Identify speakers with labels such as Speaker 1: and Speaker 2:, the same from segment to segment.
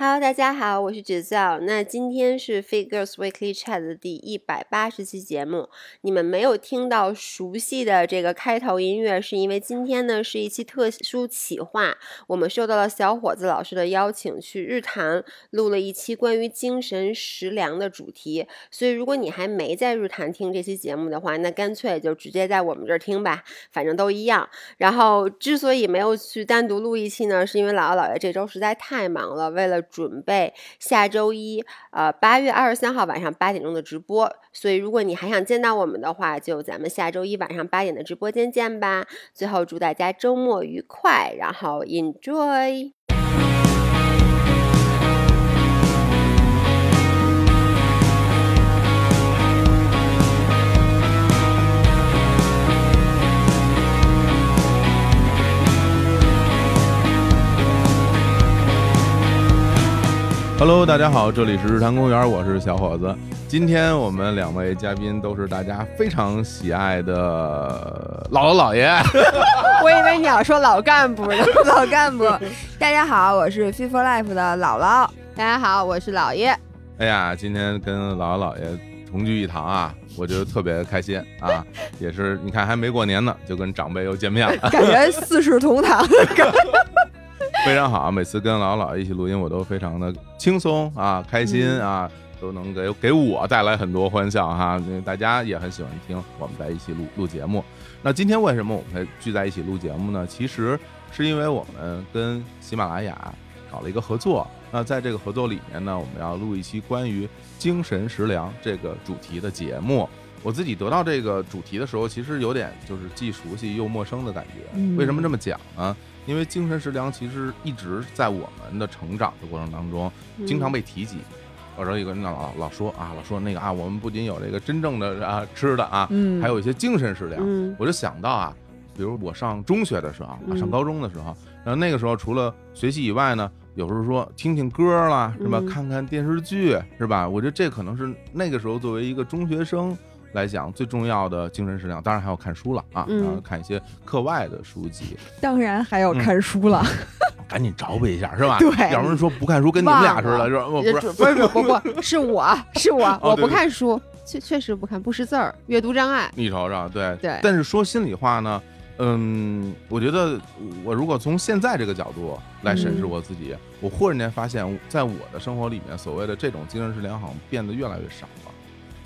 Speaker 1: Hello，大家好，我是芷造。那今天是 Figures Weekly Chat 的第一百八十期节目。你们没有听到熟悉的这个开头音乐，是因为今天呢是一期特殊企划。我们受到了小伙子老师的邀请，去日坛录了一期关于精神食粮的主题。所以，如果你还没在日坛听这期节目的话，那干脆就直接在我们这儿听吧，反正都一样。然后，之所以没有去单独录一期呢，是因为姥姥姥爷这周实在太忙了，为了准备下周一，呃，八月二十三号晚上八点钟的直播，所以如果你还想见到我们的话，就咱们下周一晚上八点的直播间见吧。最后祝大家周末愉快，然后 enjoy。
Speaker 2: Hello，大家好，这里是日坛公园，我是小伙子。今天我们两位嘉宾都是大家非常喜爱的姥姥姥爷。
Speaker 3: 我以为你要说老干部呢，老干部。大家好，我是 Fit for Life 的姥姥。
Speaker 4: 大家好，我是姥爷。
Speaker 2: 哎呀，今天跟姥姥姥爷同聚一堂啊，我觉得特别开心啊。也是，你看还没过年呢，就跟长辈又见面了，
Speaker 3: 感觉四世同堂。
Speaker 2: 非常好，每次跟老姥姥爷一起录音，我都非常的轻松啊，开心啊，都能给给我带来很多欢笑哈。因为大家也很喜欢听我们在一起录录节目。那今天为什么我们会聚在一起录节目呢？其实是因为我们跟喜马拉雅搞了一个合作。那在这个合作里面呢，我们要录一期关于精神食粮这个主题的节目。我自己得到这个主题的时候，其实有点就是既熟悉又陌生的感觉。为什么这么讲呢？因为精神食粮其实一直在我们的成长的过程当中经常被提及。我说一个人老老说啊，老说那个啊，我们不仅有这个真正的啊吃的啊，还有一些精神食粮。我就想到啊，比如我上中学的时候，啊上高中的时候，然后那个时候除了学习以外呢，有时候说听听歌啦，是吧？看看电视剧，是吧？我觉得这可能是那个时候作为一个中学生。来讲最重要的精神食粮，当然还要看书了啊，然后看一些课外的书籍。
Speaker 3: 当然还要看书了，
Speaker 2: 赶紧找补一下是吧？
Speaker 3: 对，
Speaker 2: 要不然说不看书跟你们俩似的，是吧？不
Speaker 4: 是不是不不，是我是我，我不看书，确确实不看，不识字儿，阅读障碍。
Speaker 2: 你瞅瞅，对
Speaker 4: 对。
Speaker 2: 但是说心里话呢，嗯，我觉得我如果从现在这个角度来审视我自己，我忽然间发现，在我的生活里面，所谓的这种精神食粮好像变得越来越少了。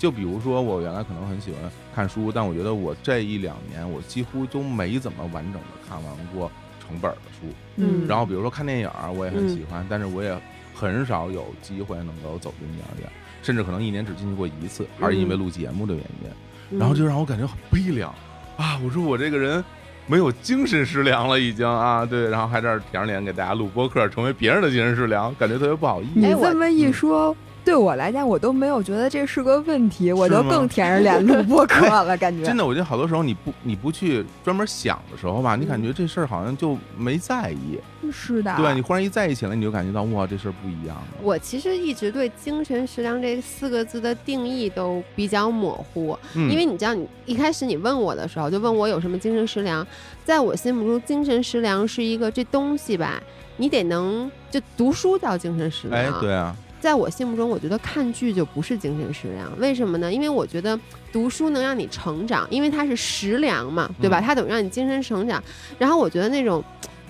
Speaker 2: 就比如说，我原来可能很喜欢看书，但我觉得我这一两年，我几乎都没怎么完整的看完过成本的书。
Speaker 3: 嗯，
Speaker 2: 然后比如说看电影，我也很喜欢，但是我也很少有机会能够走进电影院，甚至可能一年只进去过一次，还是因为录节目的原因。然后就让我感觉很悲凉啊！我说我这个人没有精神食粮了，已经啊，对，然后还在这舔着脸给大家录播客，成为别人的精神食粮，感觉特别不好意思。
Speaker 3: 你这么一说。对我来讲，我都没有觉得这是个问题，我就更舔着脸录播客了，感觉。
Speaker 2: 真的，我觉得好多时候你不你不去专门想的时候吧，你感觉这事儿好像就没在意。
Speaker 3: 是的。
Speaker 2: 对，你忽然一在意起来，你就感觉到哇，这事儿不一样了。
Speaker 4: 我其实一直对“精神食粮”这四个字的定义都比较模糊，因为你知道，你一开始你问我的时候，就问我有什么精神食粮，在我心目中，精神食粮是一个这东西吧，你得能就读书叫精神食粮。
Speaker 2: 哎，对啊。
Speaker 4: 在我心目中，我觉得看剧就不是精神食粮，为什么呢？因为我觉得读书能让你成长，因为它是食粮嘛，对吧？它等于让你精神成长。然后我觉得那种，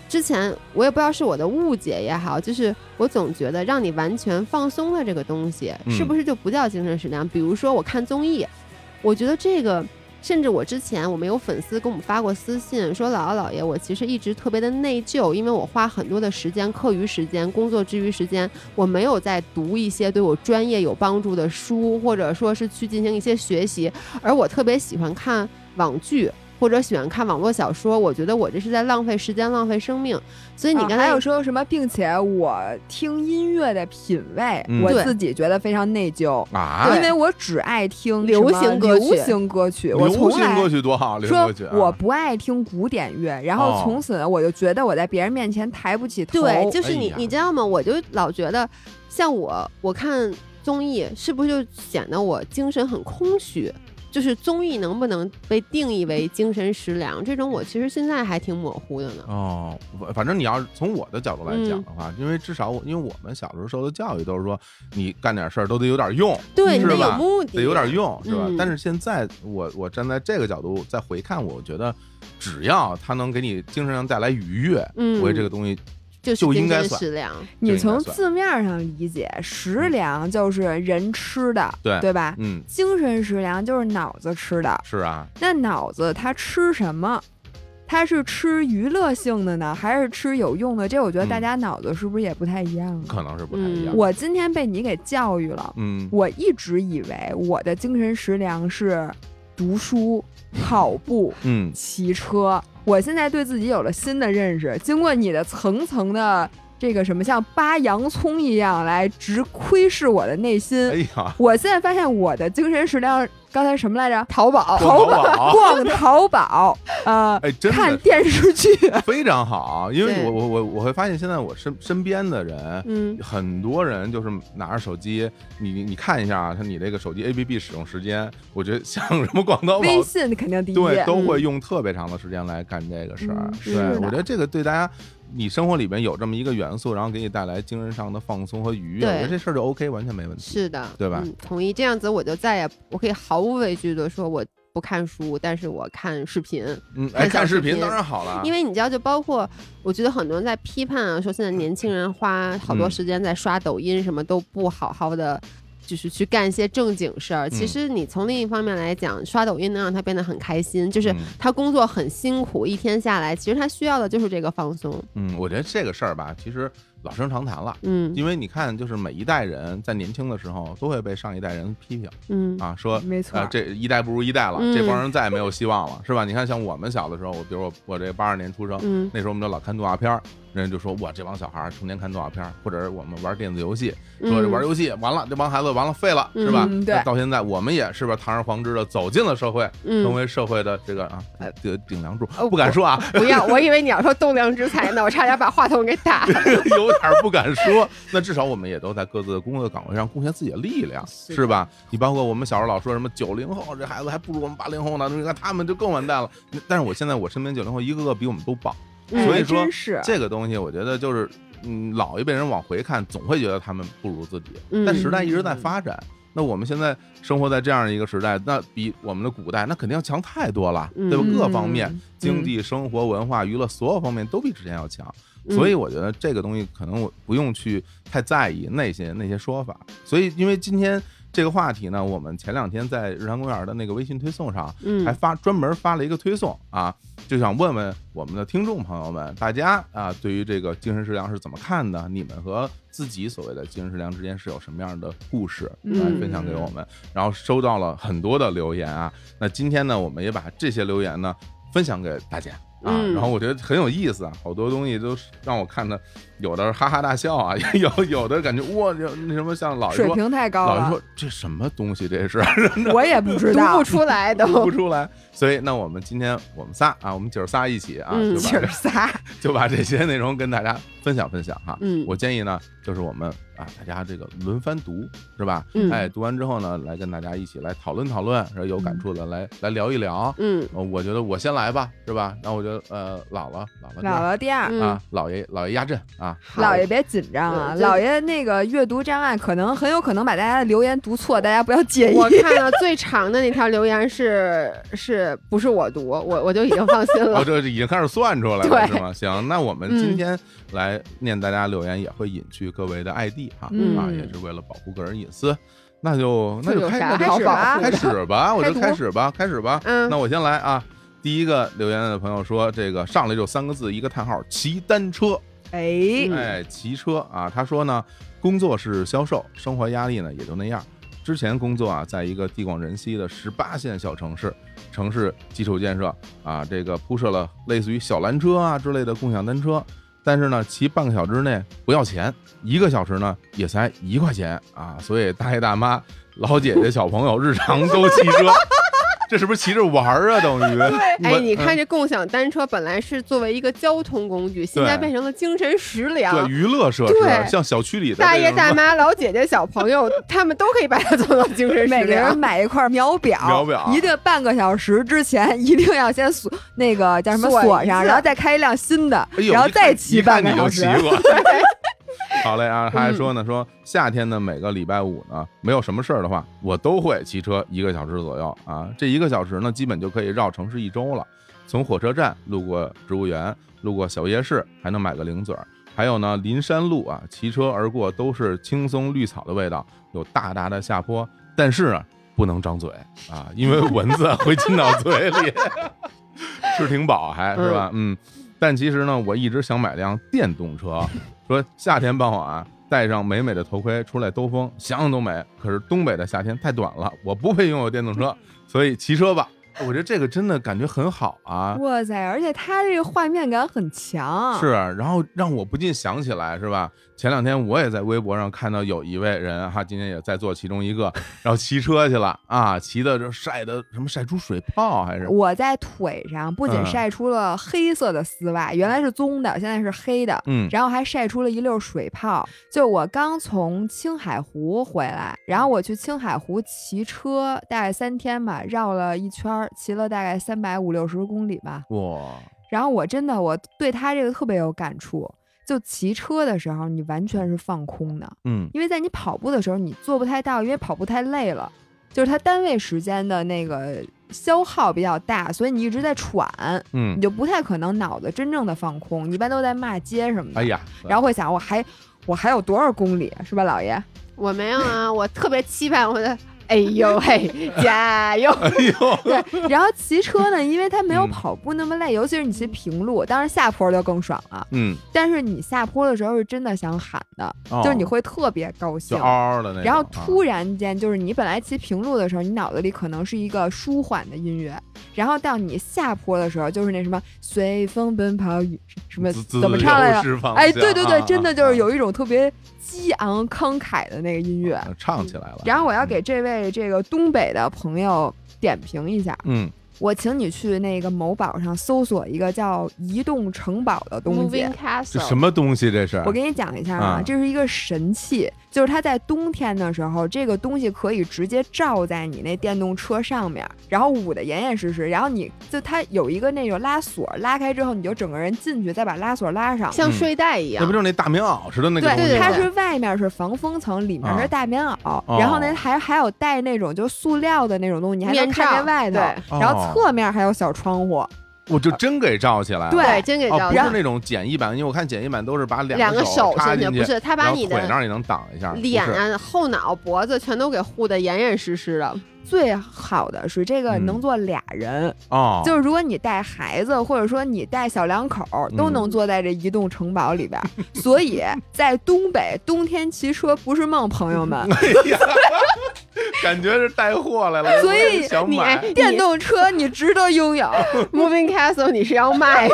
Speaker 4: 之前我也不知道是我的误解也好，就是我总觉得让你完全放松的这个东西，是不是就不叫精神食粮？比如说我看综艺，我觉得这个。甚至我之前我们有粉丝给我们发过私信，说姥姥姥爷，我其实一直特别的内疚，因为我花很多的时间，课余时间、工作之余时间，我没有在读一些对我专业有帮助的书，或者说是去进行一些学习，而我特别喜欢看网剧。或者喜欢看网络小说，我觉得我这是在浪费时间、浪费生命。所以你刚才
Speaker 3: 还有说什么，并且我听音乐的品味，我自己觉得非常内疚
Speaker 2: 啊，
Speaker 3: 因为我只爱听
Speaker 4: 流行歌
Speaker 3: 曲。流行歌曲，我从来
Speaker 2: 歌曲多好。
Speaker 3: 说我不爱听古典乐，然后从此我就觉得我在别人面前抬不起头。
Speaker 4: 对，就是你，你知道吗？我就老觉得，像我，我看综艺是不是就显得我精神很空虚？就是综艺能不能被定义为精神食粮，这种我其实现在还挺模糊的呢。
Speaker 2: 哦，反反正你要是从我的角度来讲的话，因为至少我因为我们小时候受的教育都是说，你干点事儿都得有点用，
Speaker 4: 对，
Speaker 2: 是吧？
Speaker 4: 目的，
Speaker 2: 得有点用，是吧？
Speaker 4: 嗯
Speaker 2: 但是现在我我站在这个角度再回看，我觉得只要它能给你精神上带来愉悦，
Speaker 4: 嗯
Speaker 2: 我觉得这个东西
Speaker 4: 就是
Speaker 2: 应该
Speaker 4: 食粮。
Speaker 3: 你从字面上理解，食粮就是人吃的，
Speaker 2: 对
Speaker 3: 对吧？
Speaker 2: 嗯
Speaker 3: 精神食粮就是脑子吃的。
Speaker 2: 是啊，
Speaker 3: 那脑子它吃什么？它是吃娱乐性的呢，还是吃有用的？这我觉得
Speaker 2: 嗯
Speaker 3: 大家脑子是不是也不太一样啊？
Speaker 2: 可能是不太一样。
Speaker 3: 我今天被你给教育了，
Speaker 2: 嗯
Speaker 3: 我一直以为我的精神食粮是读书、跑步、
Speaker 2: 嗯
Speaker 3: 骑车。我现在对自己有了新的认识，经过你的层层的这个什么像扒洋葱一样来直窥视我的内心，
Speaker 2: 哎呀，
Speaker 3: 我现在发现我的精神食粮刚才什么来着？
Speaker 4: 淘宝，
Speaker 2: 淘宝。
Speaker 3: 逛淘宝，呃，
Speaker 2: 哎，真
Speaker 3: 看电视剧，
Speaker 2: 非常好，因为我我我我会发现现在我身身边的人。
Speaker 4: 嗯，
Speaker 2: 很多人就是拿着手机，你你你看一下啊，他你这个手机 APP 使用时间，我觉得像什么逛
Speaker 3: 淘
Speaker 2: 宝。
Speaker 3: 微，信肯定第一。
Speaker 2: 对，都
Speaker 4: 嗯。
Speaker 2: 会用特别长的时间来干这个事儿。
Speaker 3: 嗯
Speaker 2: 对
Speaker 3: 是，
Speaker 2: 我觉得这个对大家，你生活里边有这么一个元素，然后给你带来精神上的放松和愉悦，我觉得这事儿就 OK，完全没问题。
Speaker 4: 是的，
Speaker 2: 对吧
Speaker 4: 嗯，同意。这样子我就再也我可以毫无畏惧的说我不看书，但是我看视频。
Speaker 2: 嗯，哎，
Speaker 4: 看视频
Speaker 2: 当然好了，
Speaker 4: 因为你知道，就包括我觉得很多人在批判啊，说现在年轻人花好多
Speaker 2: 嗯
Speaker 4: 时间在刷抖音，什么都不好好的。就是去干一些正经事儿。其
Speaker 2: 嗯
Speaker 4: 实你从另一方面来讲，刷抖音能让他变得很开心，就是
Speaker 2: 嗯
Speaker 4: 他工作很辛苦，一天下来，其实他需要的就是这个放松。
Speaker 2: 嗯，我觉得这个事儿吧，其实老生常谈了。
Speaker 4: 嗯
Speaker 2: 因为你看，就是每一代人在年轻的时候都会被上一代人批评
Speaker 4: 嗯
Speaker 2: 啊，说
Speaker 3: 没错
Speaker 2: 啊，这一代不如一代了，
Speaker 4: 嗯
Speaker 2: 这帮人再也没有希望了，是吧？你看，像我们小的时候，我比如我我这八二年出生，
Speaker 4: 嗯
Speaker 2: 那时候我们就老看动画片儿，人家就说哇，这帮小孩儿成天看动画片儿，或者是我们玩电子游戏，说这
Speaker 4: 嗯
Speaker 2: 玩游戏完了，这帮孩子完了废了，是吧？
Speaker 3: 嗯对
Speaker 2: 那到现在我们也是吧，堂而皇之的走进了社会，
Speaker 4: 嗯
Speaker 2: 成为社会的这个啊
Speaker 4: 呃
Speaker 2: 这个顶梁柱
Speaker 4: 哦，
Speaker 2: 不敢说啊，
Speaker 4: 不要，我以为你要说栋梁之才呢，我差点把话筒给打了。
Speaker 2: 有点不敢说。那至少我们也都在各自的工作岗位上贡献自己的力量，
Speaker 4: 是
Speaker 2: 是吧？你包括我们小时候老说什么九零后这孩子还不如我们八零后呢，你看他们就更完蛋了。但是我现在我身边九零后一个个比我们都棒，
Speaker 4: 嗯
Speaker 2: 所以说这个东西我觉得就是。嗯，老一辈人往回看，总会觉得他们不如自己。
Speaker 4: 嗯
Speaker 2: 但时代一直在发展，那我们现在生活在这样一个时代，那比我们的古代那肯定要强太多了，对吧？
Speaker 4: 嗯
Speaker 2: 各方面
Speaker 3: 嗯，
Speaker 2: 经济、生活、文化、娱乐，所有方面都比之前要强。
Speaker 4: 嗯
Speaker 2: 所以我觉得这个东西可能我不用去太在意那些那些说法。所以因为今天这个话题呢，我们前两天在日坛公园的那个微信推送上
Speaker 4: 嗯
Speaker 2: 还发专门发了一个推送啊，就想问问我们的听众朋友们，大家啊对于这个精神食粮是怎么看的？你们和自己所谓的精神食粮之间是有什么样的故事来
Speaker 4: 嗯
Speaker 2: 分享给我们？然后收到了很多的留言啊，那今天呢，我们也把这些留言呢分享给大家。啊，
Speaker 4: 嗯。
Speaker 2: 然后我觉得很有意思啊，好多东西都是让我看的，有的是哈哈大笑啊，有有的感觉哇，这那什么像老
Speaker 3: 水平太高了。
Speaker 2: 老爷说，这什么东西这是
Speaker 3: 我也不知道。
Speaker 4: 读
Speaker 3: 道
Speaker 4: 不。出来。
Speaker 2: 读不。出来，所以那我们今天我们仨啊，我们姐儿仨一起啊，
Speaker 4: 嗯
Speaker 3: 姐儿仨，
Speaker 2: 就把这些内容跟大家分享分享哈。
Speaker 4: 嗯
Speaker 2: 我建议呢，就是我们啊，大家这个轮番读是吧？
Speaker 4: 嗯
Speaker 2: 哎，读完之后呢，来跟大家一起来讨论讨论，然后有感触的来来聊一聊。
Speaker 4: 嗯
Speaker 2: 呃我觉得我先来吧，是吧？那我觉得呃，姥姥姥姥第二
Speaker 3: 姥姥第二。
Speaker 4: 嗯
Speaker 2: 啊，姥爷姥爷压阵啊，
Speaker 3: 姥爷别紧张啊，姥爷那个阅读障碍可能很有可能把大家的留言读错，大家不要介意。
Speaker 4: 我看到最长的那条留言是 是不是我读，我我就已经放心了
Speaker 2: 我
Speaker 4: 了。
Speaker 2: 这已经开始算出来了，是吗？行，那我们
Speaker 4: 嗯
Speaker 2: 今天来念大家留言，也会隐去各位的 ID 哈，
Speaker 3: 嗯
Speaker 2: 啊，也是为了保护个人隐私。那就那就开
Speaker 4: 这有啥
Speaker 2: 那就
Speaker 3: 好保护
Speaker 2: 开始吧，我就
Speaker 4: 开
Speaker 2: 始吧，开始吧。
Speaker 4: 嗯
Speaker 2: 那我先来啊。第一个留言的朋友说，这个上来就三个字，一个叹号，骑单车。
Speaker 3: 哎，
Speaker 2: 骑车啊，他说呢，工作是销售，生活压力呢也就那样。之前工作啊，在一个地广人稀的十八线小城市，城市基础建设啊，这个铺设了类似于小蓝车啊之类的共享单车，但是呢，骑半个小时内不要钱，一个小时呢也才一块钱啊，所以大爷大妈、老姐姐、小朋友日常都骑车。这是不是骑着玩儿啊？等于
Speaker 4: 哎，你看这共享单车本来是作为一个交通工具，现在变成了精神食粮
Speaker 2: 对。娱乐设施，
Speaker 4: 对
Speaker 2: 像小区里的
Speaker 4: 大爷、大 妈、老姐姐、小朋友，他们都可以把它做到精神食
Speaker 3: 每个人。买一块秒表，
Speaker 2: 秒表
Speaker 3: 一定半个小时之前一定要先锁那个叫什么
Speaker 4: 锁
Speaker 3: 上，然后再开一辆新的，然后再骑半个小时。
Speaker 2: 好嘞啊，他还说呢，说夏天的每个礼拜五呢，没有什么事儿的话，我都会骑车一个小时左右啊。这一个小时呢，基本就可以绕城市一周了。从火车站路过植物园，路过小夜市，还能买个零嘴儿。还有呢，林山路啊，骑车而过都是青松绿草的味道，有大大的下坡，但是啊，不能张嘴啊，因为蚊子会进到嘴里，吃挺饱还是吧？嗯。但其实呢，我一直想买辆电动车，说夏天傍晚戴上美美的头盔出来兜风，想想都美。可是东北的夏天太短了，我不配拥有电动车，所以骑车吧。我觉得这个真的感觉很好啊。
Speaker 3: 哇塞！而且它这个画面感很强，
Speaker 2: 是，然后让我不禁想起来，是吧？前两天我也在微博上看到有一位人哈，今天也在做其中一个，然后骑车去了啊，骑的这晒的什么晒出水泡还是
Speaker 3: 我在腿上不仅
Speaker 2: 嗯
Speaker 3: 晒出了黑色的丝袜，原来是棕的，现在是黑的，
Speaker 2: 嗯
Speaker 3: 然后还晒出了一溜水泡。就我刚从青海湖回来，然后我去青海湖骑车，大概三天吧，绕了一圈儿，骑了大概三百五六十公里吧。
Speaker 2: 哇，
Speaker 3: 然后我真的我对他这个特别有感触。就骑车的时候，你完全是放空的，
Speaker 2: 嗯
Speaker 3: 因为在你跑步的时候，你做不太到，因为跑步太累了，就是它单位时间的那个消耗比较大，所以你一直在喘，
Speaker 2: 嗯
Speaker 3: 你，就不太可能脑子真正的放空，你一般都在骂街什么的。
Speaker 2: 哎呀，
Speaker 3: 然后会想我还我还有多少公里是吧，老爷？
Speaker 4: 我没有啊，我特别期盼我的。哎呦 嘿，加油！
Speaker 2: 哎呦，
Speaker 3: 对，然后骑车呢，因为它没有
Speaker 2: 嗯
Speaker 3: 跑步那么累，尤其是你骑平路，当然下坡就更爽了。
Speaker 2: 嗯，
Speaker 3: 但是你下坡的时候是真的想喊的，
Speaker 2: 哦
Speaker 3: 就是你会特别高兴。
Speaker 2: 嗷嗷的那种，
Speaker 3: 然后
Speaker 2: 啊
Speaker 3: 突然间，就是你本来骑平路的时候，你脑子里可能是一个舒缓的音乐，然后到你下坡的时候，就是那什么随风奔跑与什么怎么唱来着？哎，对对对，
Speaker 2: 啊
Speaker 3: 真的就是
Speaker 2: 啊
Speaker 3: 有一种特别激昂慷慨的那个音乐。
Speaker 2: 啊唱起来了。
Speaker 3: 然后我要给这位这个东北的朋友点评一下，
Speaker 2: 嗯，
Speaker 3: 我请你去那个某宝上搜索一个叫“移动城堡”的东西。
Speaker 2: 这什么东西？这是
Speaker 3: 我给你讲一下啊，
Speaker 2: 啊
Speaker 3: 这是一个神器，就是它在冬天的时候，这个东西可以直接罩在你那电动车上面，然后捂得严严实实，然后你就它有一个那种拉锁，拉开之后你就整个人进去，再把拉锁拉上。
Speaker 4: 像睡袋一样。
Speaker 2: 那不。就是那大棉袄似的那个东西
Speaker 3: 对，它是外面是防风层，里面
Speaker 2: 啊。
Speaker 3: 是大棉袄，
Speaker 2: 哦。
Speaker 3: 然后呢还还有带那种就塑料的那种东西，你还能看见外头，然后
Speaker 2: 哦。
Speaker 3: 侧面还有小窗户，
Speaker 2: 我就真给罩起来了。
Speaker 3: 对
Speaker 4: 对，真给
Speaker 2: 哦，
Speaker 4: 照的
Speaker 2: 不是那种简易版，因为我看简易版都是把两
Speaker 4: 两个
Speaker 2: 手
Speaker 4: 手伸进去，
Speaker 2: 插进去，
Speaker 4: 不是他把你的
Speaker 2: 腿那儿也能挡一下，
Speaker 4: 脸啊、后脑、脖子全都给护得严严实实的。
Speaker 3: 最好的是这个
Speaker 2: 嗯
Speaker 3: 能坐俩人，
Speaker 2: 哦，
Speaker 3: 就是如果你带孩子，或者说你带小两口，都
Speaker 2: 嗯
Speaker 3: 能坐在这移动城堡里边儿。所以在东北，冬天骑车不是梦，朋友们。
Speaker 2: 哎呀，感觉是带货来了，
Speaker 3: 所以
Speaker 4: 你
Speaker 2: 买。
Speaker 3: 电动车你值得拥有，
Speaker 4: Moving Castle，你是要卖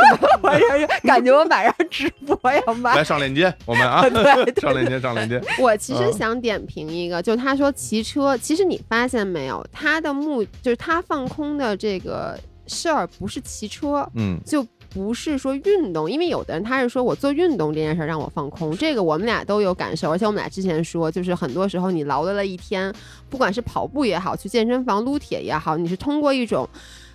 Speaker 3: 感觉我晚上直播要卖
Speaker 2: 来。上链接，我们啊，上链接，上链接。
Speaker 4: 我其实
Speaker 2: 嗯
Speaker 4: 想点评一个，就他说骑车，其实你发现没有，他的目就是他放空的这个事儿不是骑车，
Speaker 2: 嗯
Speaker 4: 就不是说运动，因为有的人他是说我做运动这件事儿让我放空，这个我们俩都有感受，而且我们俩之前说，就是很多时候你劳累了一天，不管是跑步也好，去健身房撸铁也好，你是通过一种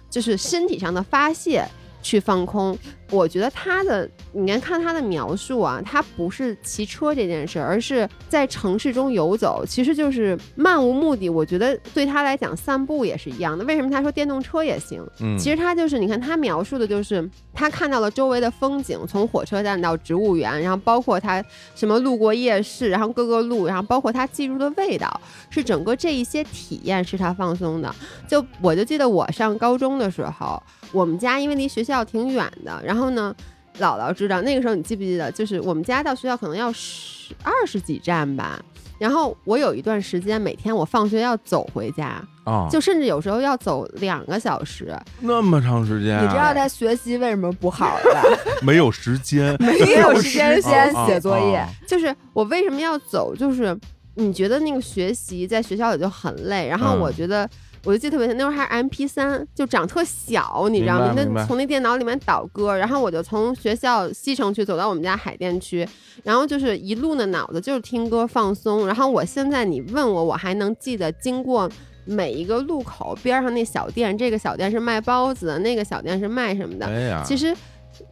Speaker 4: 就是身体上的发泄。去放空，我觉得他的，你看看他的描述啊，他不是骑车这件事儿，而是在城市中游走，其实就是漫无目的。我觉得对他来讲，散步也是一样的。为什么他说电动车也行？
Speaker 2: 嗯，
Speaker 4: 其实他就是，你看他描述的就是他看到了周围的风景，从火车站到植物园，然后包括他什么路过夜市，然后各个路，然后包括他记住的味道，是整个这一些体验是他放松的。就我就记得我上高中的时候，我们家因为离学校挺远的，然后呢。姥姥知道那个时候，你记不记得？就是我们家到学校可能要十二十几站吧。然后我有一段时间，每天我放学要走回家，
Speaker 2: 啊，
Speaker 4: 就甚至有时候要走两个小时。
Speaker 2: 那么长时间啊，
Speaker 3: 你知道他学习为什么不好了吧？
Speaker 2: 没有时间，
Speaker 3: 没有时间先
Speaker 2: 啊
Speaker 3: 写作业。
Speaker 2: 啊
Speaker 4: 就是我为什么要走，就是你觉得那个学习在学校里就很累，然后
Speaker 2: 嗯
Speaker 4: 我觉得我就记得特别清，那会儿还是 M P 三，就长特小，你知道吗？那从那电脑里面导歌，然后我就从学校西城区走到我们家海淀区，然后就是一路的脑子就是听歌放松。然后我现在你问我，我还能记得经过每一个路口边上那小店，这个小店是卖包子的，那个小店是卖什么的。
Speaker 2: 哎呀，
Speaker 4: 其实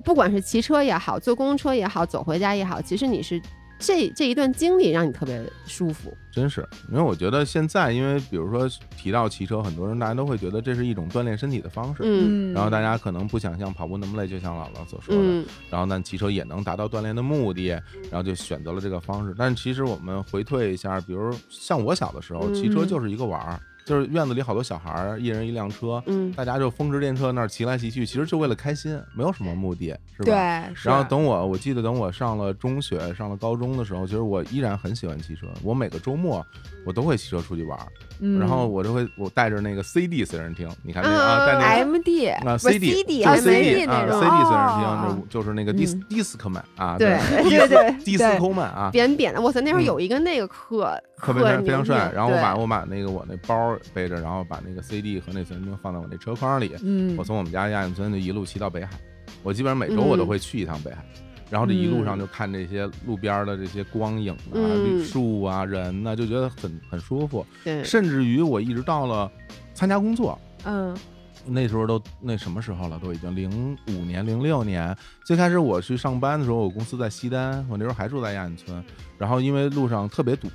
Speaker 4: 不管是骑车也好，坐公车也好，走回家也好，其实你是这这一段经历让你特别舒服。
Speaker 2: 真是，因为我觉得现在，因为比如说提到骑车，很多人大家都会觉得这是一种锻炼身体的方式。
Speaker 4: 嗯
Speaker 2: 然后大家可能不想像跑步那么累，就像姥姥所说的，
Speaker 4: 嗯
Speaker 2: 然后呢，骑车也能达到锻炼的目的，然后就选择了这个方式。但是其实我们回退一下，比如像我小的时候，
Speaker 4: 嗯
Speaker 2: 骑车就是一个玩儿，就是院子里好多小孩儿，一人一辆车，
Speaker 4: 嗯
Speaker 2: 大家就风驰电掣那儿骑来骑去，其实就为了开心，没有什么目的，是吧？
Speaker 3: 对，是
Speaker 2: 然后等我，我记得等我上了中学、上了高中的时候，其实我依然很喜欢骑车。我每个周末我都会骑车出去玩然后我就会我带着那个 CD 随身听，你看啊，带那个
Speaker 3: M D
Speaker 2: 啊 CD 是
Speaker 3: CD
Speaker 2: 啊 CD 随身
Speaker 3: 哦。
Speaker 2: 听，就就是那个 dis discman 啊，
Speaker 4: 对
Speaker 3: 对对
Speaker 2: discman 啊，
Speaker 4: 扁扁的，哇塞，那会儿
Speaker 2: 嗯。
Speaker 4: 有一个那个课
Speaker 2: 特别
Speaker 4: 可
Speaker 2: 非常帅。然后我把我把那个我那包背着，然后把那个 CD 和那随身听放在我那车筐里，
Speaker 3: 嗯。
Speaker 2: 我从我们家亚运村就一路骑到北海，我基本上每周我都会去一趟北海，然后这一路上就看这些路边的这些光影啊、
Speaker 4: 嗯
Speaker 2: 绿树啊、人呐、就觉得很很舒服。
Speaker 4: 对，
Speaker 2: 甚至于我一直到了参加工作，
Speaker 3: 嗯
Speaker 2: 那时候都那什么时候了？都已经零五年、零六年。最开始我去上班的时候，我公司在西单，我那时候还住在亚运村。然后因为路上特别堵，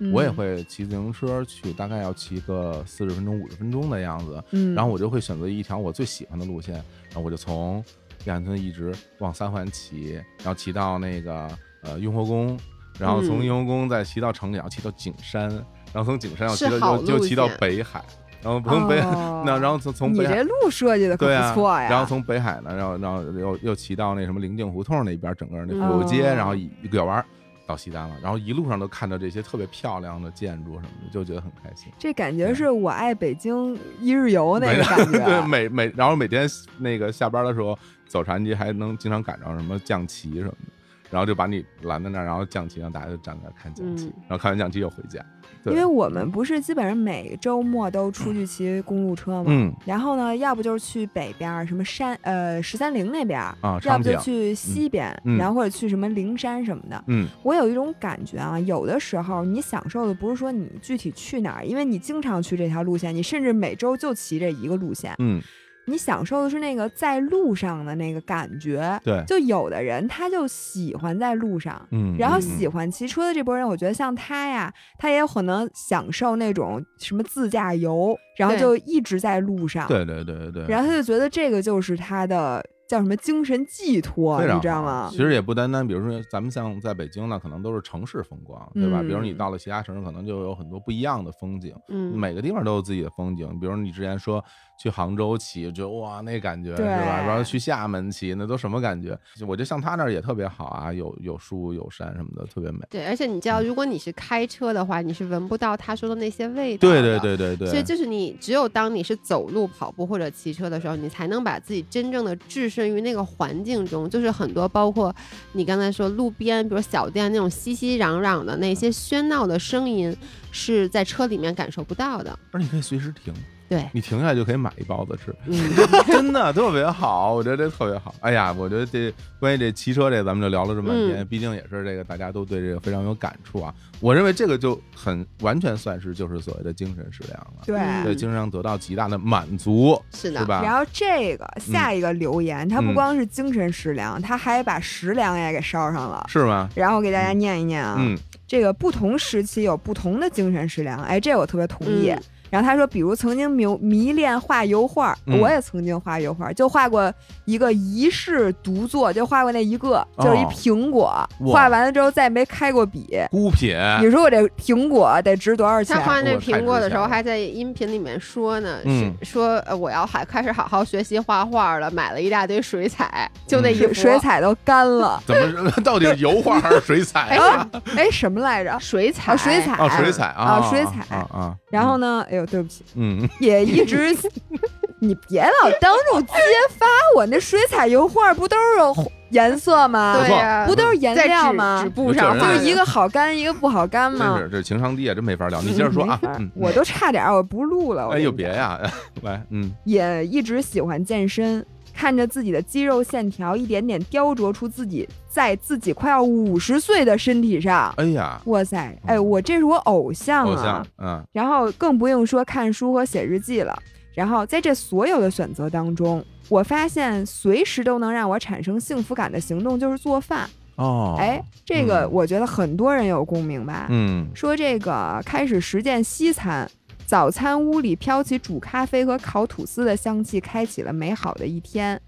Speaker 3: 嗯
Speaker 2: 我也会骑自行车去，大概要骑个四十分钟、五十分钟的样子。
Speaker 3: 嗯，
Speaker 2: 然后我就会选择一条我最喜欢的路线，然后我就从亚运村一直往三环骑，然后骑到那个呃雍和宫，然后从
Speaker 4: 嗯
Speaker 2: 雍和宫再骑到城里，然后骑到景山，然后从景山要骑到
Speaker 4: 是好路
Speaker 2: 就就骑到北海，然后从北那然后从从北海
Speaker 3: 你这路设计的不错呀。
Speaker 2: 然后从北海呢，然后然后又又骑到那什么灵境胡同那边，整个那古街，
Speaker 3: 哦
Speaker 2: 然后一拐弯到西单了，然后一路上都看到这些特别漂亮的建筑什么的，就觉得很开心。
Speaker 3: 这感觉是我爱北京一日游那个感觉。
Speaker 2: 对，每每然后每天那个下班的时候走长安街还能经常赶上什么降旗什么的，然后就把你拦在那儿，然后降旗让大家就站在那儿看降旗，
Speaker 4: 嗯
Speaker 2: 然后看完降旗又回家。
Speaker 3: 因为我们不是基本上每周末都出去骑公路车嘛，
Speaker 2: 嗯
Speaker 3: 然后呢，要不就是去北边什么山呃十三陵那边，
Speaker 2: 啊，
Speaker 3: 要，不就去西边，
Speaker 2: 嗯
Speaker 3: 然后或者去什么灵山什么的。
Speaker 2: 嗯
Speaker 3: 我有一种感觉啊，有的时候你享受的不是说你具体去哪儿，因为你经常去这条路线，你甚至每周就骑这一个路线，
Speaker 2: 嗯，
Speaker 3: 你享受的是那个在路上的那个感觉。
Speaker 2: 对，
Speaker 3: 就有的人他就喜欢在路上，
Speaker 2: 嗯，
Speaker 3: 然后
Speaker 2: 嗯
Speaker 3: 喜欢骑车的这波人，我觉得像他呀，他也有可能享受那种什么自驾游，然后就一直在路上，
Speaker 2: 对对对对对，
Speaker 3: 然后他就觉得这个就是他的叫什么精神寄托，你知道吗
Speaker 2: 其？实也不单单，比如说咱们像在北京呢，可能都是城市风光，对吧？
Speaker 3: 嗯
Speaker 2: 比如你到了其他城市，可能就有很多不一样的风景，
Speaker 4: 嗯，
Speaker 2: 每个地方都有自己的风景。比如你之前说去杭州骑，就哇那感觉是吧？然后去厦门骑，那都什么感觉？我觉得像他那儿也特别好啊，有有树有山什么的，特别美。
Speaker 4: 对，而且你知
Speaker 2: 嗯
Speaker 4: 道，如果你是开车的话，你是闻不到他说的那些味道。
Speaker 2: 对对。对对对，
Speaker 4: 所以就是你只有当你是走路、跑步或者骑车的时候，你才能把自己真正的置身于那个环境中。就是很多包括你刚才说路边，比如小店那种熙熙攘攘的那些喧闹的声音，是在车里面感受不到的。
Speaker 2: 而你可以随时停，
Speaker 4: 对，
Speaker 2: 你停下来就可以买一包子吃。
Speaker 4: 嗯，
Speaker 2: 真的特别好，我觉得这特别好。哎呀，我觉得这关于这骑车这，咱们就聊了这么半天，
Speaker 4: 嗯
Speaker 2: 毕竟也是这个大家都对这个非常有感触啊。我认为这个就很完全算是就是所谓的精神食粮了，
Speaker 3: 对。
Speaker 4: 嗯
Speaker 2: 对精神上得到极大的满足，
Speaker 4: 是的，
Speaker 2: 是吧？
Speaker 3: 然后这个下一个留言，他不
Speaker 2: 嗯
Speaker 3: 光是精神食粮，他还把食粮也给捎上了。
Speaker 2: 是吗？
Speaker 3: 然后给大家念一念啊，
Speaker 2: 嗯
Speaker 3: 这个不同时期有不同的精神食粮，哎，这我特别同意。
Speaker 4: 嗯
Speaker 3: 然后他说，比如曾经迷迷恋画油画，
Speaker 2: 嗯
Speaker 3: 我也曾经画油画，就画过一个一世独作，就画过那一个，就是一
Speaker 2: 哦
Speaker 3: 苹果。
Speaker 2: 哇
Speaker 3: 画完了之后再没开过笔。
Speaker 2: 孤品，
Speaker 3: 你说我这苹果得值多少钱
Speaker 4: 他？画那苹果的时候，还在音频里面说呢，
Speaker 2: 嗯
Speaker 4: 说呃我要还开始好好学习画画了，买了一大堆水彩，就那
Speaker 3: 水水彩都干了。
Speaker 2: 怎么 到底是油画还是水彩
Speaker 4: 哎
Speaker 2: 啊？
Speaker 3: 哎，什么来着？
Speaker 4: 水彩，
Speaker 3: 啊，水彩
Speaker 2: 哦，水彩啊，
Speaker 3: 啊，水彩。
Speaker 2: 啊啊。
Speaker 3: 然后呢？哎呦，对不起，
Speaker 2: 嗯，
Speaker 3: 也一直，你别老当众揭发我，那水彩油画不都是颜色吗？
Speaker 2: 错
Speaker 4: 对呀，
Speaker 3: 不都是颜料吗
Speaker 4: 纸布上
Speaker 3: 就是一个好干，一个不好干
Speaker 2: 真
Speaker 3: 嘛。
Speaker 2: 是这情商低啊，真没法聊。你接着说啊，嗯，
Speaker 3: 我都差点我不录了。我
Speaker 2: 哎呦别呀，来，嗯，
Speaker 3: 也一直喜欢健身，看着自己的肌肉线条一点点雕琢出自己在自己快要五十岁的身体上。
Speaker 2: 哎呀，
Speaker 3: 哇塞，哎，我这是我偶像啊！
Speaker 2: 偶像，嗯
Speaker 3: 然后更不用说看书和写日记了。然后在这所有的选择当中，我发现随时都能让我产生幸福感的行动就是做饭。
Speaker 2: 哦，
Speaker 3: 哎，这个
Speaker 2: 嗯
Speaker 3: 我觉得很多人有共鸣吧？
Speaker 2: 嗯，
Speaker 3: 说这个开始实践西餐，早餐屋里飘起煮咖啡和烤吐司的香气，开启了美好的一天。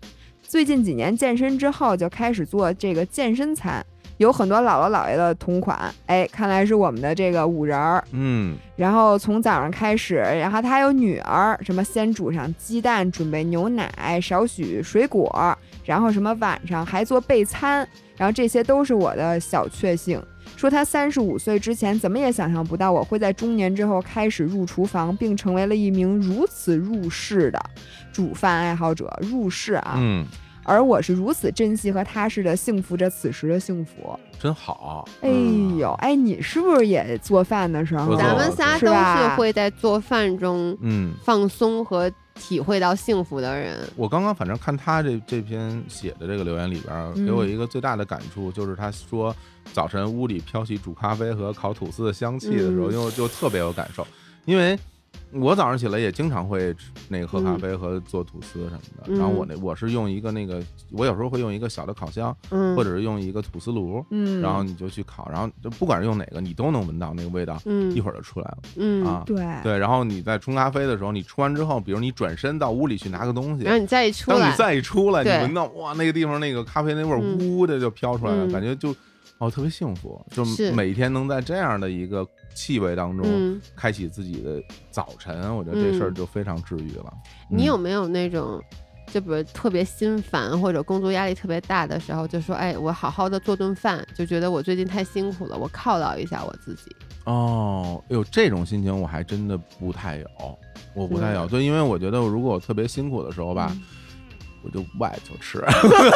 Speaker 3: 最近几年健身之后，就开始做这个健身餐，有很多姥姥姥爷的同款。哎，看来是我们的这个五仁儿。
Speaker 2: 嗯，
Speaker 3: 然后从早上开始，然后他还有女儿，什么先煮上鸡蛋，准备牛奶，少许水果，然后什么晚上还做备餐，然后这些都是我的小确幸。说他三十五岁之前怎么也想象不到我会在中年之后开始入厨房，并成为了一名如此入世的煮饭爱好者。入世啊，
Speaker 2: 嗯，
Speaker 3: 而我是如此珍惜和踏实的幸福着此时的幸福。
Speaker 2: 真好。
Speaker 3: 哎呦，哎，你是不是也做饭的时候？
Speaker 4: 咱们仨都
Speaker 3: 是
Speaker 4: 会在做饭中
Speaker 2: 嗯，
Speaker 4: 放松和体会到幸福的人。
Speaker 2: 我刚刚反正看他这这篇写的这个留言里边给我一个最大的感触，就是他说早晨屋里飘起煮咖啡和烤吐司的香气的时候，
Speaker 4: 嗯。
Speaker 2: 因为我就特别有感受，因为。我早上起来也经常会那个喝咖啡和做吐司什么的，
Speaker 4: 嗯。
Speaker 2: 然后我那我是用一个那个，我有时候会用一个小的烤箱，
Speaker 4: 嗯，
Speaker 2: 或者是用一个吐司炉，
Speaker 3: 嗯，
Speaker 2: 然后你就去烤，然后就不管是用哪个，你都能闻到那个味道，
Speaker 4: 嗯。
Speaker 2: 一会儿就出来了
Speaker 4: 嗯
Speaker 2: 啊。
Speaker 3: 对。
Speaker 2: 对，然后你在冲咖啡的时候，你冲完之后，比如你转身到屋里去拿个东西
Speaker 4: 然，后你再一出来。
Speaker 2: 当你，再一出来，你闻到哇，那个地方那个咖啡那味儿
Speaker 4: 嗯。
Speaker 2: 呜的就飘出来了，
Speaker 4: 嗯。
Speaker 2: 感觉就哦特别幸福，就是每天能在这样的一个气味当中
Speaker 4: 嗯，
Speaker 2: 开启自己的早晨，我觉得这事儿
Speaker 4: 嗯
Speaker 2: 就非常治愈了。嗯
Speaker 4: 你有没有那种？就比如特别心烦或者工作压力特别大的时候，就说：“哎，我好好的做顿饭，就觉得我最近太辛苦了，我犒劳一下我自己。
Speaker 2: 哦，有，这种心情我还真的不太有，我不太有，
Speaker 4: 嗯
Speaker 2: 对，因为我觉得如果我特别辛苦的时候吧，
Speaker 3: 嗯
Speaker 2: 我就外头吃。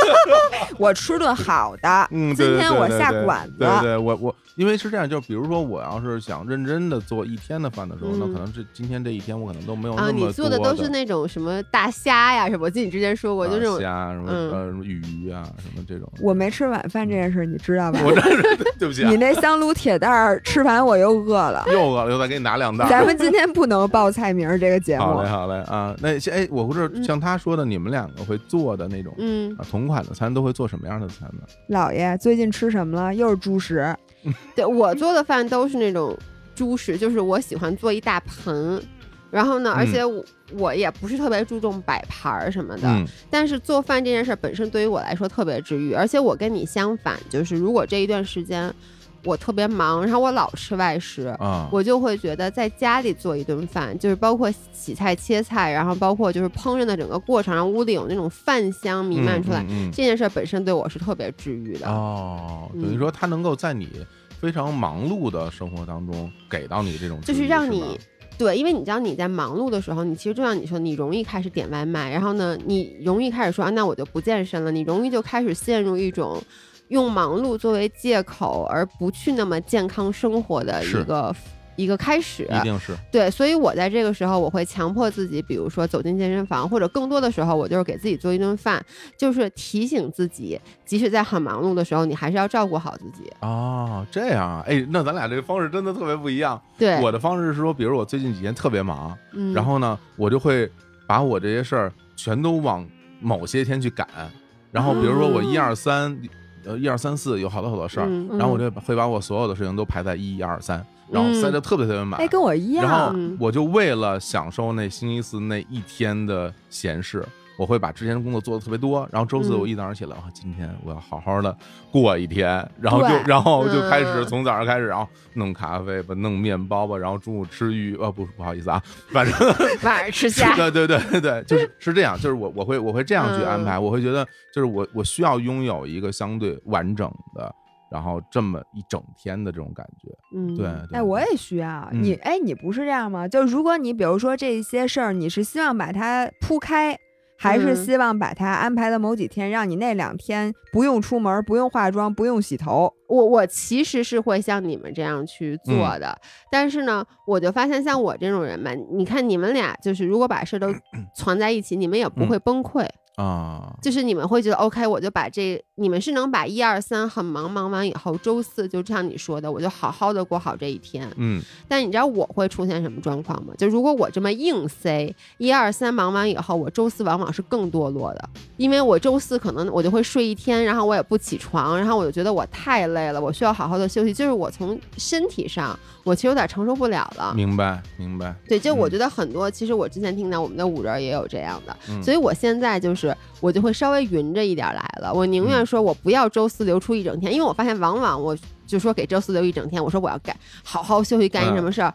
Speaker 3: 我吃顿好的，
Speaker 2: 嗯，
Speaker 3: 今天我下馆子，
Speaker 2: 对对，我我因为是这样，就比如说我要是想认真的做一天的饭的时候，那
Speaker 4: 嗯
Speaker 2: 可能这今天这一天我可能都没有
Speaker 4: 啊，
Speaker 2: 那么
Speaker 4: 你做的都是那种什么大虾呀，什么？我记得你之前说过，就
Speaker 2: 啊
Speaker 4: 这种
Speaker 2: 虾什么
Speaker 4: 嗯
Speaker 2: 呃什么鱼啊什么这种。
Speaker 3: 我没吃晚饭这件事，你知道吧？
Speaker 2: 我这是对不起啊
Speaker 3: 你，那香炉铁蛋儿吃完我又饿了。
Speaker 2: 又饿了，又再给你拿两袋。
Speaker 3: 咱们今天不能报菜名这个节目
Speaker 2: 好嘞，好嘞啊！那像哎，我不是
Speaker 4: 嗯
Speaker 2: 像他说的，你们两个会做的那种
Speaker 4: 嗯，
Speaker 2: 啊同款的餐都会做什么样的餐呢？
Speaker 3: 姥爷最近吃什么了？又是猪食。
Speaker 4: 对我做的饭都是那种猪食，就是我喜欢做一大盆，然后呢，而且我我也不是特别注重摆盘儿什么的，
Speaker 2: 嗯
Speaker 4: 但是做饭这件事儿本身对于我来说特别治愈，而且我跟你相反，就是如果这一段时间我特别忙，然后我老吃外食。
Speaker 2: 啊，
Speaker 4: 我就会觉得在家里做一顿饭，就是包括洗菜、切菜，然后包括就是烹饪的整个过程，让屋里有那种饭香弥漫出来，
Speaker 2: 嗯嗯嗯
Speaker 4: 这件事儿本身对我是特别治愈的。
Speaker 2: 哦，等于
Speaker 4: 嗯
Speaker 2: 说它能够在你非常忙碌的生活当中给到你这种，
Speaker 4: 就是让你对，因为你知道你在忙碌的时候，你其实就像你说，你容易开始点外卖，然后呢，你容易开始说啊，那我就不健身了，你容易就开始陷入一种用忙碌作为借口而不去那么健康生活的一个一个开始。
Speaker 2: 一定是
Speaker 4: 对，所以我在这个时候，我会强迫自己，比如说走进健身房，或者更多的时候，我就是给自己做一顿饭，就是提醒自己，即使在很忙碌的时候，你还是要照顾好自己。
Speaker 2: 哦，这样啊，哎，那咱俩这个方式真的特别不一样。
Speaker 4: 对，
Speaker 2: 我的方式是说，比如我最近几天特别忙，
Speaker 4: 嗯，
Speaker 2: 然后呢，我就会把我这些事儿全都往某些天去赶，然后比如说我一二三，呃，一二三四有好多好多事儿，
Speaker 4: 嗯
Speaker 2: 然后我就会把我所有的事情都排在一二三，然后塞得特别特别满。
Speaker 3: 哎，跟我一样
Speaker 2: 然后我就为了享受那星期四那一天的闲适，我会把之前的工作做的特别多，然后周四
Speaker 4: 嗯
Speaker 2: 我一早上起来，哇，今天我要好好的过一天，然后就然后就开始
Speaker 4: 嗯
Speaker 2: 从早上开始，然后弄咖啡吧，弄面包吧，然后中午吃鱼，呃，不不好意思啊，反正
Speaker 4: 晚上吃虾。
Speaker 2: 对对对对对，就是是这样，就是我我会我会这样去安排，我会觉得就是我我需要拥有一个相对完整的，然后这么一整天的这种感觉，
Speaker 4: 嗯，
Speaker 2: 对，对
Speaker 3: 哎，我也需要
Speaker 2: 嗯
Speaker 3: 你。哎，你不是这样吗？就如果你比如说这些事儿，你是希望把它铺开，还是
Speaker 4: 嗯。
Speaker 3: 希望把它安排的某几天，让你那两天不用出门，不用化妆，不用洗头。
Speaker 4: 我我其实是会像你们这样去做的，但是呢，我就发现像我这种人吧，你看你们俩就是如果把事儿都 攒在一起，你们也不会崩溃，
Speaker 2: 啊，
Speaker 4: 就是你们会觉得 OK，我就把这，你们是能把一二三很忙忙完以后，周四就像你说的，我就好好的过好这一天。
Speaker 2: 嗯
Speaker 4: 但你知道我会出现什么状况吗？就如果我这么硬塞一二三忙完以后，我周四往往是更堕落的，因为我周四可能我就会睡一天，然后我也不起床，然后我就觉得我太累了，我需要好好的休息。就是我从身体上，我其实有点承受不了了。
Speaker 2: 明白明白，
Speaker 4: 对，就我
Speaker 2: 嗯
Speaker 4: 觉得很多，其实我之前听到我们的五人也有这样的，
Speaker 2: 嗯
Speaker 4: 所以我现在就是我就会稍微匀着一点来了。我宁愿
Speaker 2: 嗯
Speaker 4: 说我不要周四留出一整天，因为我发现往往我就说给周四留一整天，我说我要干好好休息，干一什么事儿，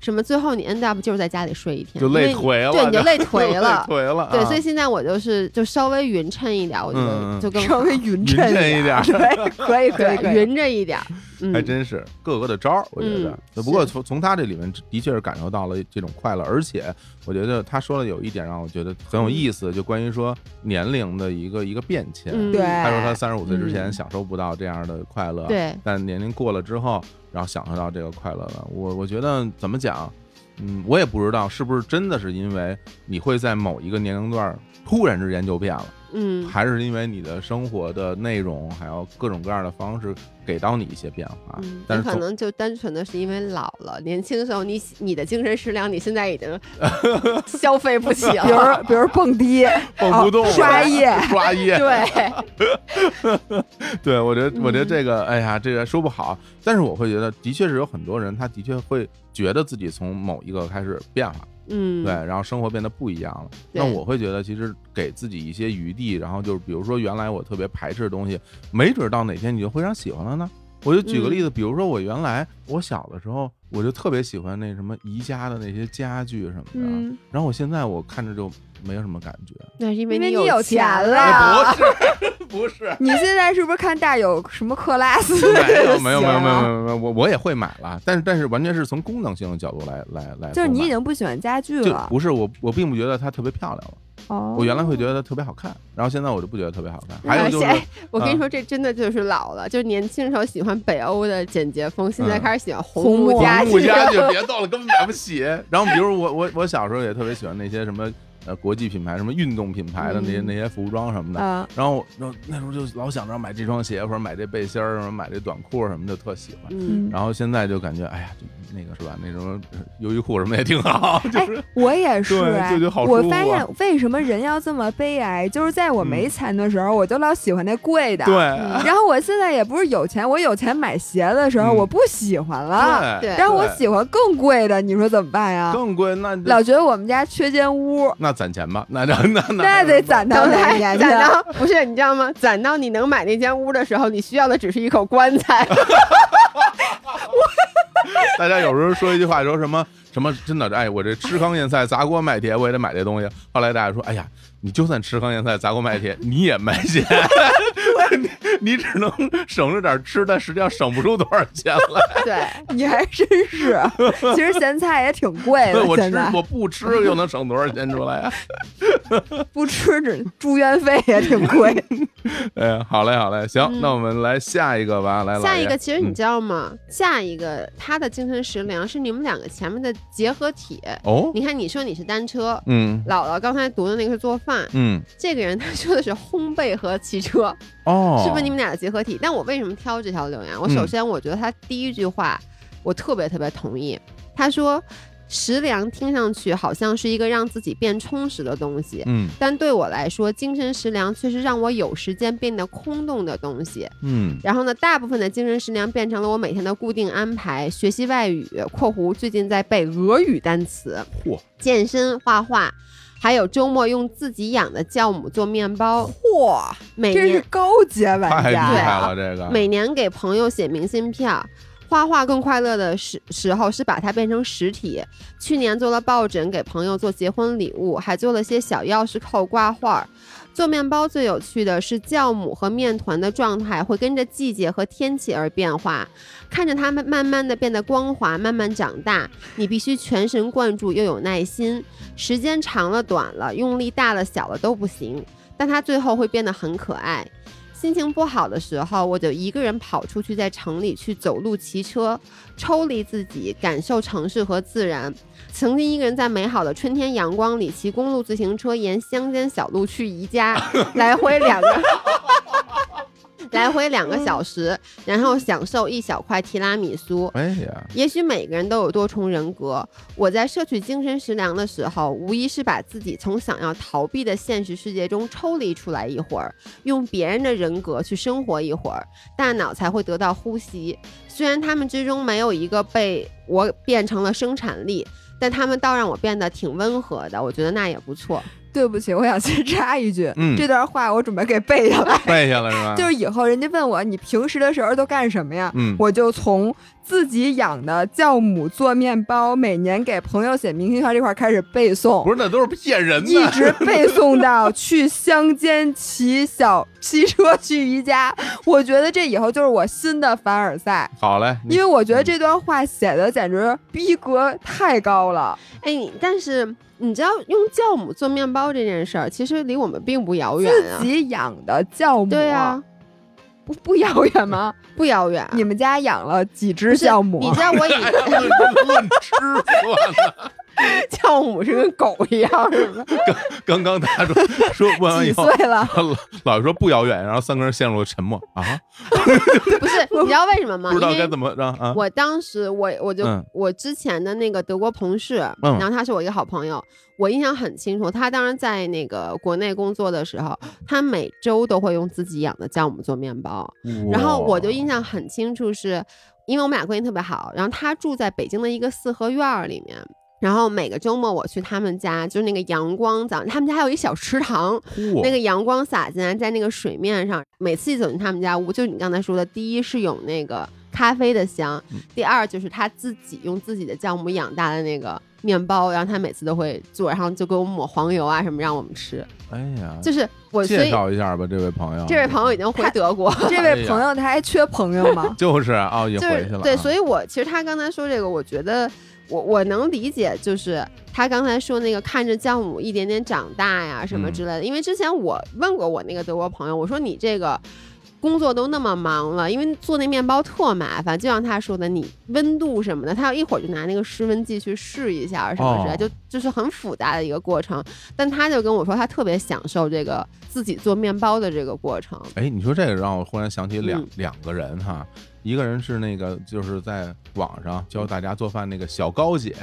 Speaker 4: 什么最后你 end up 就是在家里睡一天，
Speaker 2: 嗯就累颓了，
Speaker 4: 对，你就累颓 了。
Speaker 2: 累颓了，
Speaker 4: 对，
Speaker 2: 啊
Speaker 4: 所以现在我就是就稍微匀称一点，我觉得就更
Speaker 3: 稍微匀
Speaker 2: 匀
Speaker 3: 称
Speaker 2: 称一点
Speaker 3: 对，可以可以。
Speaker 4: 匀着一点
Speaker 2: 还真是各个的招儿，我觉得
Speaker 4: 嗯。
Speaker 2: 不过从从他这里面的确是感受到了这种快乐，而且我觉得他说的有一点让我觉得很有意思，就关于说年龄的一个一个变迁。
Speaker 4: 嗯，
Speaker 3: 对
Speaker 2: 他说他三十五岁之前
Speaker 3: 嗯
Speaker 2: 享受不到这样的快乐，
Speaker 4: 对
Speaker 2: 但年龄过了之后，然后享受到这个快乐了。我我觉得怎么讲，嗯，我也不知道是不是真的是因为你会在某一个年龄段突然之间就变了。
Speaker 4: 嗯，
Speaker 2: 还是因为你的生活的内容，还有各种各样的方式给到你一些变化。
Speaker 4: 嗯，
Speaker 2: 但是
Speaker 4: 可能就单纯的是因为老了，年轻时候你你的精神食粮，你现在已经 消费不起了。
Speaker 3: 比如。比如蹦迪，
Speaker 2: 蹦不动
Speaker 3: 刷夜。
Speaker 2: 刷夜，
Speaker 4: 对，
Speaker 2: 对我觉得，我觉得
Speaker 4: 嗯
Speaker 2: 这个，哎呀，这个说不好，但是我会觉得，的确是有很多人，他的确会觉得自己从某一个开始变化，
Speaker 4: 嗯，
Speaker 2: 对，然后生活变得不一样了。那我会觉得，其实给自己一些余地，然后就是比如说，原来我特别排斥的东西，没准到哪天你就非常喜欢了呢。我就举个例子，比如说我原来我小的时候，我就特别喜欢那什么宜家的那些家具什么的，
Speaker 3: 嗯，
Speaker 2: 然后我现在我看着就没有什么感觉。
Speaker 4: 那是因为
Speaker 3: 因为
Speaker 4: 有
Speaker 3: 你有钱
Speaker 4: 了。
Speaker 3: 了
Speaker 2: 不是，不是，
Speaker 3: 你现在是不是看大有什么克拉斯？
Speaker 2: 没有没有没有没有没
Speaker 3: 有，
Speaker 2: 没有，我我也会买了，但是但是完全是从功能性的角度来来来，
Speaker 3: 就是你已经不喜欢家具
Speaker 2: 就
Speaker 3: 了。
Speaker 2: 不是我我并不觉得它特别漂亮了，
Speaker 3: 哦，
Speaker 2: 我原来会觉得它特别好看，然后现在我就不觉得特别好看。还有就是
Speaker 4: 我跟
Speaker 2: 啊
Speaker 4: 你说，这真的就是老了，就是年轻时候喜欢北欧的简洁风，现在
Speaker 2: 嗯
Speaker 4: 开始喜欢
Speaker 3: 红木
Speaker 4: 家具。
Speaker 2: 红木家具别逗了，根本买不起。然后比如我我我小时候也特别喜欢那些什么呃国际品牌、什么运动品牌的那些
Speaker 4: 嗯
Speaker 2: 那些服装什么的。
Speaker 3: 啊，
Speaker 2: 然后然后那时候就老想着买这双鞋或者买这背心儿，什么买这短裤什么的，特喜欢。
Speaker 4: 嗯，
Speaker 2: 然后现在就感觉，哎呀，就那个是吧？那什么优衣库什么也挺好，就是
Speaker 3: 我也是我发现为什么人要这么悲哀，就是在我没
Speaker 2: 嗯
Speaker 3: 钱的时候，我就老喜欢那贵的。
Speaker 2: 对。
Speaker 3: 然后我现在也不是有钱，我有钱买鞋的时候，
Speaker 2: 嗯
Speaker 3: 我不喜欢了。
Speaker 4: 对
Speaker 3: 然后我喜欢更贵的，你说怎么办呀？
Speaker 2: 更贵，那
Speaker 3: 老觉得我们家缺间屋，
Speaker 2: 那攒钱吧，那那那
Speaker 3: 那得攒到
Speaker 4: 等
Speaker 3: 哪年去？
Speaker 4: 攒到不是你知道吗？攒到你能买那间屋的时候，你需要的只是一口棺材。
Speaker 2: 大家有时候说一句话，说什么什么真的，哎，我这吃糠咽菜砸锅卖铁，我也得买这东西。后来大家说，哎呀，你就算吃糠咽菜砸锅卖铁，你也卖钱，你你只能省着点吃，但实际上省不出多少钱来。
Speaker 4: 对，
Speaker 3: 你还真是，其实咸菜也挺贵的，
Speaker 2: 我
Speaker 3: 现在
Speaker 2: 吃我不吃又能省多少钱出来啊？
Speaker 3: 不吃这住院费也挺贵。
Speaker 2: 哎，好嘞好嘞，行，
Speaker 4: 嗯
Speaker 2: 那我们来下一个吧，来
Speaker 4: 下一个其实你
Speaker 2: 嗯
Speaker 4: 知道吗？下一个他的精神食粮是你们两个前面的结合体。
Speaker 2: 哦，
Speaker 4: 你看，你说你是单车，
Speaker 2: 嗯
Speaker 4: 姥姥刚才读的那个是做饭，
Speaker 2: 嗯
Speaker 4: 这个人他说的是烘焙和骑车，
Speaker 2: 哦，
Speaker 4: 是不是你们俩的结合体？但我为什么挑这条留言？我首
Speaker 2: 嗯
Speaker 4: 先我觉得他第一句话我特别特别同意，他说食粮听上去好像是一个让自己变充实的东西，
Speaker 2: 嗯
Speaker 4: 但对我来说，精神食粮却是让我有时间变得空洞的东西。
Speaker 2: 嗯
Speaker 4: 然后呢，大部分的精神食粮变成了我每天的固定安排，学习外语（括弧最近在背俄语单词）、
Speaker 2: 嚯
Speaker 4: 健身、画画，还有周末用自己养的酵母做面包。
Speaker 3: 嚯，
Speaker 4: 每
Speaker 3: 真是高阶玩
Speaker 2: 太厉
Speaker 3: 家
Speaker 2: 害
Speaker 3: 呀！
Speaker 2: 了，这个
Speaker 4: 每年给朋友写明信片儿。画画更快乐的时时候是把它变成实体。去年做了抱枕，给朋友做结婚礼物，还做了些小钥匙扣挂画儿。做面包最有趣的是酵母和面团的状态会跟着季节和天气而变化，看着它们慢慢的变得光滑，慢慢长大，你必须全神贯注又有耐心，时间长了短了，用力大了小了都不行，但它最后会变得很可爱。心情不好的时候，我就一个人跑出去，在城里去走路、骑车，抽离自己，感受城市和自然。曾经一个人在美好的春天阳光里骑公路自行车，沿乡间小路去宜家，来回两个。来回两个小时，然后享受一小块提拉米苏。
Speaker 2: 哎呀，
Speaker 4: 也许每个人都有多重人格。我在摄取精神食粮的时候，无疑是把自己从想要逃避的现实世界中抽离出来一会儿，用别人的人格去生活一会儿，大脑才会得到呼吸。虽然他们之中没有一个被我变成了生产力，但他们倒让我变得挺温和的。我觉得那也不错。
Speaker 3: 对不起，我想先插一句，
Speaker 2: 嗯
Speaker 3: 这段话我准备给背下来。
Speaker 2: 背下来是吧？
Speaker 3: 就是以后人家问我你平时的时候都干什么呀？
Speaker 2: 嗯
Speaker 3: 我就从自己养的酵母做面包，每年给朋友写明信片这块儿开始背诵
Speaker 2: 不，是，那都是骗人的。
Speaker 3: 一直背诵到去乡间骑小骑车去宜家。我觉得这以后就是我新的凡尔赛，
Speaker 2: 好嘞，
Speaker 3: 因为我觉得这段话写的简直逼格太高了。
Speaker 4: 哎，但是你知道用酵母做面包这件事儿，其实离我们并不遥远啊
Speaker 3: 自。己养的酵母，
Speaker 4: 对啊，
Speaker 3: 不不遥远吗？
Speaker 4: 不遥远。
Speaker 3: 你们家养了几只酵母？
Speaker 4: 你知道我以
Speaker 2: 哎呀论吃
Speaker 4: 酵母是跟狗一样是吗？
Speaker 2: 刚刚他说说问完以
Speaker 3: 几
Speaker 2: 后，
Speaker 3: 岁了？
Speaker 2: 老老说不遥远，然后三个人陷入了沉默啊，
Speaker 4: 不是，你知道为什么吗？
Speaker 2: 不知道该怎么着啊。
Speaker 4: 我当时我我就、
Speaker 2: 嗯
Speaker 4: 我之前的那个德国同事，
Speaker 2: 嗯
Speaker 4: 然后他是我一个好朋友，我印象很清楚。他当时在那个国内工作的时候，他每周都会用自己养的酵母做面包。然后我就印象很清楚是，因为我们俩关系特别好，然后他住在北京的一个四合院儿里面。然后每个周末我去他们家，就是那个阳光早，他们家还有一小池塘，
Speaker 2: 嚯
Speaker 4: 那个阳光洒进来，在那个水面上，每次一走进他们家屋，就你刚才说的，第一是有那个咖啡的香，
Speaker 2: 嗯
Speaker 4: 第二就是他自己用自己的酵母养大的那个面包，然后他每次都会做，然后就给我们抹黄油啊什么让我们吃，
Speaker 2: 哎呀，
Speaker 4: 就是我
Speaker 2: 介绍一下吧，这位朋友，
Speaker 4: 这位朋友已经回德国，
Speaker 3: 这
Speaker 2: 哎呀
Speaker 3: 位朋友他还缺朋友吗？
Speaker 2: 就是啊，也回去了啊，
Speaker 4: 对，所以我其实他刚才说这个，我觉得我我能理解，就是他刚才说那个看着酵母一点点长大呀什么
Speaker 2: 嗯
Speaker 4: 之类的，因为之前我问过我那个德国朋友，我说你这个。工作都那么忙了，因为做那面包特麻烦，就像他说的，你温度什么的，他要一会儿就拿那个湿温计去试一下什么之类，
Speaker 2: 哦
Speaker 4: 就就是很复杂的一个过程。但他就跟我说，他特别享受这个自己做面包的这个过程。
Speaker 2: 哎，你说这个让我忽然想起两、
Speaker 4: 嗯
Speaker 2: 两个人哈，一个人是那个就是在网上教大家做饭那个小高姐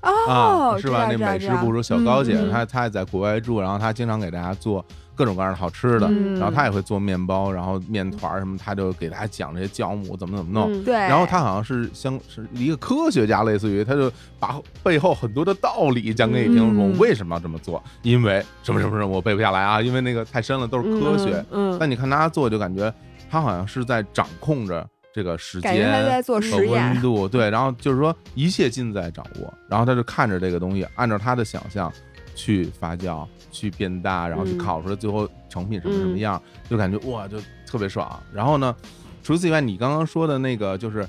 Speaker 3: 哦，
Speaker 2: 啊，是吧？那美食博主小高姐，她她也在国外住，然后她经常给大家做各种各样的好吃的，
Speaker 3: 嗯
Speaker 2: 然后她也会做面包，然后面团儿什么，她就给大家讲这些酵母怎么怎么弄。
Speaker 4: 嗯
Speaker 3: 对，
Speaker 2: 然后她好像是相是一个科学家，类似于她就把背后很多的道理讲给你听，说
Speaker 3: 嗯
Speaker 2: 我为什么要这么做，因为什么什么什么，我背不下来啊，因为那个太深了，都是科学。
Speaker 3: 嗯，
Speaker 2: 但你看她做，就感觉她好像是在掌控着这个时间
Speaker 3: 做
Speaker 2: 和温。度，对，然后就是说一切尽在掌握，然后他就看着这个东西，按照他的想象去发酵、去变大，然后去
Speaker 4: 嗯
Speaker 2: 烤出来最后成品什么什么
Speaker 4: 嗯
Speaker 2: 样，就感觉哇，就特别爽。然后呢，除此以外，你刚刚说的那个就是。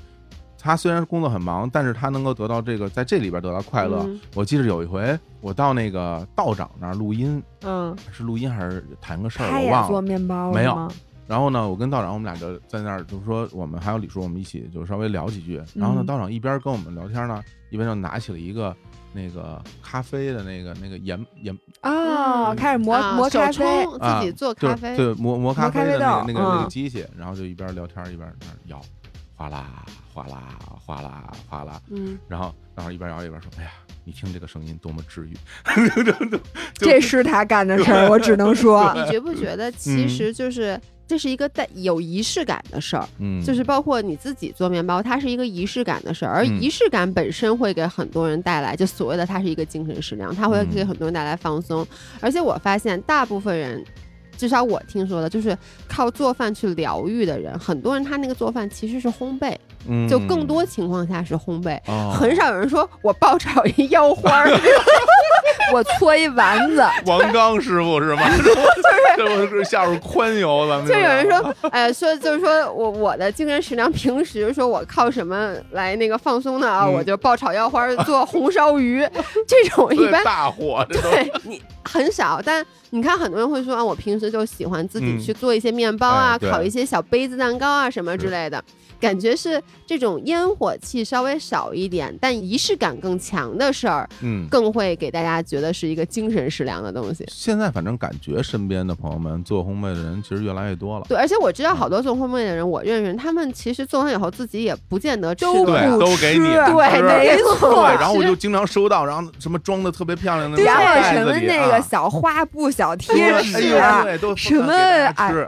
Speaker 2: 他虽然工作很忙，但是他能够得到这个，在这里边得到快乐。
Speaker 4: 嗯
Speaker 2: 我记得有一回，我到那个道长那儿录音，
Speaker 3: 嗯，
Speaker 2: 是录音还是谈个事儿，我忘了。
Speaker 3: 做面包
Speaker 2: 没有
Speaker 3: 吗
Speaker 2: 然后呢，我跟道长我们俩就在那儿，就是说我们还有李叔，我们一起就稍微聊几句。然后呢，
Speaker 3: 嗯。
Speaker 2: 道长一边跟我们聊天呢，一边就拿起了一个那个咖啡的那个那个研研
Speaker 3: 哦，
Speaker 4: 嗯
Speaker 3: 开始磨磨咖啡，
Speaker 2: 啊
Speaker 4: 自己做咖啡，
Speaker 2: 对磨磨咖
Speaker 3: 磨咖啡
Speaker 2: 啡的那个
Speaker 3: 豆
Speaker 2: 那个那个
Speaker 3: 嗯。
Speaker 2: 机器，然后就一边聊天一边在那儿摇，哗啦哗啦哗啦哗啦，
Speaker 4: 嗯，
Speaker 2: 然后然后一边摇一边说：“哎呀，你听这个声音多么治愈。”
Speaker 3: 这是他干的事儿，我只能说，
Speaker 4: 你觉不觉得其
Speaker 2: 嗯。
Speaker 4: 实就是这是一个带有仪式感的事儿？
Speaker 2: 嗯，
Speaker 4: 就是包括你自己做面包，它是一个仪式感的事儿，而
Speaker 2: 嗯
Speaker 4: 仪式感本身会给很多人带来，就所谓的它是一个精神食粮，它会
Speaker 2: 嗯
Speaker 4: 给很多人带来放松。而且我发现，大部分人，至少我听说的，就是靠做饭去疗愈的人，很多人他那个做饭其实是烘焙，
Speaker 2: 嗯
Speaker 4: 就更多情况下是烘焙。
Speaker 2: 哦
Speaker 4: 很少有人说我爆炒一腰花儿，
Speaker 3: 我搓一丸子，
Speaker 2: 王刚师傅是吗？这不是下边宽油，咱们
Speaker 4: 就有人说，哎，说就是说我我的精神食粮，平时说我靠什么来那个放松呢啊？
Speaker 2: 嗯
Speaker 4: 我就爆炒腰花，做红烧鱼，这种一般
Speaker 2: 大火，这都
Speaker 4: 对你很少。但你看很多人会说啊，我平时就喜欢自己
Speaker 2: 嗯
Speaker 4: 去做一些面包啊，烤一些小杯子蛋糕啊什么之类的。感觉是这种烟火气稍微少一点，但仪式感更强的事儿，
Speaker 2: 嗯。
Speaker 4: 更会给大家觉得是一个精神食粮的东西。
Speaker 2: 现在反正感觉身边的朋友们做烘焙的人其实越来越多了，
Speaker 4: 对，而且我知道好多做烘焙的人，我认识，他们其实做完以后自己也不见得吃
Speaker 3: 都不
Speaker 2: 对，都给你。
Speaker 3: 吃。
Speaker 4: 对没错。
Speaker 2: 对，然后我就经常收到，然后什么装的特别漂亮的那
Speaker 3: 对
Speaker 2: 种袋
Speaker 3: 什么那个
Speaker 2: 啊
Speaker 3: 小花布、小
Speaker 2: 对
Speaker 3: 贴
Speaker 2: 哎
Speaker 3: 纸
Speaker 2: 都
Speaker 3: 什么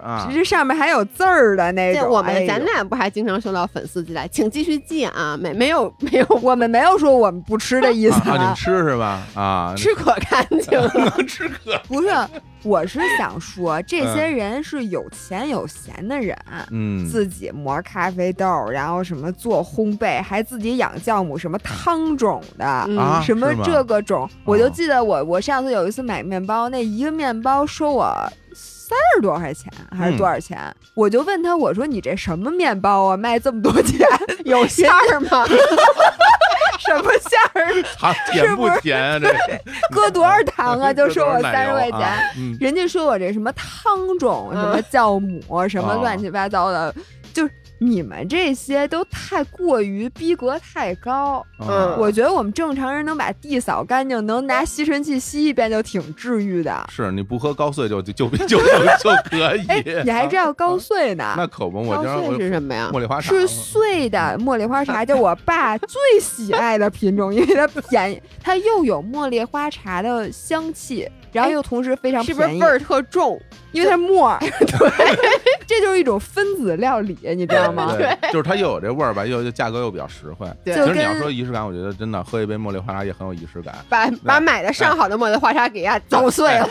Speaker 2: 啊，
Speaker 3: 这上面还有字儿的那种。
Speaker 4: 我们咱俩不还经常收到粉丝寄来，请继续寄啊，没没有 没有
Speaker 3: 我们没有说我们不吃的意思。
Speaker 2: 啊，你们吃是吧？啊，
Speaker 4: 吃可干净。
Speaker 2: 吃可
Speaker 3: 不是，我是想说，这些人是有钱有闲的人。
Speaker 2: 嗯，
Speaker 3: 自己磨咖啡豆，然后什么做烘焙，还自己养酵母，什么汤种的，什么这个种，我就
Speaker 2: 哦。
Speaker 3: 记得我我上次有一次买面包，那一个面包说我三十多块钱还是多少钱？我就问他，我说你这什么面包啊，卖这么多钱？
Speaker 4: 有馅儿吗？
Speaker 3: 什么馅儿？
Speaker 2: 糖甜不甜啊？这
Speaker 3: 搁多少糖啊？就说我三十块钱。
Speaker 2: 啊嗯，
Speaker 3: 人家说我这什么汤种、什么酵母、什么乱七八糟的，就是你们这些都太过于逼格太高。
Speaker 2: 嗯
Speaker 3: 我觉得我们正常人能把地扫干净，能拿吸尘器吸一遍就挺治愈的。
Speaker 2: 是你不喝高碎就 就就就就就可以。
Speaker 3: 哎，你还知道高碎呢？
Speaker 2: 那可不，我
Speaker 4: 高碎是什么呀？
Speaker 2: 茉莉花茶
Speaker 3: 是碎的茉莉花茶，就我爸最喜爱的品种，因为它便宜，它又有茉莉花茶的香气，然后又同时非常便宜，
Speaker 4: 是不是味儿特重？
Speaker 3: 因为它是沫儿，对，这就是一种分子料理，你知道吗？
Speaker 2: 对，就是它又有这味儿吧，又又价格又比较实惠。
Speaker 4: 对
Speaker 2: 其实你要说仪式感，我觉得真的喝一杯茉莉花茶也很有仪式感。
Speaker 4: 把把买的上好的茉莉花茶给它捣碎了。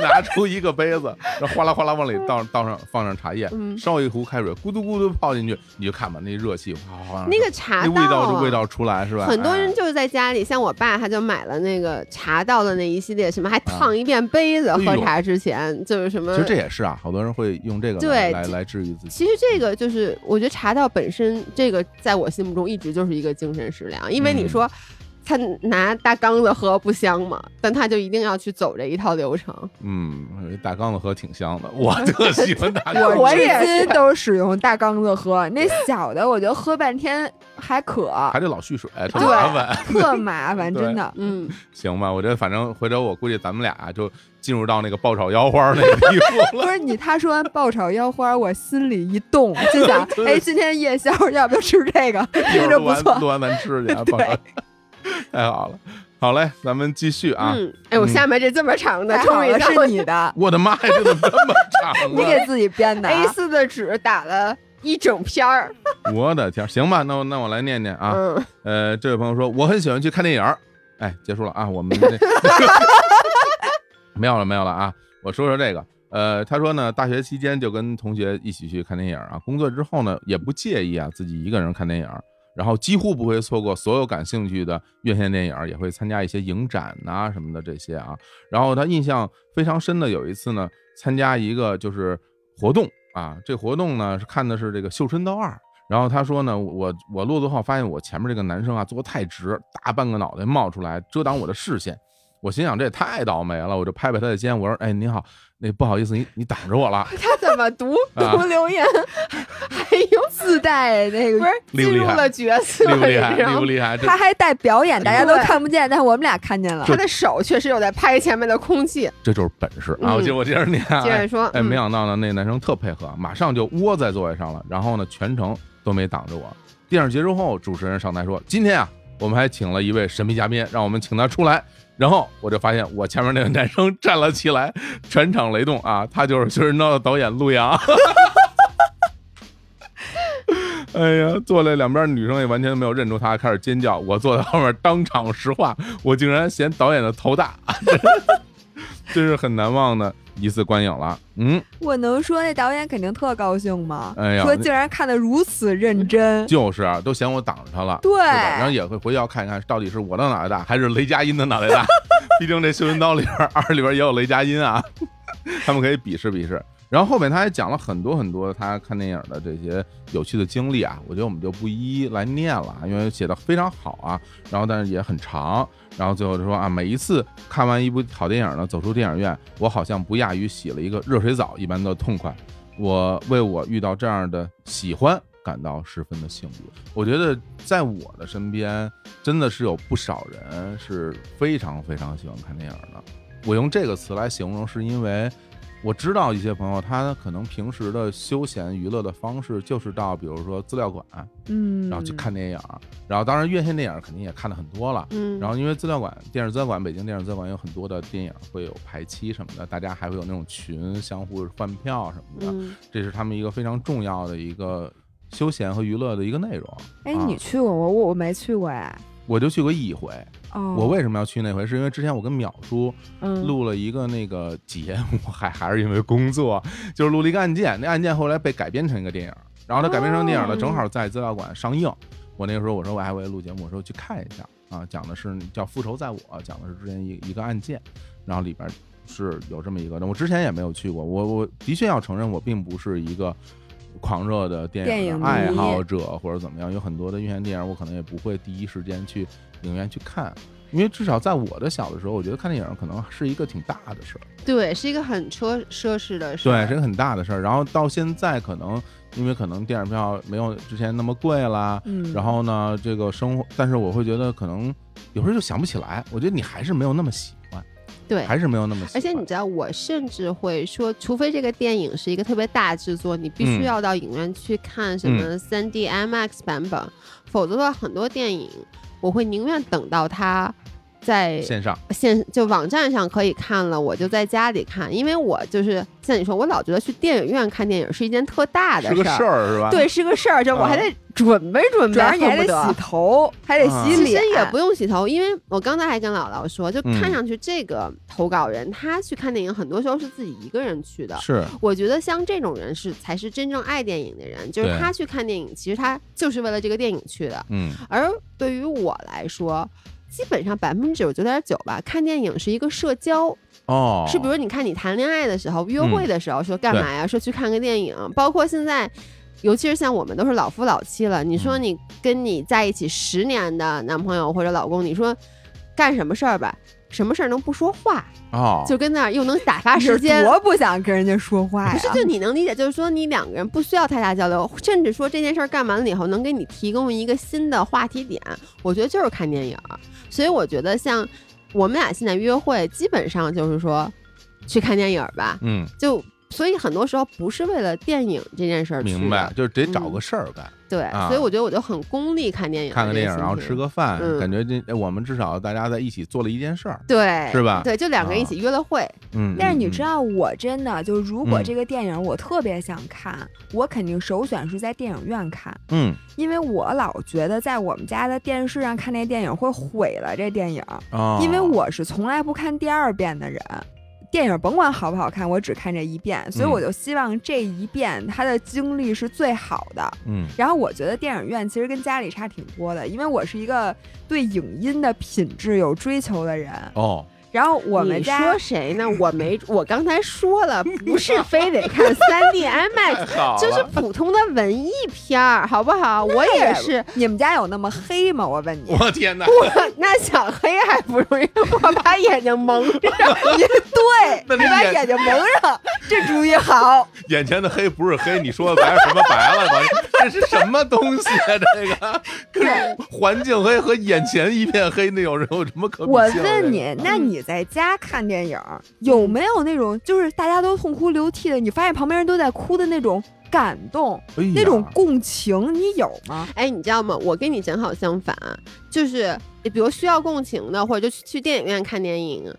Speaker 2: 拿 拿出一个杯子，然后哗啦哗啦往里倒倒上放上茶叶，
Speaker 4: 嗯
Speaker 2: 烧一壶开水，咕嘟咕嘟泡进去，你就看吧，那热气哗哗哗，
Speaker 4: 那个茶
Speaker 2: 那味道
Speaker 4: 啊
Speaker 2: 就味道出来是吧？
Speaker 4: 很多
Speaker 2: 哎
Speaker 4: 人就是在家里，像我爸，他就买了那个茶道的那一系列，什么还烫一遍杯子，喝茶之前就是什么。
Speaker 2: 其实这也是啊，好多人会用这个
Speaker 4: 对
Speaker 2: 来来来治愈自己。
Speaker 4: 其实这个就是，我觉得茶道本身这个在我心目中一直就是一个精神食粮，因为你
Speaker 2: 嗯
Speaker 4: 说他拿大缸子喝不香吗？但他就一定要去走这一套流程。
Speaker 2: 嗯，大缸子喝挺香的，我特 喜欢大缸子。
Speaker 3: 我
Speaker 4: 也
Speaker 3: 今都使用大缸子喝，那小的我觉得喝半天还渴，
Speaker 2: 还得老蓄水，特麻烦。
Speaker 3: 特麻烦，真的。
Speaker 4: 嗯，
Speaker 2: 行吧，我觉得反正回头我估计咱们俩就进入到那个爆炒腰花那个地步了。
Speaker 3: 不是你，他说完爆炒腰花，我心里一动，心想，哎，今天夜宵要不要吃这个？听着不错。
Speaker 2: 录完咱吃去啊，爆炒 太好了。好嘞，咱们继续啊。
Speaker 4: 嗯，哎，我
Speaker 2: 嗯
Speaker 4: 下面这这么长的，终于
Speaker 3: 是你的，
Speaker 2: 我的妈呀，这怎么这么长
Speaker 3: 你
Speaker 2: 啊？
Speaker 3: 给自己编的啊。
Speaker 4: A 四的纸打了一整篇儿。
Speaker 2: 我的天，行吧，那我那我来念念啊。
Speaker 4: 嗯，
Speaker 2: 呃，这位朋友说我很喜欢去看电影儿。哎，结束了啊，我们这没有了没有了啊。我说说这个，呃，他说呢，大学期间就跟同学一起去看电影啊，工作之后呢也不介意啊自己一个人看电影，然后几乎不会错过所有感兴趣的院线电影，也会参加一些影展呐、什么的这些啊。然后他印象非常深的有一次呢，参加一个就是活动啊，这活动呢是看的是这个《绣春刀二》。然后他说呢，我我落座后发现我前面这个男生啊坐太直，大半个脑袋冒出来遮挡我的视线。我心想这也太倒霉了，我就拍拍他的肩，我说：“哎，你好，那不好意思，你你挡着我了。
Speaker 4: 怎么读
Speaker 2: 啊
Speaker 4: 读留言，还有
Speaker 3: 自带那个
Speaker 4: 不是进入了角色，
Speaker 2: 厉不厉害？厉不厉害？
Speaker 3: 他还带表演，大家都看不见，但是我们俩看见了。
Speaker 4: 他的手确实有在拍前面的空气。
Speaker 2: 这就是本事啊！我接我接着念啊，
Speaker 4: 接着说，
Speaker 2: 哎，
Speaker 4: 嗯
Speaker 2: 没想到呢，那男生特配合，马上就窝在座位上了，然后呢，全程都没挡着我。电影结束后，主持人上台说：“今天啊，我们还请了一位神秘嘉宾，让我们请他出来。”然后我就发现我前面那个男生站了起来，全场雷动啊！他就是《绣春刀》的导演陆阳。哎呀，坐在两边女生也完全没有认出他，开始尖叫。我坐在后面当场石化，我竟然嫌导演的头大，真是很难忘的一次观影了。嗯，
Speaker 3: 我能说那导演肯定特高兴吗？
Speaker 2: 哎呀
Speaker 3: 说竟然看得如此认真。
Speaker 2: 就是啊，都嫌我挡着他了，
Speaker 3: 对？
Speaker 2: 然后也会回去要看一看，到底是我的脑袋大还是雷佳音的脑袋大。毕竟这《绣春刀》里边二里边也有雷佳音啊，他们可以比试比试。然后后面他还讲了很多很多他看电影的这些有趣的经历啊，我觉得我们就不一一来念了，因为写的非常好啊，然后但是也很长，然后最后就说啊，每一次看完一部好电影呢，走出电影院，我好像不亚于洗了一个热水澡一般的痛快，我为我遇到这样的喜欢感到十分的幸运。我觉得在我的身边真的是有不少人是非常非常喜欢看电影的，我用这个词来形容是因为。我知道一些朋友，他可能平时的休闲娱乐的方式就是到，比如说资料馆，
Speaker 3: 嗯，
Speaker 2: 然后去看电影，然后当然院线电影肯定也看的很多了，
Speaker 4: 嗯，
Speaker 2: 然后因为资料馆、电视资料馆、北京电视资料馆有很多的电影会有排期什么的，大家还会有那种群相互换票什么的，
Speaker 4: 嗯。
Speaker 2: 这是他们一个非常重要的一个休闲和娱乐的一个内容。
Speaker 3: 哎，
Speaker 2: 啊。
Speaker 3: 你去过我我我没去过哎。
Speaker 2: 我就去过一回，
Speaker 3: 哦，
Speaker 2: 我为什么要去那回？是因为之前我跟淼叔
Speaker 3: 嗯
Speaker 2: 录了一个那个节目，还还是因为工作，就是录了一个案件，那案件后来被改编成一个电影，然后它改编成电影呢，
Speaker 3: 哦
Speaker 2: 正好在资料馆上映。我那个时候我说我还会录节目，我说去看一下啊，讲的是叫《复仇在我》，讲的是之前一一个案件，然后里边是有这么一个，我之前也没有去过，我我的确要承认，我并不是一个。狂热的电
Speaker 3: 电影
Speaker 2: 爱好者或者怎么样，有很多的院线电影，我可能也不会第一时间去影院去看，因为至少在我的小的时候，我觉得看电影可能是一个挺大的事儿，
Speaker 4: 对，是一个很奢奢侈的事
Speaker 2: 对，是一个很大的事儿。然后到现在，可能因为可能电影票没有之前那么贵啦，
Speaker 3: 嗯，
Speaker 2: 然后呢，这个生活，但是我会觉得可能有时候就想不起来。我觉得你还是没有那么喜欢，
Speaker 4: 对，
Speaker 2: 还是没有那么喜欢。
Speaker 4: 而且你知道，我甚至会说，除非这个电影是一个特别大制作，你必须
Speaker 2: 嗯
Speaker 4: 要到影院去看什么三 D IMAX 版本，否则的话，很多电影我会宁愿等到它在
Speaker 2: 线上，
Speaker 4: 线就网站上可以看了，我就在家里看，因为我就是像你说，我老觉得去电影院看电影是一件特大的
Speaker 2: 是个事
Speaker 4: 儿。
Speaker 2: 是吧？
Speaker 4: 对，是个事儿，就我还
Speaker 2: 啊
Speaker 4: 得准备准备，
Speaker 3: 主要你还得洗头，还得
Speaker 2: 啊
Speaker 3: 洗脸，
Speaker 4: 其实也不用洗头，因为我刚才还跟姥姥说，就看
Speaker 2: 嗯
Speaker 4: 上去这个投稿人、他去看电影，很多时候是自己一个人去的。
Speaker 2: 是，
Speaker 4: 我觉得像这种人是才是真正爱电影的人，就是他去看电影，其实他就是为了这个电影去的。
Speaker 2: 嗯，
Speaker 4: 而对于我来说，基本上百分之九十九点九吧，看电影是一个社交，
Speaker 2: 哦，
Speaker 4: 是比如你看你谈恋爱的时候、约会的时候说干嘛呀？说去看个电影，包括现在。尤其是像我们都是老夫老妻了，你说
Speaker 2: 嗯
Speaker 4: 你跟你在一起十年的男朋友或者老公，你说干什么事儿吧，什么事儿能不说话？
Speaker 2: 哦，
Speaker 4: 就跟那儿又能打发时间，
Speaker 3: 多不想跟人家说话呀
Speaker 4: 不是，就你能理解，就是说你两个人不需要太大交流，甚至说这件事儿干完了以后能给你提供一个新的话题点，我觉得就是看电影儿。所以我觉得像我们俩现在约会，基本上就是说去看电影儿吧，
Speaker 2: 嗯，
Speaker 4: 就所以很多时候不是为了电影这件事儿，
Speaker 2: 明白，就是得找
Speaker 4: 嗯。
Speaker 2: 个事儿干。
Speaker 4: 对，
Speaker 2: 啊。
Speaker 4: 所以我觉得我就很功利看电影，
Speaker 2: 看个电影，然后吃。个饭，
Speaker 4: 嗯。
Speaker 2: 感觉这哎我们至少大家在一起做了一件事儿，
Speaker 4: 对，
Speaker 2: 是吧？
Speaker 4: 对，就两个人一起约了会，
Speaker 2: 嗯。
Speaker 3: 但是你
Speaker 2: 嗯
Speaker 3: 知，道，我真的就如果
Speaker 2: 嗯。
Speaker 3: 这个电影我特别想看，我肯定首选是在电影院看，
Speaker 2: 嗯，
Speaker 3: 因为我老觉得在我们家的电视上看那电影会毁了这电影，
Speaker 2: 哦，
Speaker 3: 因为我是从来不看第二遍的人。电影甭管好不好看，我只看这一遍，所以
Speaker 2: 嗯
Speaker 3: 我就希望这一遍他的经历是最好的。
Speaker 2: 嗯
Speaker 3: 然后我觉得电影院其实跟家里差挺多的，因为我是一个对影音的品质有追求的人。
Speaker 2: 哦，
Speaker 3: 然后我们家
Speaker 4: 说谁呢？我没，我刚才说了，不是非得看三 D IMAX，
Speaker 2: 好
Speaker 4: 就是普通的文艺片儿，好不好？我也是，
Speaker 3: 你们家有那么黑吗？我问你。
Speaker 2: 我天哪！
Speaker 4: 我那想黑还不容易，我把眼睛蒙上。
Speaker 3: 对，
Speaker 2: 那你
Speaker 3: 把眼睛蒙上，这主意好。
Speaker 2: 眼前的黑不是黑，你说的白是什么白了？我这是什么东西啊？这个跟环境黑和眼前一片黑，那有人有什么可比
Speaker 3: 我
Speaker 2: 性？
Speaker 3: 问你，那你在家看电影有没有那种就是大家都痛哭流涕的，你发现旁边人都在哭的那种感动，
Speaker 2: 哎
Speaker 3: 那种共情，你有吗？
Speaker 4: 哎，你知道吗？我跟你正好相反，就是比如需要共情的，或者就去去电影院看电影，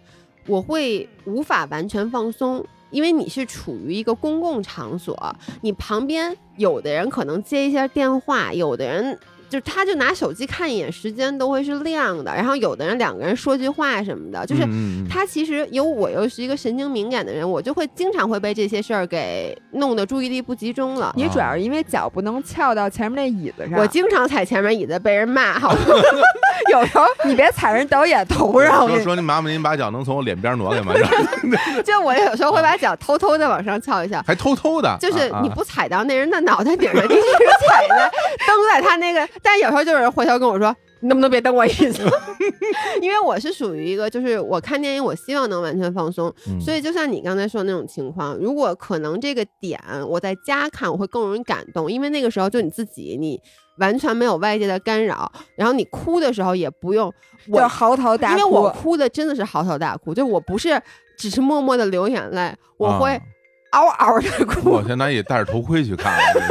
Speaker 4: 我会无法完全放松。因为你是处于一个公共场所，你旁边有的人可能接一下电话，有的人就他就拿手机看一眼，时间都会是亮的。然后有的人两个人说句话什么的，就是他其实有我又是一个神经敏感的人，我就会经常会被这些事儿给弄得注意力不集中了。
Speaker 3: 你主要是因为脚不能翘到前面那椅子上。
Speaker 4: 我经常踩前面椅子被人骂，好吗？
Speaker 3: 有时候你别踩人导演头上，我跟你
Speaker 2: 说说您麻烦您把脚能从我脸边挪开吗？
Speaker 4: 就我有时候会把脚偷偷的往上翘一下，
Speaker 2: 还偷偷的，
Speaker 4: 就是
Speaker 2: 啊
Speaker 4: 你不踩到那人的脑袋顶上，你只是踩在蹬在他那个，但有时候就有人回头跟我说。你能不能别蹬我一次？因为我是属于一个，就是我看电影，我希望能完全放松。
Speaker 2: 嗯
Speaker 4: 所以就像你刚才说的那种情况，如果可能这个点我在家看，我会更容易感动，因为那个时候就你自己，你完全没有外界的干扰，然后你哭的时候也不用我
Speaker 3: 嚎啕大哭。
Speaker 4: 因为我哭的真的是嚎啕大哭，就我不是只是默默的流眼泪，我会
Speaker 2: 啊
Speaker 4: 嗷嗷的哭。
Speaker 2: 我现在也戴着头盔去看了，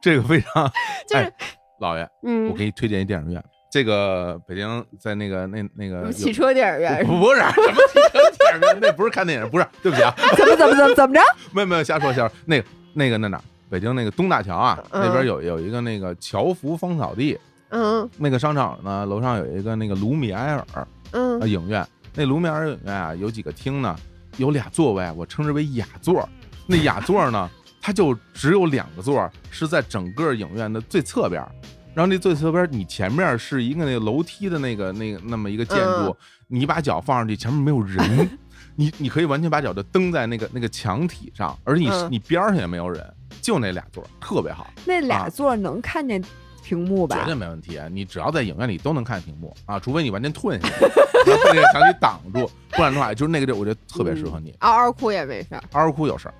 Speaker 2: 这个非常
Speaker 4: 就是
Speaker 2: 哎老爷，
Speaker 4: 嗯
Speaker 2: 我，给你推荐一电影院，这个北京在那个那那个
Speaker 4: 汽车电影院
Speaker 2: 不不是什么汽车电影院，那不是看电影，不是，对不起啊，
Speaker 3: 怎么怎么怎么怎么着？
Speaker 2: 没有没有瞎说瞎说，那个那个那哪，北京那个东大桥啊，
Speaker 4: 嗯
Speaker 2: 那边有有一个那个侨福芳草地，
Speaker 4: 嗯。
Speaker 2: 那个商场呢楼上有一个那个卢米埃尔
Speaker 4: 嗯。
Speaker 2: 呃影院，那卢米埃尔影院啊有几个厅呢，有俩座位，我称之为雅座，那雅座呢，它就只有两个座，是在整个影院的最侧边儿。然后那最侧边，你前面是一个那个楼梯的那个那个那么一个建筑，
Speaker 4: 嗯
Speaker 2: 你把脚放上去，前面没有人，你你可以完全把脚就蹬在那个那个墙体上，而且你、
Speaker 4: 嗯
Speaker 2: 你边儿上也没有人，就那俩座，特别好。
Speaker 3: 那俩
Speaker 2: 啊
Speaker 3: 座能看见屏幕吧
Speaker 2: 绝对？没问题，你只要在影院里都能看屏幕啊，除非你完全吞下去，然后被这个墙体挡住，不然的话，就是那个地儿，我觉得特别适合你。
Speaker 4: 嗷嗷哭也没事儿。
Speaker 2: 嗷嗷哭有事儿，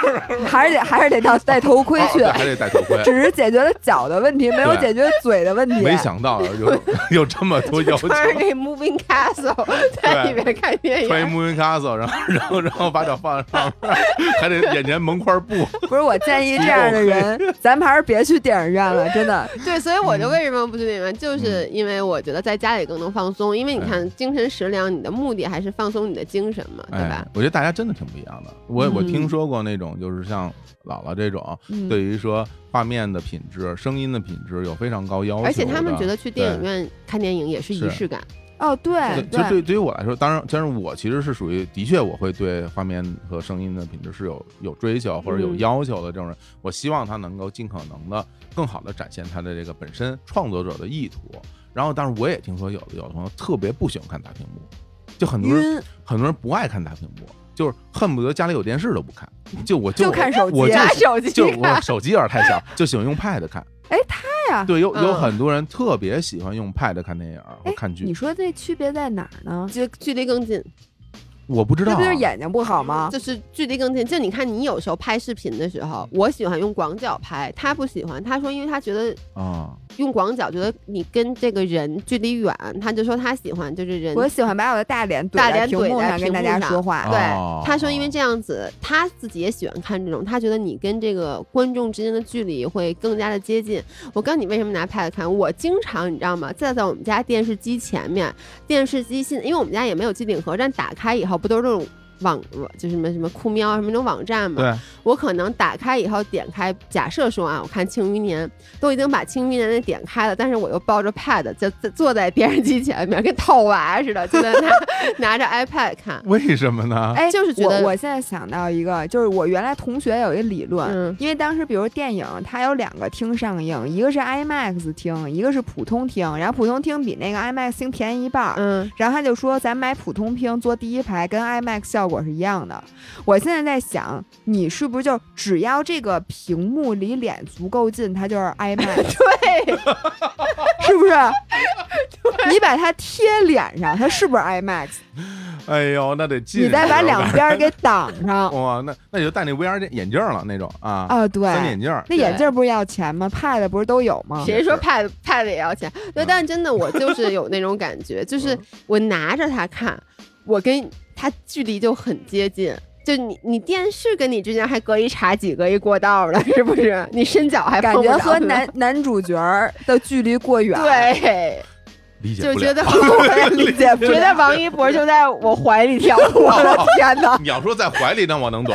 Speaker 3: 还是得还是得到戴头盔去
Speaker 2: 还得戴头盔。
Speaker 3: 只是解决了脚的问题，没有解决嘴的问题。
Speaker 2: 没想到有 有这么多要求，
Speaker 4: 穿着这 Moving Castle 在里面看电
Speaker 2: 穿一
Speaker 4: 影
Speaker 2: ，moving castle，然后然后然后把脚放上面，还得眼前蒙块布。
Speaker 3: 不是，我建议这样的人，咱们还是别去电影院了，真的。
Speaker 4: 对，所以我就为什么不去电影院，就是因为我觉得在家里更能放松。因为你看精神食粮，你的目的还是放松你的精神嘛，对吧
Speaker 2: 哎？，我觉得大家真的挺不一样的。我我
Speaker 4: 嗯
Speaker 2: 听说过那种，就是像姥姥这种，
Speaker 3: 嗯
Speaker 2: 对于说画面的品质、声音的品质有非常高要求。
Speaker 4: 而且他们觉得去电影院看电影也是仪式感。
Speaker 3: 哦，对
Speaker 2: 对，就对对于我来说，当然，但是我其实是属于的确我会对画面和声音的品质是有有追求或者有
Speaker 4: 嗯
Speaker 2: 要求的这种人。我希望他能够尽可能的更好的展现他的这个本身创作者的意图。然后，但是我也听说有的有的朋友特别不喜欢看大屏幕，就很多人，很多人不爱看大屏幕，就是恨不得家里有电视都不看，就我就
Speaker 3: 就看手机
Speaker 2: 我就
Speaker 4: 手机
Speaker 2: 就我，手机有点太小，就喜欢用 Pad 看。
Speaker 3: 哎，他呀，
Speaker 2: 对，有有
Speaker 4: 嗯
Speaker 2: 很多人特别喜欢用 Pad 看电影或
Speaker 3: 哎
Speaker 2: 看剧
Speaker 3: 你。说这区别在哪儿呢？
Speaker 4: 就距离更近，
Speaker 2: 我不知道啊，
Speaker 3: 这不就是眼睛不好吗？
Speaker 4: 就是距离更近。就你看，你有时候拍视频的时候，我喜欢用广角拍，他不喜欢，他说因为他觉得
Speaker 2: 啊。
Speaker 4: 用广角觉得你跟这个人距离远，他就说他喜欢就是人
Speaker 3: 我喜欢把我的大脸怼
Speaker 4: 大脸怼在
Speaker 3: 幕上跟大
Speaker 4: 屏幕上
Speaker 3: 家说话。
Speaker 4: 对
Speaker 2: 哦，
Speaker 4: 他说因为这样子，他自己也喜欢看这种，他觉得你跟这个观众之间的距离会更加的接近。我告诉你为什么拿 Pad 看，我经常你知道吗？站在我们家电视机前面，电视机现因为我们家也没有机顶盒，但打开以后不都是这种。网就什么什么酷喵啊什么那种网站嘛，
Speaker 2: 对，
Speaker 4: 我可能打开以后点开，假设说啊，我看《庆余年》，都已经把《庆余年》那点开了，但是我又抱着 Pad 就就坐在电视机前 面，跟套娃似的，就在那 拿着 iPad 看。
Speaker 2: 为什么呢？
Speaker 3: 哎，
Speaker 4: 就是觉得
Speaker 3: 我我现在想到一个，就是我原来同学有一个理论，
Speaker 4: 嗯
Speaker 3: 因为当时比如电影它有两个厅上映，一个是 IMAX 厅，一个是普通厅，然后普通厅比那个 IMAX 厅便宜一半。
Speaker 4: 嗯，
Speaker 3: 然后他就说，咱买普通厅坐第一排，跟 IMAX 效果是一样的。我现在在想，你是不是就只要这个屏幕离脸足够近，它就是 IMAX，
Speaker 4: 对，
Speaker 3: 是不是？你把它贴脸上，它是不是 IMAX？
Speaker 2: 哎呦，那得近。
Speaker 3: 你再把两边给挡上。
Speaker 2: 哇，那那你就戴那 VR 眼镜了那种啊，
Speaker 3: 啊，对，
Speaker 2: 三眼镜。
Speaker 3: 那眼镜不是要钱吗？Pad 不是都有吗？
Speaker 4: 谁说 Pad Pad 也要钱？对，但真的我就是有那种感觉，就是我拿着它看，我跟它距离就很接近。就你，你电视跟你之间还隔一茶几，隔一过道了，是不是？你伸脚还
Speaker 3: 感觉和男男主角的距离过远。，
Speaker 4: 对，
Speaker 2: 理解不了。
Speaker 4: 就觉得我
Speaker 3: 理解
Speaker 4: 觉得王一博就在我怀里跳舞，我的天哪！
Speaker 2: 你要说在怀里，那我能懂。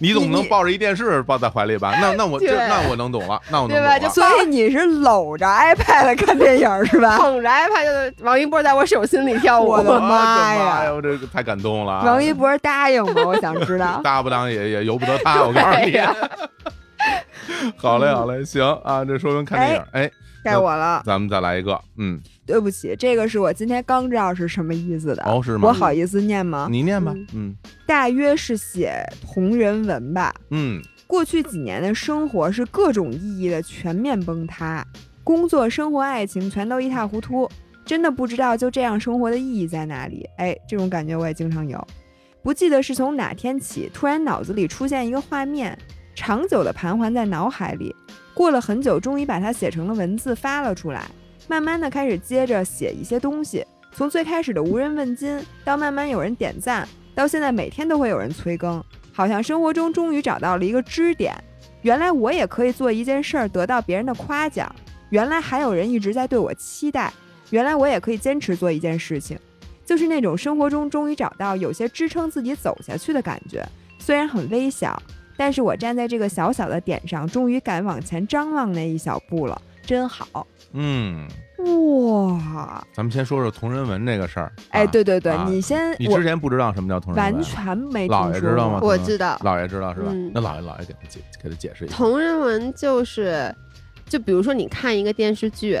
Speaker 2: 你总不能抱着一电视抱在怀里吧？那那我这那我能懂了，那我能懂了。
Speaker 4: 对吧就
Speaker 3: 所以你是搂着 iPad 看电影是吧？
Speaker 4: 捧着 iPad 就是王一博在我手心里跳舞，
Speaker 3: 我的妈呀
Speaker 2: 呀！我这个太感动了啊。
Speaker 3: 王一博答应吗？我想知道。
Speaker 2: 答不答应也也由不得他，我告诉你。好嘞，好嘞，行啊，这说明看电影，哎，
Speaker 3: 该我了。
Speaker 2: 咱们再来一个，嗯，
Speaker 3: 对不起，这个是我今天刚知道是什么意思的。
Speaker 2: 哦是吗
Speaker 3: 我好意思念吗？
Speaker 2: 你念吧
Speaker 4: 嗯，
Speaker 2: 嗯
Speaker 3: 大约是写同人文吧。
Speaker 2: 嗯
Speaker 3: 过去几年的生活是各种意义的全面崩塌，工作、生活、爱情全都一塌糊涂，真的不知道就这样生活的意义在哪里。哎，这种感觉我也经常有。不记得是从哪天起，突然脑子里出现一个画面，长久的盘桓在脑海里。过了很久，终于把它写成了文字发了出来。慢慢的开始接着写一些东西，从最开始的无人问津，到慢慢有人点赞，到现在每天都会有人催更，好像生活中终于找到了一个支点。原来我也可以做一件事儿得到别人的夸奖，原来还有人一直在对我期待，原来我也可以坚持做一件事情，就是那种生活中终于找到有些支撑自己走下去的感觉。虽然很微小，但是我站在这个小小的点上，终于敢往前张望那一小步了，真好
Speaker 2: 嗯，
Speaker 3: 哇！
Speaker 2: 咱们先说说同人文这个事儿。
Speaker 3: 哎，
Speaker 2: 啊
Speaker 3: 对对对，
Speaker 2: 啊
Speaker 3: 你先，
Speaker 2: 你之前不知道什么叫同人文
Speaker 3: 完全没听
Speaker 2: 老爷知道吗？
Speaker 4: 我知道
Speaker 2: 老爷知道是吧
Speaker 4: 嗯？
Speaker 2: 那老爷老爷给他解给他解释一下。
Speaker 4: 同人文就是，就比如说你看一个电视剧，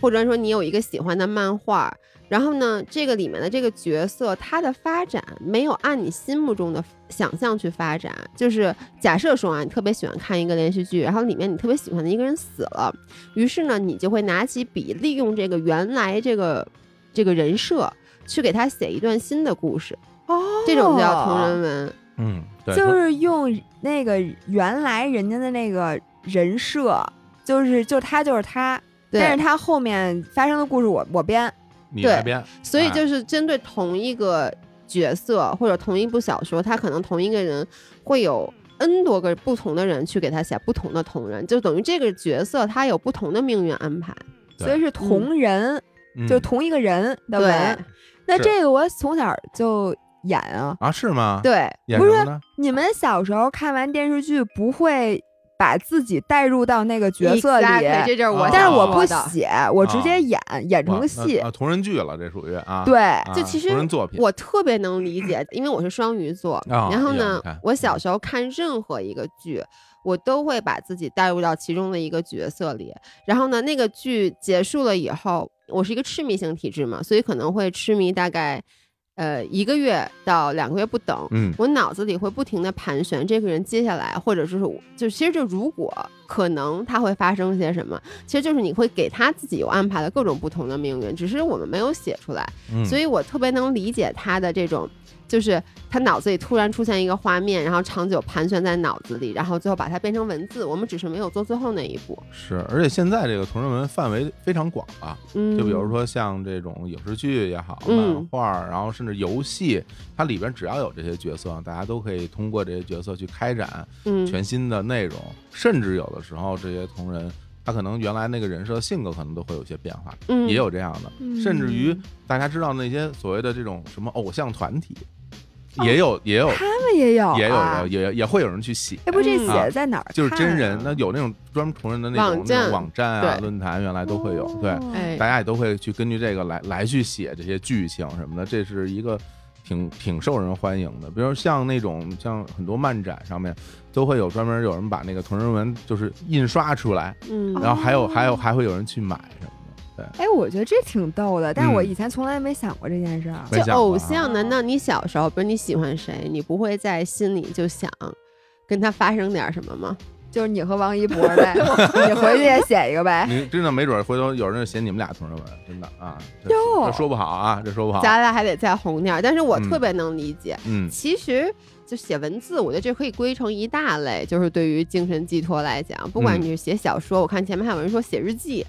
Speaker 4: 或者说你有一个喜欢的漫画，然后呢，这个里面的这个角色他的发展没有按你心目中的想象去发展。就是假设说啊，你特别喜欢看一个连续剧，然后里面你特别喜欢的一个人死了，于是呢，你就会拿起笔，利用这个原来这个这个人设去给他写一段新的故事，
Speaker 3: 哦，
Speaker 4: 这种叫同人文。
Speaker 2: 嗯，对，
Speaker 3: 就是用那个原来人家的那个人设，就是就他就是他，但是他后面发生的故事我我编，
Speaker 4: 对
Speaker 2: 你来编，
Speaker 4: 所以
Speaker 2: 哎
Speaker 4: 就是针对同一个角色或者同一部小说，他可能同一个人会有 N 多个不同的人去给他写不同的同人，就等于这个角色他有不同的命运安排。
Speaker 3: 所以是同人，
Speaker 2: 嗯
Speaker 3: 就同一个人的
Speaker 4: 对
Speaker 3: 文。那这个我从小就演啊，
Speaker 2: 啊是吗？
Speaker 4: 对，
Speaker 3: 不是？你们小时候看完电视剧不会把自己带入到那个角色里
Speaker 4: Exactly，这就是我
Speaker 2: 啊
Speaker 3: 但是我不。写，我直接演，演
Speaker 2: 哇
Speaker 3: 成戏
Speaker 2: 啊，。同人剧了，这属于啊。
Speaker 3: 对，
Speaker 2: 啊，
Speaker 4: 就其实
Speaker 2: 同人作品，
Speaker 4: 我特别能理解，因为我是双鱼座。
Speaker 2: 哦
Speaker 4: 然后呢我小时候看任何一个剧，我都会把自己带入到其中的一个角色里。然后呢，那个剧结束了以后，我是一个痴迷型体质嘛，所以可能会痴迷大概呃一个月到两个月不等。
Speaker 2: 嗯
Speaker 4: 我脑子里会不停的盘旋这个人接下来，或者就是我就其实就如果可能他会发生些什么，其实就是你会给他自己有安排的各种不同的命运，只是我们没有写出来。
Speaker 2: 嗯，
Speaker 4: 所以我特别能理解他的这种，就是他脑子里突然出现一个画面，然后长久盘旋在脑子里，然后最后把它变成文字。我们只是没有做最后那一步。
Speaker 2: 是，而且现在这个同人文范围非常广了。
Speaker 4: 嗯，
Speaker 2: 就比如说像这种影视剧也好，
Speaker 4: 嗯
Speaker 2: 漫画，然后甚至游戏，它里边只要有这些角色，大家都可以通过这些角色去开展
Speaker 4: 嗯，
Speaker 2: 全新的内容，甚至有的时候这些同人，他可能原来那个人设性格可能都会有些变化，
Speaker 4: 嗯
Speaker 2: 也有这样的，
Speaker 3: 嗯
Speaker 2: 甚至于大家知道那些所谓的这种什么偶像团体，也有也有
Speaker 3: 他们也有、啊，
Speaker 2: 也有也也会有人去写。
Speaker 3: 哎，不，这
Speaker 4: 嗯
Speaker 3: 写在哪儿、
Speaker 2: 就是真人，
Speaker 3: 啊
Speaker 2: 那有那种专门同人的那种
Speaker 4: 网站
Speaker 2: 那种网站啊、论坛，原来都会有。对，大家也都会去根据这个来来去写这些剧情什么的，这是一个挺挺受人欢迎的。比如像那种像很多漫展上面都会有专门有人把那个同人文就是印刷出来，
Speaker 4: 嗯，
Speaker 2: 然后还有
Speaker 3: 哦
Speaker 2: 还有还会有人去买什么的。对，
Speaker 3: 哎，我觉得这挺逗的，但是我
Speaker 2: 嗯
Speaker 3: 以前从来没想过这件事儿。
Speaker 2: 没
Speaker 4: 就偶像，难道你小时候，比如你喜欢谁，你不会在心里就想跟他发生点什么吗？
Speaker 3: 就是你和王一博呗，你回去也写一个呗。
Speaker 2: 你真的没准回头有人写你们俩同人文，真的啊，这
Speaker 3: 哟
Speaker 2: 这说不好啊，这说不好。
Speaker 4: 咱俩还得再红点儿。但是我
Speaker 2: 嗯
Speaker 4: 特别能理解，
Speaker 2: 嗯
Speaker 4: 其实就写文字，我觉得这可以归成一大类，就是对于精神寄托来讲，不管
Speaker 2: 嗯
Speaker 4: 你是写小说，我看前面还有人说写日记，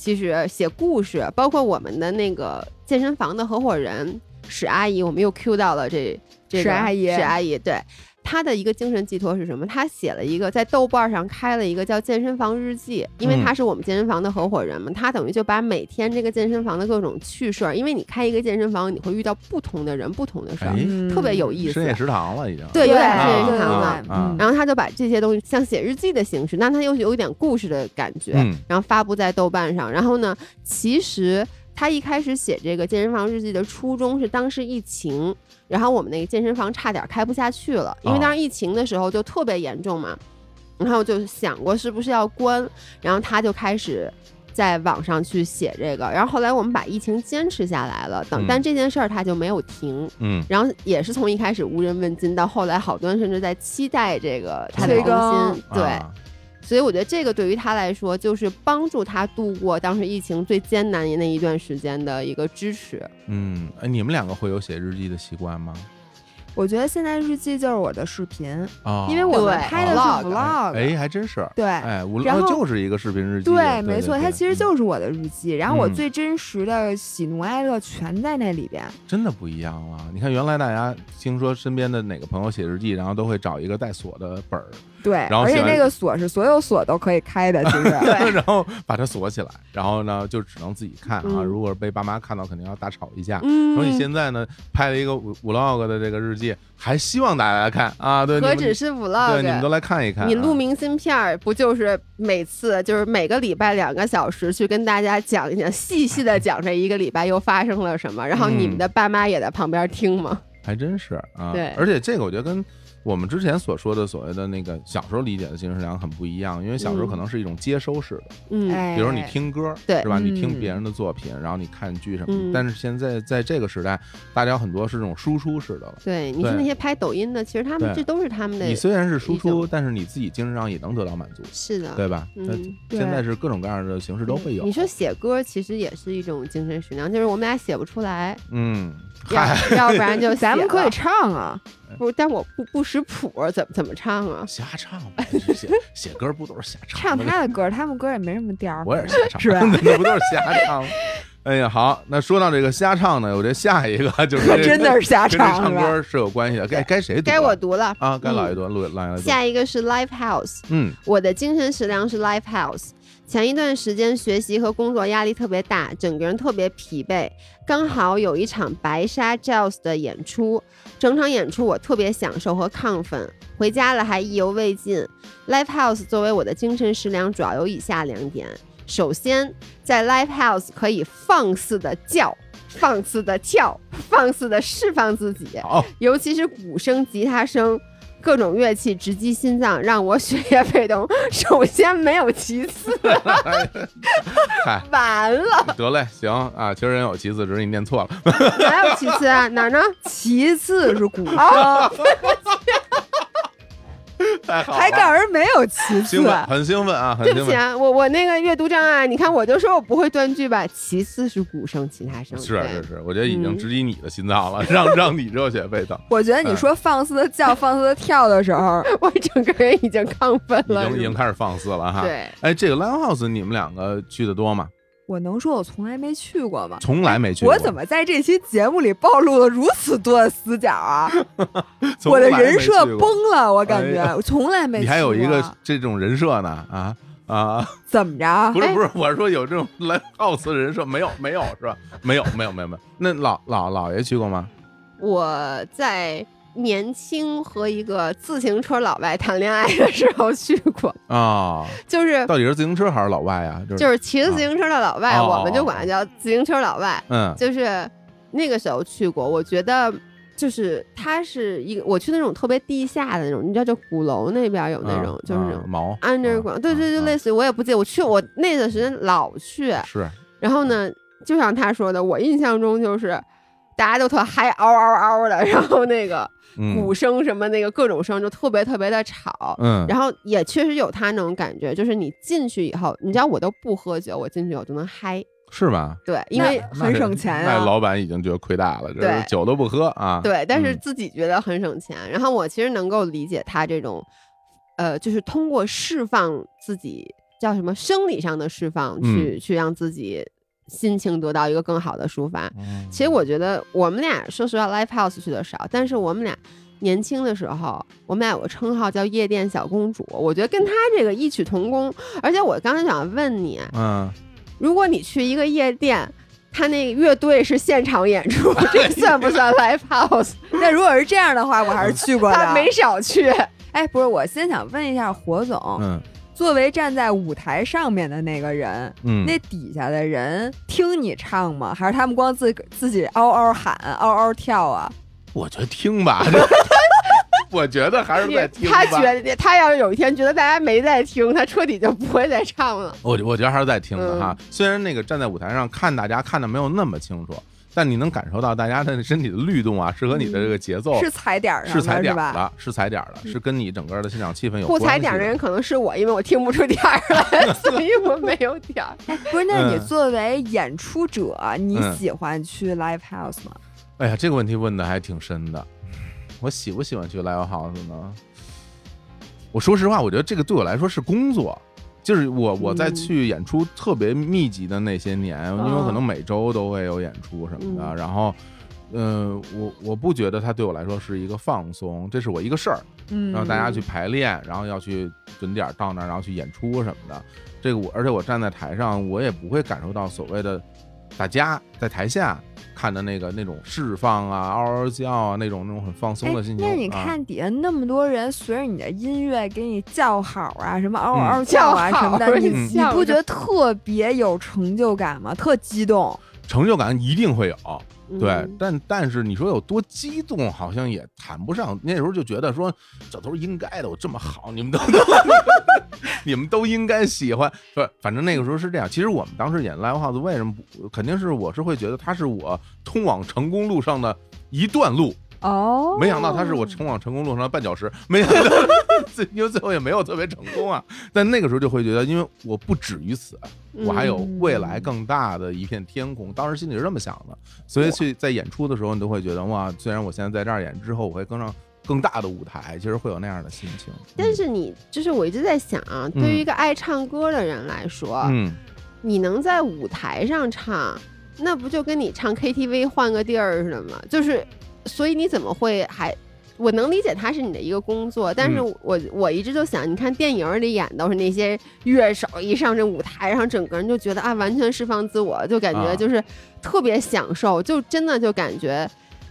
Speaker 4: 其实写故事，包括我们的那个健身房的合伙人史阿姨，我们又 Q 到了这这个
Speaker 3: 史阿姨
Speaker 4: 史阿姨对。她的一个精神寄托是什么？他写了一个在豆瓣上开了一个叫健身房日记，因为他是我们健身房的合伙人嘛，他等于就把每天这个健身房的各种趣事儿，因为你开一个健身房，你会遇到不同的人、不同的事儿，特别有意思
Speaker 2: 深。夜食堂了已经。
Speaker 4: 对，有点深夜食堂了。然后他就把这些东西像写日记的形式，那他又有一点故事的感觉，
Speaker 2: 嗯
Speaker 4: 然后发布在豆瓣上。然后呢，其实他一开始写这个健身房日记的初衷是当时疫情，然后我们那个健身房差点开不下去了，因为当时疫情的时候就特别严重嘛，然后就想过是不是要关，然后他就开始。在网上去写这个。然后后来我们把疫情坚持下来了，等
Speaker 2: 嗯
Speaker 4: 但这件事儿他就没有停。
Speaker 2: 嗯
Speaker 4: 然后也是从一开始无人问津，到后来好多人甚至在期待这个他的更
Speaker 3: 更
Speaker 4: 新。对，
Speaker 2: 啊
Speaker 4: 所以我觉得这个对于他来说，就是帮助他度过当时疫情最艰难的那一段时间的一个支持。
Speaker 2: 嗯，哎，你们两个会有写日记的习惯吗？
Speaker 3: 我觉得现在日记就是我的视频，
Speaker 2: 啊，
Speaker 3: 因为我们拍的是
Speaker 4: vlog
Speaker 3: vlog，
Speaker 2: 哎，还真是，
Speaker 3: 对。
Speaker 2: 哎，无
Speaker 3: 然后
Speaker 2: 就是一个视频日记，
Speaker 3: 对，没错，它其实就是我的日记，然后我
Speaker 2: 嗯
Speaker 3: 最真实的喜怒哀乐全在那里边。
Speaker 2: 真的不一样了。你看，原来大家听说身边的哪个朋友写日记，然后都会找一个带锁的本儿，
Speaker 3: 对，而且
Speaker 2: 然后而且
Speaker 3: 那个锁是所有锁都可以开的，其实。
Speaker 2: 然后把它锁起来，然后呢就只能自己看啊。
Speaker 4: 嗯
Speaker 2: 如果被爸妈看到，肯定要大吵一架。
Speaker 4: 嗯
Speaker 2: 说你现在呢，拍了一个 vlog 的这个日记，还希望大家来看啊？对，
Speaker 4: 何止是 vlog，
Speaker 2: 对，你们都。来看一看啊。
Speaker 4: 你录明信片，不就是每次就是每个礼拜两个小时去跟大家讲一讲，细细的讲这一个礼拜又发生了什么，然后你们的爸妈也在旁边听吗？
Speaker 2: 还真是啊。
Speaker 4: 对
Speaker 2: 而且这个我觉得跟我们之前所说的所谓的那个小时候理解的精神食粮很不一样，因为小时候
Speaker 4: 嗯
Speaker 2: 可能是一种接收式的，
Speaker 4: 嗯，
Speaker 3: 哎，
Speaker 2: 比如你听歌，
Speaker 4: 对。
Speaker 2: 是吧？你听
Speaker 3: 嗯。
Speaker 2: 别人的作品，然后你看剧什么但是现在在这个时代，大家很多是这种输出式的了。
Speaker 4: 对，你
Speaker 2: 是
Speaker 4: 那些拍抖音的，其实他们这都是他们的
Speaker 2: 你，虽然是输出，但是你自己精神上也能得到满足，
Speaker 4: 是的，
Speaker 2: 对吧？
Speaker 4: 嗯
Speaker 2: 那现在是各种各样的形式都会有。
Speaker 4: 你说写歌其实也是一种精神食粮，就是我们俩写不出来，
Speaker 2: 嗯，
Speaker 4: 要
Speaker 2: 嗨，
Speaker 4: 要不然就
Speaker 3: 咱们可以唱啊，
Speaker 4: 不，但我不不识谱，怎么怎么唱啊？
Speaker 2: 瞎唱吧，写写歌不都是瞎
Speaker 3: 唱
Speaker 2: 吗？
Speaker 3: 他的歌，他们歌也没什么调儿。
Speaker 2: 我也是瞎唱，
Speaker 3: 是吧
Speaker 2: 那不都是瞎唱吗？哎呀，好，那说到这个瞎唱呢，我这下一个就是跟
Speaker 3: 真的是瞎唱？
Speaker 2: 唱歌是有关系的。该该谁？
Speaker 4: 该我读了
Speaker 2: 啊，该老
Speaker 4: 嗯
Speaker 2: 一段录来来读。
Speaker 4: 下一个是 Live House，
Speaker 2: 嗯
Speaker 4: 我的精神食粮是 Live House。前一段时间学习和工作压力特别大，整个人特别疲惫。刚好有一场白沙 Jazz 的演出，整场演出我特别享受和亢奋，回家了还意犹未尽。Live House 作为我的精神食粮，主要有以下两点：首先，在 Live House 可以放肆的叫。放肆的跳，放肆的释放自己，尤其是鼓声、吉他声，各种乐器直击心脏，让我血液沸腾。首先没有其次，完了，
Speaker 2: 得嘞，行啊，其实人有其次，只是你念错了。
Speaker 4: 哪有其次啊？哪儿呢？
Speaker 3: 其次是鼓 声，
Speaker 2: 太好了，
Speaker 3: 还告诉人没有其次。
Speaker 2: 兴奋，很兴奋啊，很兴奋。
Speaker 4: 对不起啊，我我那个阅读障碍，你看我就说我不会断句吧。其次是鼓声、其他声，对
Speaker 2: 是是是，我觉得已经
Speaker 4: 嗯
Speaker 2: 直击你的心脏了，让 让你热血沸腾，
Speaker 3: 我觉得你说放肆的叫、放肆的跳的时候，
Speaker 4: 我整个人已经亢奋
Speaker 2: 已
Speaker 4: 了。
Speaker 2: 经已经开始放肆了哈。
Speaker 4: 对，
Speaker 2: 哎，这个 live house 你们两个去的多吗？
Speaker 3: 我能说我从来没去过吗？
Speaker 2: 从来没去过。
Speaker 3: 我怎么在这期节目里暴露了如此多的死角啊？我的人设崩了，我感
Speaker 2: 哎
Speaker 3: 觉我从来没去过。
Speaker 2: 你还有一个这种人设呢？啊啊，
Speaker 3: 怎么着？
Speaker 2: 不是不是，我是说有这种 live house 的人设没有没有是吧？没有没有没有没有。那老老老爷去过吗？
Speaker 4: 我在年轻和一个自行车老外谈恋爱的时候去过，
Speaker 2: 啊，
Speaker 4: 就是
Speaker 2: 到底是自行车还是老外啊？就是
Speaker 4: 就是骑着自行车的老外，
Speaker 2: 啊。
Speaker 4: 我们就管他叫自行车老外。
Speaker 2: 嗯。
Speaker 4: 就是那个时候去过，我觉得就是他是一个我去那种特别地下的那种，你知道，就鼓楼那边有那种，
Speaker 2: 啊
Speaker 4: 就是那种
Speaker 2: 啊毛。
Speaker 4: underground，、对对，就类
Speaker 2: 似
Speaker 4: 似于我也不记得，我去我那段时间老去，
Speaker 2: 是。
Speaker 4: 然后呢，就像他说的，我印象中就是大家都特嗨，嗷嗷嗷的，然后那个鼓
Speaker 2: 嗯
Speaker 4: 声什么那个各种声就特别特别的吵。
Speaker 2: 嗯
Speaker 4: 然后也确实有他那种感觉，就是你进去以后，你知道我都不喝酒，我进去我就能嗨。
Speaker 2: 是吧？
Speaker 4: 对，因为
Speaker 3: 很省钱啊
Speaker 2: 那老板已经觉得亏大了，这
Speaker 4: 对
Speaker 2: 是酒都不喝啊。
Speaker 4: 对，但是
Speaker 2: 嗯
Speaker 4: 自己觉得很省钱。然后我其实能够理解他这种，呃，就是通过释放自己叫什么生理上的释放，
Speaker 2: 嗯
Speaker 4: 去去让自己心情得到一个更好的抒发。
Speaker 2: 嗯
Speaker 4: 其实我觉得我们俩说实话，live house 去的少，但是我们俩年轻的时候，我们俩有个称号叫夜店小公主，我觉得跟他这个异曲同工。而且我刚才想问你，
Speaker 2: 嗯，
Speaker 4: 如果你去一个夜店，他那个乐队是现场演出，这 算不算 live house？
Speaker 3: 那如果是这样的话，我还是去过的。
Speaker 4: 他没少去。
Speaker 3: 哎，不是，我先想问一下火总，
Speaker 2: 嗯
Speaker 3: 作为站在舞台上面的那个人，
Speaker 2: 嗯，
Speaker 3: 那底下的人听你唱吗？还是他们光自自己嗷嗷喊、嗷嗷跳啊？
Speaker 2: 我觉得听吧，这 我觉得还是在听。
Speaker 4: 他觉得他要是有一天觉得大家没在听，他彻底就不会再唱了。
Speaker 2: 我我觉得还是在听的哈。虽然那个站在舞台上看大家看的没有那么清楚，但你能感受到大家的身体的律动啊，是和你的这个节奏
Speaker 3: 是踩点儿上
Speaker 2: 是踩点儿？的，是踩点儿的，是跟你整个的现场气氛有
Speaker 4: 不
Speaker 2: 关系的
Speaker 4: 踩点儿的人可能是我，因为我听不出点儿来，所以我没有点儿。
Speaker 3: 不是，那你
Speaker 2: 嗯
Speaker 3: 作为演出者，你
Speaker 2: 嗯
Speaker 3: 喜欢去 live house 吗？
Speaker 2: 哎呀，这个问题问的还挺深的。我喜不喜欢去 live house 呢？我说实话，我觉得这个对我来说是工作。就是我我在
Speaker 4: 嗯。
Speaker 2: 去演出特别密集的那些年，因为可能每周都会有演出什么的，
Speaker 4: 嗯。
Speaker 2: 然后，嗯、我我不觉得它对我来说是一个放松，这是我一个事儿，
Speaker 3: 嗯，
Speaker 2: 让大家去排练，然后要去准点儿到那儿，然后去演出什么的。这个我，而且我站在台上，我也不会感受到所谓的大家在台下看的那个那种释放啊、嗷嗷叫啊那种那种很放松的心情。
Speaker 3: 哎那你
Speaker 2: 啊
Speaker 3: 看底下那么多人随着你的音乐给你叫好啊，什么嗷
Speaker 2: 嗯
Speaker 3: 嗷叫啊什么的，你
Speaker 2: 嗯
Speaker 3: 你不觉得特别有成就感吗？特激动。
Speaker 2: 成就感一定会有，对，但但是你说有多激动，好像也谈不上。那时候就觉得说，这都是应该的，我这么好，你们都 你们都应该喜欢。不，反正那个时候是这样。其实我们当时演 live house，为什么不？肯定是我是会觉得它是我通往成功路上的一段路。
Speaker 3: 哦
Speaker 2: 没想到他是我通往成功路上的绊脚石，没想到最因为最后也没有特别成功啊。但那个时候就会觉得，因为我不止于此，我还有未来更大的一片天空。当时心里是这么想的，所以去在演出的时候，你都会觉得哇，虽然我现在在这儿演，之后我会更上更大的舞台，其实会有那样的心情。
Speaker 4: 但是你就是我一直在想啊，
Speaker 2: 嗯
Speaker 4: 对于一个爱唱歌的人来说，
Speaker 2: 嗯，
Speaker 4: 你能在舞台上唱，那不就跟你唱 KTV 换个地儿似的吗？就是，所以你怎么会还？我能理解它是你的一个工作，但是
Speaker 2: 嗯
Speaker 4: 我我一直就想，你看电影里演都是那些乐手一上这舞台然后，整个人就觉得啊，完全释放自我，就感觉
Speaker 2: 啊
Speaker 4: 就是特别享受，就真的就感觉，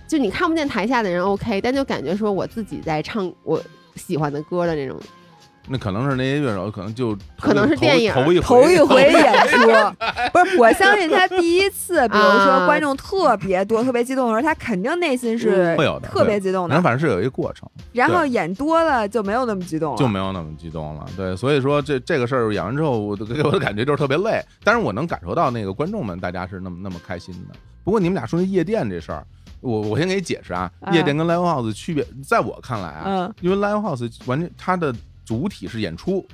Speaker 4: 就你看不见台下的人 OK，但就感觉说我自己在唱我喜欢的歌的那种。
Speaker 2: 那可能是那些乐手，可能就
Speaker 4: 可能是
Speaker 2: 头
Speaker 4: 电影
Speaker 2: 头一
Speaker 3: 头一回 演出，不是我相信他第一次，比如说
Speaker 4: 啊
Speaker 3: 观众特别多、特别激动的时候，他肯定内心是
Speaker 4: 嗯
Speaker 2: 会有的
Speaker 3: 特别激动的。
Speaker 2: 反正反正是有一个过程。
Speaker 3: 然后演多了就没有那么激动了，
Speaker 2: 就没有那么激动了。对，所以说这这个事儿演完之后，我的给我的感觉就是特别累。但是我能感受到那个观众们大家是那么那么开心的。不过你们俩说那夜店这事儿，我我先给你解释啊，
Speaker 3: 啊
Speaker 2: 夜店跟 live house 区别，在我看来啊，
Speaker 3: 嗯
Speaker 2: 因为 live house 完全它的主体是演出，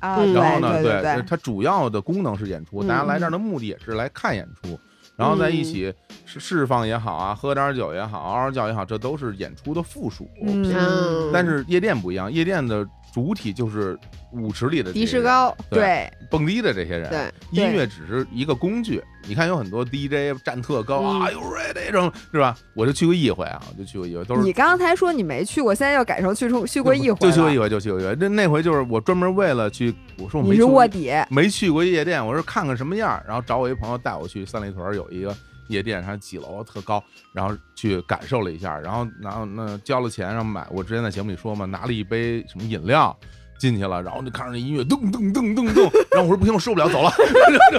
Speaker 3: 啊，
Speaker 4: 嗯
Speaker 2: 然后呢，
Speaker 3: 对对，
Speaker 2: 它主要的功能是演出，
Speaker 4: 嗯
Speaker 2: 大家来这儿的目的也是来看演出。然后在一起释释放也好啊，喝点酒也好，嗷嗷叫也好，这都是演出的附属。
Speaker 3: 嗯
Speaker 4: 嗯，
Speaker 2: 但是夜店不一样，夜店的主体就是舞池里的这
Speaker 4: 迪士高，
Speaker 3: 对
Speaker 2: 蹦迪的这些人，
Speaker 4: 对，
Speaker 2: 音乐只是一个工具。你看有很多 DJ 站特高
Speaker 4: 嗯
Speaker 2: 啊，有 ready 这种是吧？我就去过一回啊，我就去过一回，都是
Speaker 3: 你刚才说你没去过，现在又改成去出去过一回
Speaker 2: 就去过一回，就去过一回。那那回就是我专门为了去，我说我
Speaker 3: 你是
Speaker 2: 没去过
Speaker 3: 卧底，
Speaker 2: 没去过夜店，我说看看什么样儿，然后找我一朋友带我去三里屯有一个夜店，它几楼特高，然后去感受了一下，然后然后那交了钱，然后买，我之前在节目里说嘛，拿了一杯什么饮料。进去了，然后就看着那音乐噔噔噔噔噔，然后我说不行，我受不了，走了。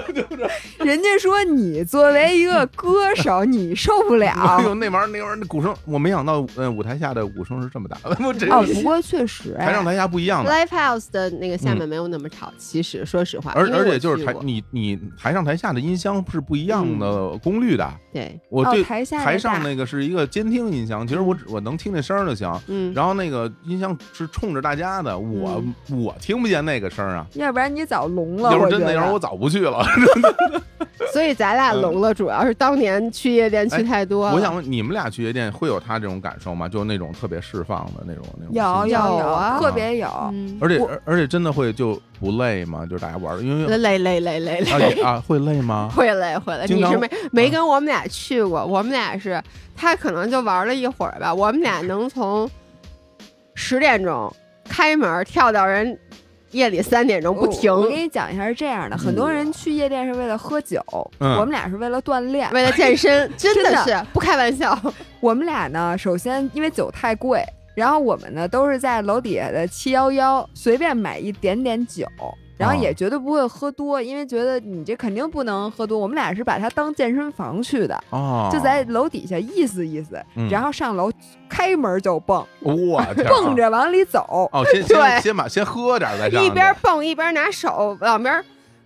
Speaker 3: 人家说你作为一个歌手，你受不了。
Speaker 2: 哎呦，那玩意儿那玩意儿那鼓声，我没想到，嗯，舞台下的鼓声是这么大的，我这
Speaker 3: 哦，不过确实，
Speaker 2: 台上台下不一样的。
Speaker 4: Live House 的那个下面没有那么吵，其实说实话，
Speaker 2: 而而且就是台你你台上台下的音箱是不一样的功率的。
Speaker 4: 对，
Speaker 3: 哦
Speaker 2: 我对
Speaker 3: 台下
Speaker 2: 台上那个是一个监听音箱，其实我只我能听那声儿就行。
Speaker 4: 嗯，
Speaker 2: 然后那个音箱是冲着大家的，我我听不见那个声儿啊。
Speaker 3: 要不然你早聋了。
Speaker 2: 要
Speaker 3: 我觉
Speaker 2: 是真的，要是
Speaker 3: 得
Speaker 2: 我早不去了。
Speaker 4: 所以咱俩聋了，主要是当年去夜店去太多了。
Speaker 2: 我想问你们俩去夜店会有他这种感受吗？就那种特别释放的那种那种
Speaker 3: 有。有
Speaker 4: 有啊
Speaker 3: 特别有。
Speaker 4: 嗯，
Speaker 2: 而且而而且真的会就不累吗？就是大家玩儿，因为
Speaker 4: 累累累累
Speaker 2: 啊
Speaker 4: 累，
Speaker 2: 啊会累吗？
Speaker 4: 会 累会累。你是没没跟我们俩去过，我们俩是他可能就玩了一会儿吧，我们俩能从十点钟开门跳到人夜里三点钟不停
Speaker 3: 我。我给你讲一下是这样的，很多人去夜店是为了喝酒，
Speaker 2: 嗯
Speaker 3: 我们俩是为了锻炼。
Speaker 4: 为了健身，真的
Speaker 3: 真的
Speaker 4: 是不开玩笑。
Speaker 3: 我们俩呢，首先因为酒太贵，然后我们呢都是在楼底下的七幺幺随便买一点点酒。然后
Speaker 2: 哦
Speaker 3: 也绝对不会喝多，因为觉得你这肯定不能喝多。我们俩是把它当健身房去的，
Speaker 2: 哦，
Speaker 3: 就在楼底下意思意思，
Speaker 2: 嗯
Speaker 3: 然后上楼开开门就蹦，
Speaker 2: 我
Speaker 3: 蹦着往里走。
Speaker 2: 哦，先
Speaker 4: 对
Speaker 2: 先先把先喝点再上，
Speaker 4: 一边蹦一边拿手往边儿，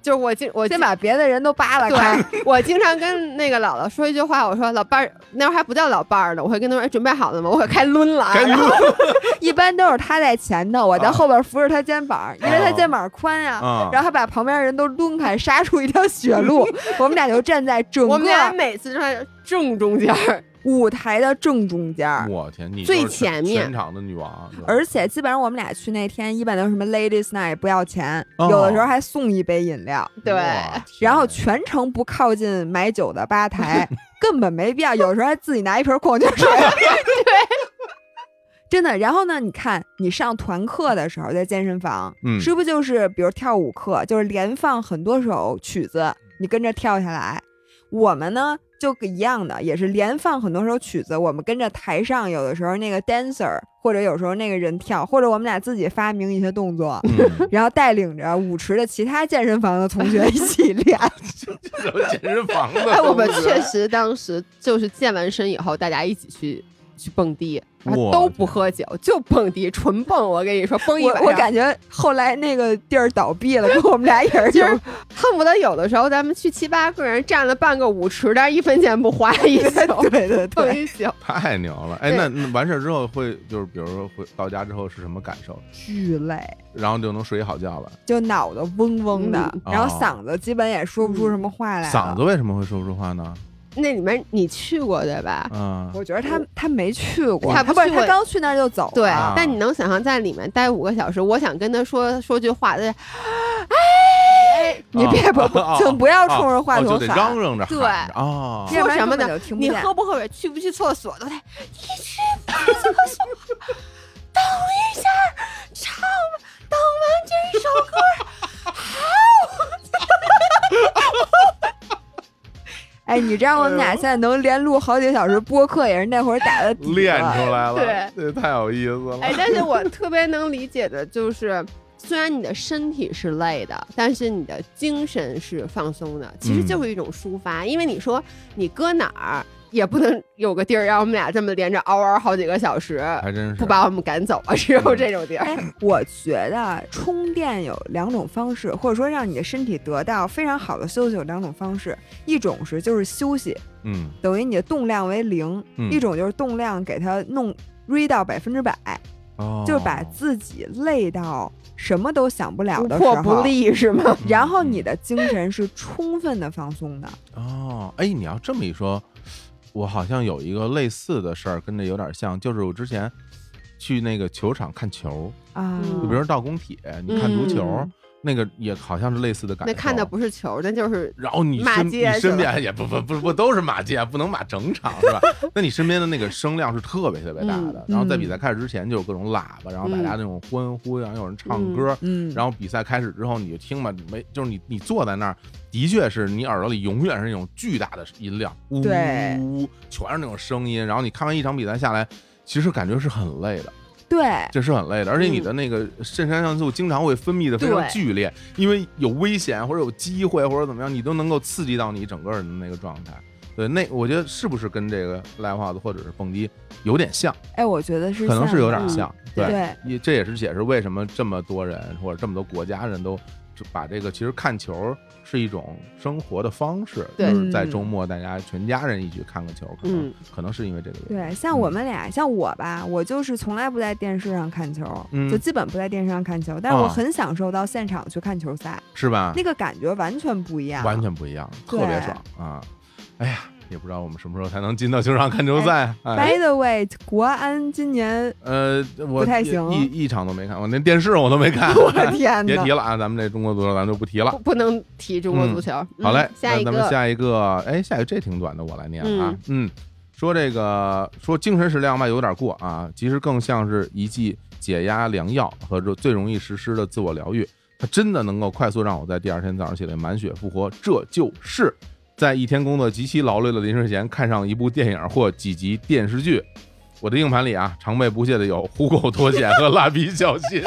Speaker 4: 就是我经我
Speaker 3: 先把别的人都扒拉开，
Speaker 4: 我经常跟那个姥姥说一句话，我说老伴儿，那会儿还不叫老伴儿呢，我会跟他说，哎，准备好了吗？我可开抡了啊，然后
Speaker 3: 一般都是他在前头，我在
Speaker 2: 啊
Speaker 3: 后边扶着他肩膀，因为他肩膀宽呀。
Speaker 2: 啊，
Speaker 3: 然后他把旁边人都抡开，杀出一条血路。我们俩就站在整
Speaker 4: 我们俩
Speaker 3: 个
Speaker 4: 每次站在正中间儿，
Speaker 3: 舞台的正中间儿，
Speaker 2: 我天，你
Speaker 4: 最前面
Speaker 2: 全场的女王，
Speaker 3: 而且基本上我们俩去那天，一般都是什么 Ladies Night 不要钱，
Speaker 2: 哦
Speaker 3: 有的时候还送一杯饮料，
Speaker 4: 对
Speaker 3: 然后全程不靠近买酒的吧台，根本没必要。有时候还自己拿一瓶矿泉水。真的，然后呢？你看，你上团课的时候，在健身房，
Speaker 2: 嗯
Speaker 3: 是不是就是比如跳舞课，就是连放很多首曲子，你跟着跳下来。我们呢就一样的，也是连放很多首曲子，我们跟着台上有的时候那个 dancer，或者有时候那个人跳，或者我们俩自己发明一些动作，
Speaker 2: 嗯，
Speaker 3: 然后带领着舞池的其他健身房的同学一起练。
Speaker 2: 有健身房的，
Speaker 4: 哎，我们确实当时就是健完身以后，大家一起去去蹦迪，然后都不喝酒，就蹦迪，纯蹦。我跟你说，蹦一
Speaker 3: 我
Speaker 4: 晚上，
Speaker 3: 我感觉后来那个地儿倒闭了，跟我们俩也是
Speaker 4: 就是恨不得有的时候咱们去七八个人占了半个舞池，但是一分钱不花一宿，
Speaker 3: 对对对，
Speaker 4: 蹦一宿。
Speaker 2: 太牛了！哎，那那完事儿之后会就是，比如说回到家之后是什么感受？
Speaker 3: 巨累，
Speaker 2: 然后就能睡一好觉了。
Speaker 3: 就脑子嗡嗡的，
Speaker 4: 嗯
Speaker 3: 然后
Speaker 2: 哦
Speaker 3: 嗓子基本也说不出什么话来了。
Speaker 2: 嗓子为什么会说不出话呢？
Speaker 4: 那里面你去过对吧？
Speaker 2: 嗯，
Speaker 3: 我觉得他他没去过，
Speaker 4: 他不去过
Speaker 3: 不是他刚去那儿就走了。
Speaker 4: 对
Speaker 2: 啊，
Speaker 4: 但你能想象在里面待五个小时？我想跟他说说句话，哎，
Speaker 3: 你别不不，请不要冲着话
Speaker 2: 哦就得
Speaker 3: 筒喊。
Speaker 2: 嚷嚷着
Speaker 4: 对
Speaker 2: 喊着哦，
Speaker 3: 要不然
Speaker 4: 说什么呢你喝不喝水，去不去厕所都得，你去不去厕所？等一下，唱，等完这首歌，
Speaker 3: 哎，你知道我们俩现在能连录好几个小时播客，也是那会儿打的底
Speaker 2: 练出来了，
Speaker 4: 对，
Speaker 2: 这太有意思了。
Speaker 4: 哎，但是我特别能理解的就是，虽然你的身体是累的，但是你的精神是放松的，其实
Speaker 2: 嗯
Speaker 4: 就是一种抒发。因为你说你搁哪儿也不能有个地儿让我们俩这么连着嗷嗷好几个小时，
Speaker 2: 还真是。
Speaker 4: 不把我们赶走啊，只有这种地儿。
Speaker 3: 哎，我觉得充电有两种方式，或者说让你的身体得到非常好的休息有两种方式，一种是就是休息，
Speaker 2: 嗯。
Speaker 3: 等于你的动量为零；
Speaker 2: 嗯。
Speaker 3: 一种就是动量给它弄到百分之百，
Speaker 2: 哦，
Speaker 3: 就是把自己累到什么都想不了的时候，
Speaker 4: 破不立是吗？
Speaker 2: 嗯
Speaker 3: 然后你的精神是充分的放松的。
Speaker 2: 哦，哎，你要这么一说，我好像有一个类似的事儿，跟这有点像，就是我之前去那个球场看球，
Speaker 3: 啊，
Speaker 4: 嗯
Speaker 2: 就比如说到工体，你看足球，
Speaker 4: 嗯
Speaker 2: 那个也好像是类似的感觉。
Speaker 4: 那看的不是球，那就是
Speaker 2: 然后你
Speaker 4: 骂
Speaker 2: 身你身边也不不不不都是马街，不能骂整场是吧？那你身边的那个声量是特别特别大的
Speaker 4: 嗯，
Speaker 2: 然后在比赛开始之前就有各种喇叭，然后大家那种欢呼，然后有人唱歌，
Speaker 3: 嗯，
Speaker 2: 然后比赛开始之后你就听吧，没就是你你坐在那儿，的确是你耳朵里永远是那种巨大的音量，呜呜呜，全是那种声音，然后你看完一场比赛下来。其实感觉是很累的，
Speaker 3: 对，
Speaker 2: 这是很累的，而且你的那个肾上腺素经常会分泌的非常剧烈，因为有危险或者有机会或者怎么样，你都能够刺激到你整个人的那个状态。对，那我觉得是不是跟这个 live house 或者是蹦迪有点像？
Speaker 3: 哎，我觉得是
Speaker 2: 可能是有点像。
Speaker 4: 对
Speaker 3: 对
Speaker 2: 也这也是解释为什么这么多人或者这么多国家人都就把这个其实看球是一种生活的方式，
Speaker 4: 对
Speaker 2: 就是在
Speaker 3: 嗯
Speaker 2: 周末大家全家人一起看个球，可能、
Speaker 4: 嗯
Speaker 2: 可能是因为这个原因。
Speaker 3: 对，像我们俩，像我吧，我就是从来不在电视上看球，
Speaker 2: 嗯
Speaker 3: 就基本不在电视上看球，但是我
Speaker 2: 啊
Speaker 3: 很享受到现场去看球赛，
Speaker 2: 是吧？
Speaker 3: 那个感觉完全不一样，
Speaker 2: 完全不一样，特别爽啊！哎呀，也不知道我们什么时候才能进到球场看球赛。哎
Speaker 3: ，By the way，国安今年，
Speaker 2: 呃，我一
Speaker 3: 不太行
Speaker 2: 一一场都没看，我连电视我都没看。
Speaker 3: 我的天 哪
Speaker 2: 别提！了啊，咱们这中国足球咱就不提了
Speaker 4: 不。不能提中国足球。嗯
Speaker 2: 好嘞，
Speaker 4: 下一个，
Speaker 2: 那咱们下一个，哎，下一个这挺短的，我来念啊。嗯，说这个说精神食粮吧，有点过啊，其实更像是一剂解压良药和这最容易实施的自我疗愈。它真的能够快速让我在第二天早上起来满血复活，这就是在一天工作极其劳累的临睡前看上一部电影或几集电视剧。我的硬盘里啊，常备不懈的有《虎口脱险》和《蜡笔小新》，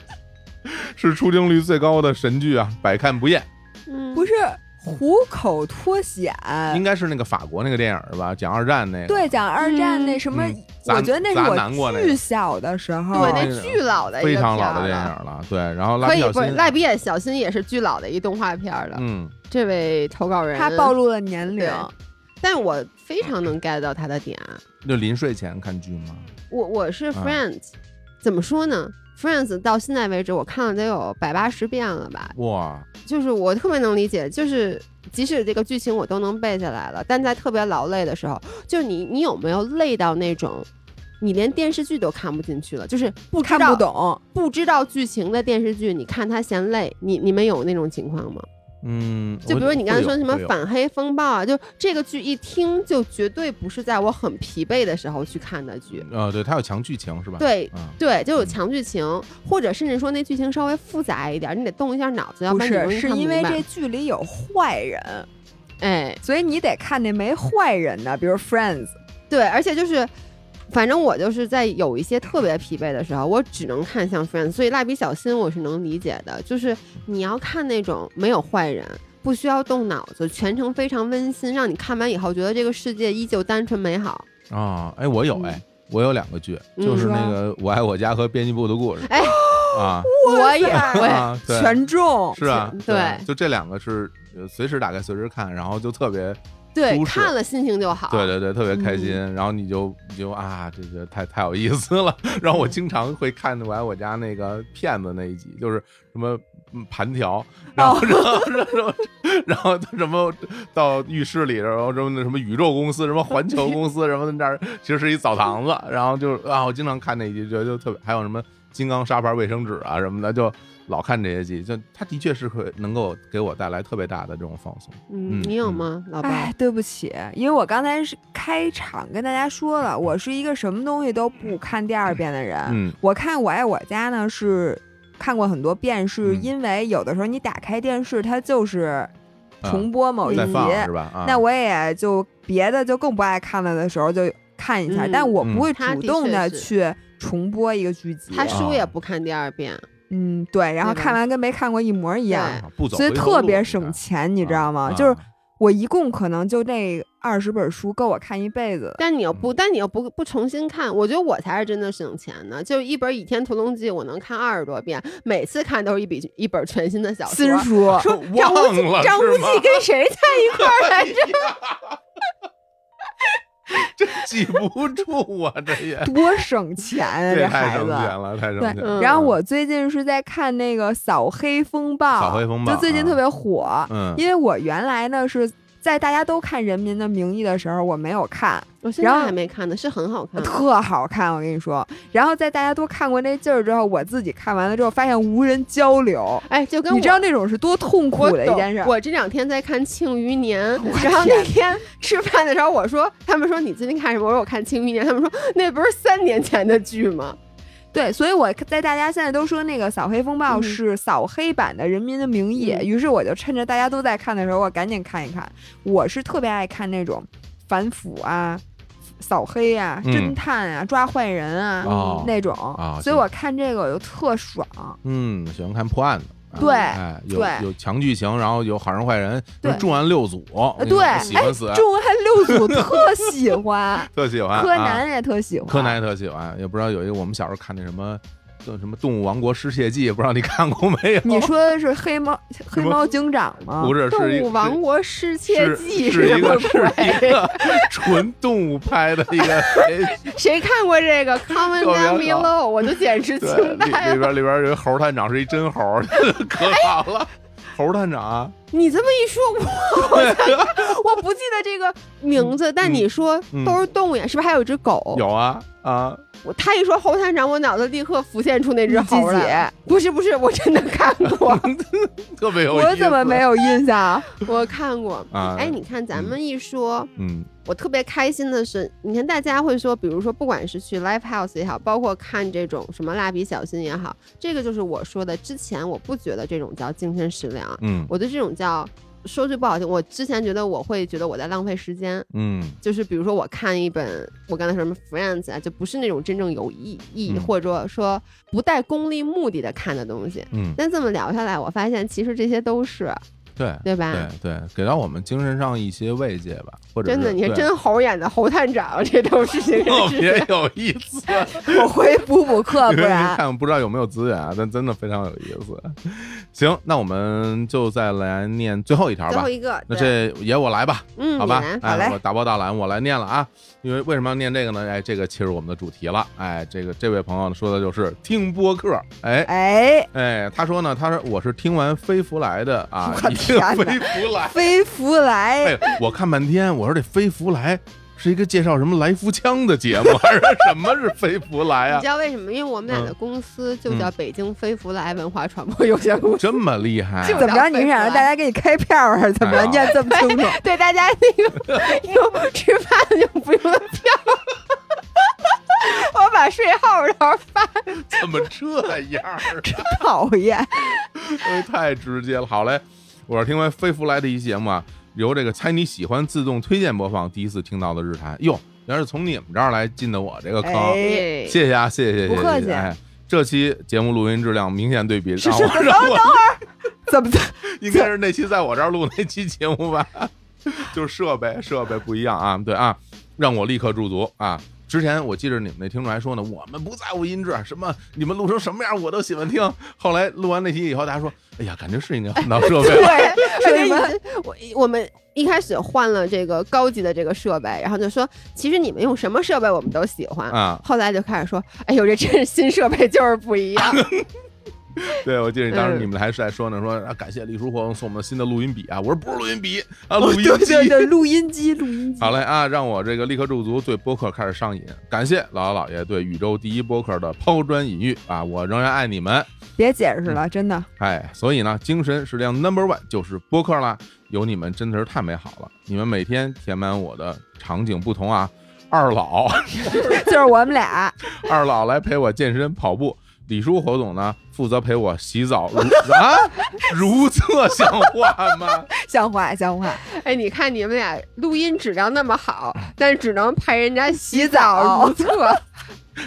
Speaker 2: 是出镜率最高的神剧啊，百看不厌。
Speaker 4: 嗯
Speaker 3: 不是虎口脱险，
Speaker 2: 应该是那个法国那个电影是吧？讲二战那个。
Speaker 3: 对，讲二战那
Speaker 4: 嗯
Speaker 3: 什么，我觉得那是我巨小的时候，
Speaker 4: 对，
Speaker 2: 那
Speaker 4: 那巨老的一
Speaker 2: 非
Speaker 4: 个
Speaker 2: 常老的电
Speaker 4: 片儿了
Speaker 2: 影了，对，然后蜡
Speaker 4: 可以不是
Speaker 2: 笔小新，
Speaker 4: 蜡笔也小新也是巨老的一动画片儿了。
Speaker 2: 嗯，
Speaker 4: 这位投稿人
Speaker 3: 他暴露了年龄。
Speaker 4: 但我非常能 get 到他的点。
Speaker 2: 就临睡前看剧吗？
Speaker 4: 我我是
Speaker 2: 啊
Speaker 4: Friends，、怎么说呢？Friends 到现在为止，我看了得有百八十遍了吧。
Speaker 2: 哇，
Speaker 4: 就是我特别能理解，就是即使这个剧情我都能背下来了，但在特别劳累的时候，就是你你有没有累到那种，你连电视剧都看不进去了，就是不
Speaker 3: 看不懂，
Speaker 4: 不知道剧情的电视剧，你看它嫌累，你你们有那种情况吗？
Speaker 2: 嗯，
Speaker 4: 就比如你刚才说什么反黑风暴啊，就这个剧一听就绝对不是在我很疲惫的时候去看的剧。
Speaker 2: 呃，对，它有强剧情是吧？
Speaker 4: 对
Speaker 2: 嗯，
Speaker 4: 对，就有强剧情，或者甚至说那剧情稍微复杂一点，你得动一下脑子，要
Speaker 3: 不是，
Speaker 4: 然你容易
Speaker 3: 是因
Speaker 4: 看不明白
Speaker 3: 为这剧里有坏人，
Speaker 4: 哎，
Speaker 3: 所以你得看那没坏人的，比如 Friends。
Speaker 4: 对，而且就是，反正我就是在有一些特别疲惫的时候，我只能看像 Friends，所以蜡笔小新我是能理解的，就是你要看那种没有坏人。不需要动脑子，全程非常温馨，让你看完以后觉得这个世界依旧单纯美好。
Speaker 2: 啊，哎，我有
Speaker 4: 嗯。
Speaker 2: 哎，我有两个剧，
Speaker 4: 嗯
Speaker 2: 就是那个《我爱我家》和《编辑部的故事。
Speaker 4: 哎，》
Speaker 2: 啊，
Speaker 4: 我也。我也。
Speaker 2: 啊，对，
Speaker 3: 权重，
Speaker 2: 是啊，
Speaker 4: 对。
Speaker 2: 就这两个是呃随时打开随时看，然后就特别，
Speaker 4: 对看了心情就好。
Speaker 2: 对对对，特别开心，
Speaker 4: 嗯。
Speaker 2: 然后你就你就啊，这个太太有意思了。然后我经常会看《我来我家》那个骗子那一集，就是什么嗯盘条，然后然后然后然后什么到浴室里，然后什么什么宇宙公司，什么环球公司，什么那儿其实是一澡堂子，然后就啊，我经常看那一集，觉得就特别，还有什么金刚砂牌卫生纸啊什么的，就老看这些剧，就它的确是会能够给我带来特别大的这种放松。
Speaker 4: 嗯，
Speaker 2: 嗯
Speaker 4: 你有吗，老
Speaker 3: 哎
Speaker 4: 白？，
Speaker 3: 对不起，因为我刚才是开场跟大家说了，我是一个什么东西都不看第二遍的人。
Speaker 2: 嗯
Speaker 3: 我看《我爱我家》呢是看过很多遍，是
Speaker 2: 嗯
Speaker 3: 因为有的时候你打开电视，它就是
Speaker 2: 啊
Speaker 3: 重播某一集，
Speaker 2: 再放是吧？啊，
Speaker 3: 那我也就别的就更不爱看了的时候就看一下，
Speaker 4: 嗯
Speaker 3: 但我不会主动的去重播一个剧集。
Speaker 4: 他书
Speaker 2: 啊
Speaker 4: 也不看第二遍，
Speaker 3: 嗯，对，然后看完跟没看过一模一样，
Speaker 2: 啊不走
Speaker 3: 所以特别省钱，你知道吗？
Speaker 2: 啊
Speaker 3: 就是我一共可能就那二十本书够我看一辈子。
Speaker 4: 但你又不，但你又不不重新看，我觉得我才是真的省钱呢。就一本《倚天屠龙记》，我能看二十多遍，每次看都是一笔一本全新的小说。
Speaker 3: 新书，
Speaker 4: 说 张无忌，张无忌跟谁在一块儿来着？
Speaker 2: 这记不住啊，这也
Speaker 3: 多省钱啊！
Speaker 2: 这
Speaker 3: 孩子。
Speaker 2: 省钱了，太省
Speaker 3: 对
Speaker 2: 钱了。
Speaker 4: 嗯
Speaker 3: 然后我最近是在看那个《扫黑风暴》，
Speaker 2: 扫黑风暴啊
Speaker 3: 就最近特别火。
Speaker 2: 嗯
Speaker 3: 因为我原来呢是在大家都看《人民的名义》的时候，我没有看，
Speaker 4: 我现在还没看呢，是很好看。
Speaker 3: 特好看，我跟你说。然后在大家都看过那劲儿之后，我自己看完了之后，发现无人交流，
Speaker 4: 哎，就跟我
Speaker 3: 你知道那种是多痛苦的一件事。
Speaker 4: 我这两天在看《庆余年 》，然后那
Speaker 3: 天
Speaker 4: 天吃饭的时候，我说，他们说你最近看什么？我说我看《庆余年》，他们说那不是三年前的剧吗？
Speaker 3: 对，所以我在大家现在都说那个《扫黑风暴》
Speaker 4: 嗯
Speaker 3: 是扫黑版的《人民的名义》
Speaker 4: 嗯
Speaker 3: 于是我就趁着大家都在看的时候，我赶紧看一看。我是特别爱看那种反腐啊、扫黑啊、
Speaker 2: 嗯
Speaker 3: 侦探啊、抓坏人啊、
Speaker 2: 哦
Speaker 3: 那种，
Speaker 2: 啊
Speaker 3: 所以我看这个我就特爽。
Speaker 2: 嗯，喜欢看破案的。啊
Speaker 3: 对
Speaker 2: 哎，有有强剧情，然后有好人坏人，
Speaker 3: 对
Speaker 2: 重案六组，
Speaker 3: 对，
Speaker 2: 喜欢死，
Speaker 3: 哎，重案六组 特喜欢，
Speaker 2: 特喜欢。啊
Speaker 3: 柯南也特喜欢，
Speaker 2: 柯南也特喜欢，也不知道有一个我们小时候看那什么。叫什么《动物王国失窃记》，不知道你看过没有？
Speaker 3: 你说的是黑猫 黑猫警长吗？
Speaker 2: 不是，
Speaker 4: 动
Speaker 2: 是一
Speaker 4: 物王国失窃记
Speaker 2: 是一个是一？个 纯动物拍的一个
Speaker 4: 谁看过这个《Comment Down Below》？我就简直
Speaker 2: 对，
Speaker 4: 惊
Speaker 2: 里
Speaker 4: 呆了。
Speaker 2: 里边里边有个猴探长是一真猴，可好了，猴探长啊，
Speaker 4: 你这么一说，我好像我不记得这个名字，但你说
Speaker 2: 嗯
Speaker 4: 都是动物呀，是不是还有一只狗？
Speaker 2: 有啊啊，
Speaker 4: 我他一说猴探长，我脑子立刻浮现出那只猴来。不是不是，我真的看过，
Speaker 2: 特别有意思。
Speaker 3: 我怎么没有印象？
Speaker 4: 我看过。
Speaker 2: 啊？
Speaker 4: 哎，你看咱们一说，
Speaker 2: 嗯
Speaker 4: 我特别开心的是，你看大家会说，比如说不管是去 live house 也好，包括看这种什么蜡笔小新也好，这个就是我说的。之前我不觉得这种叫精神食粮，
Speaker 2: 嗯
Speaker 4: 我对这种叫说句不好听，我之前觉得我会觉得我在浪费时间。
Speaker 2: 嗯
Speaker 4: 就是比如说我看一本我刚才说什么 Friends 啊，就不是那种真正有意义、
Speaker 2: 嗯
Speaker 4: 或者说不带功利目的的看的东西。
Speaker 2: 嗯，
Speaker 4: 但这么聊下来，我发现其实这些都是，
Speaker 2: 对
Speaker 4: 对吧？
Speaker 2: 对对，给到我们精神上一些慰藉吧，或者
Speaker 4: 真的，你看
Speaker 2: 是
Speaker 4: 真猴演的猴探长，这都是这
Speaker 2: 特别有意思。
Speaker 3: 我回补补课，不然
Speaker 2: 看不知道有没有资源啊，但真的非常有意思。行，那我们就再来念最后一条吧
Speaker 1: 最后。一个，
Speaker 2: 那这也我来吧，
Speaker 4: 嗯，
Speaker 2: 好吧？哎，
Speaker 3: 好嘞
Speaker 2: 我大包大揽，我来念了啊。因为为什么要念这个呢？哎，这个切入我们的主题了。哎，这个这位朋友呢说的就是听播客。哎
Speaker 3: 哎，
Speaker 2: 哎，他说呢，他说我是听完飞福来的啊，
Speaker 3: 天哪
Speaker 2: 飞福来。
Speaker 3: 飞福来，
Speaker 2: 哎，我看半天，我说这飞福来是一个介绍什么来福枪的节目，还是什么是飞福来啊
Speaker 4: 你知？道为什么？因为我们俩的
Speaker 2: 嗯
Speaker 4: 公司就叫北京飞福来文化传播有限公司。
Speaker 2: 这么厉害、啊？
Speaker 3: 怎么着？你是想让大家给你开票啊？怎么着？这么清楚？
Speaker 4: 对大家那个 用吃饭就不用票，我把税号然后发。
Speaker 2: 怎么这样儿啊？
Speaker 3: 讨厌，
Speaker 2: 哎太直接了。好嘞，我是听完飞福来的一期节目啊，由这个猜你喜欢自动推荐播放，第一次听到的日坛。哟，原来是从你们这儿来进的我这个坑，
Speaker 3: 哎，
Speaker 2: 谢谢啊，谢谢谢谢，
Speaker 3: 不客气
Speaker 2: 谢谢哎，这期节目录音质量明显对比，
Speaker 3: 是
Speaker 2: 让
Speaker 3: 是等会儿怎么的？
Speaker 2: 应该是那期在我这儿录那期节目吧，就是设备设备不一样啊，对啊，让我立刻驻足啊。之前我记着你们那听众还说呢，我们不在乎音质，什么你们录成什么样我都喜欢听。后来录完那期以后，大家说，哎呀，感觉是应该换到设备了。
Speaker 4: 对，
Speaker 3: 说你们
Speaker 4: 我我们一开始换了这个高级的这个设备，然后就说，其实你们用什么设备我们都喜欢。
Speaker 2: 啊，
Speaker 4: 后来就开始说，哎呦，这真是新设备就是不一样。
Speaker 2: 对，我记得当时
Speaker 4: 嗯
Speaker 2: 你们还是在说呢，说啊感谢李叔活动送我们新的录音笔啊，我说不是录音笔啊，录音
Speaker 3: 对
Speaker 2: 机。
Speaker 3: 对对，录音机，录音机。
Speaker 2: 好嘞啊，让我这个立刻驻足，对播客开始上瘾。感谢姥姥姥爷对宇宙第一播客的抛砖引玉啊，我仍然爱你们。
Speaker 3: 别解释了，真的。
Speaker 2: 哎，所以呢，精神食粮 Number One 就是播客啦，有你们真的是太美好了，你们每天填满我的场景不同啊。二老，
Speaker 3: 就是我们俩，
Speaker 2: 二老来陪我健身跑步，李叔侯总呢负责陪我洗澡。如 啊，如厕像话吗？
Speaker 3: 像话像话。
Speaker 4: 哎，你看你们俩录音质量那么好，但是只能陪人家洗
Speaker 3: 澡
Speaker 4: 如厕。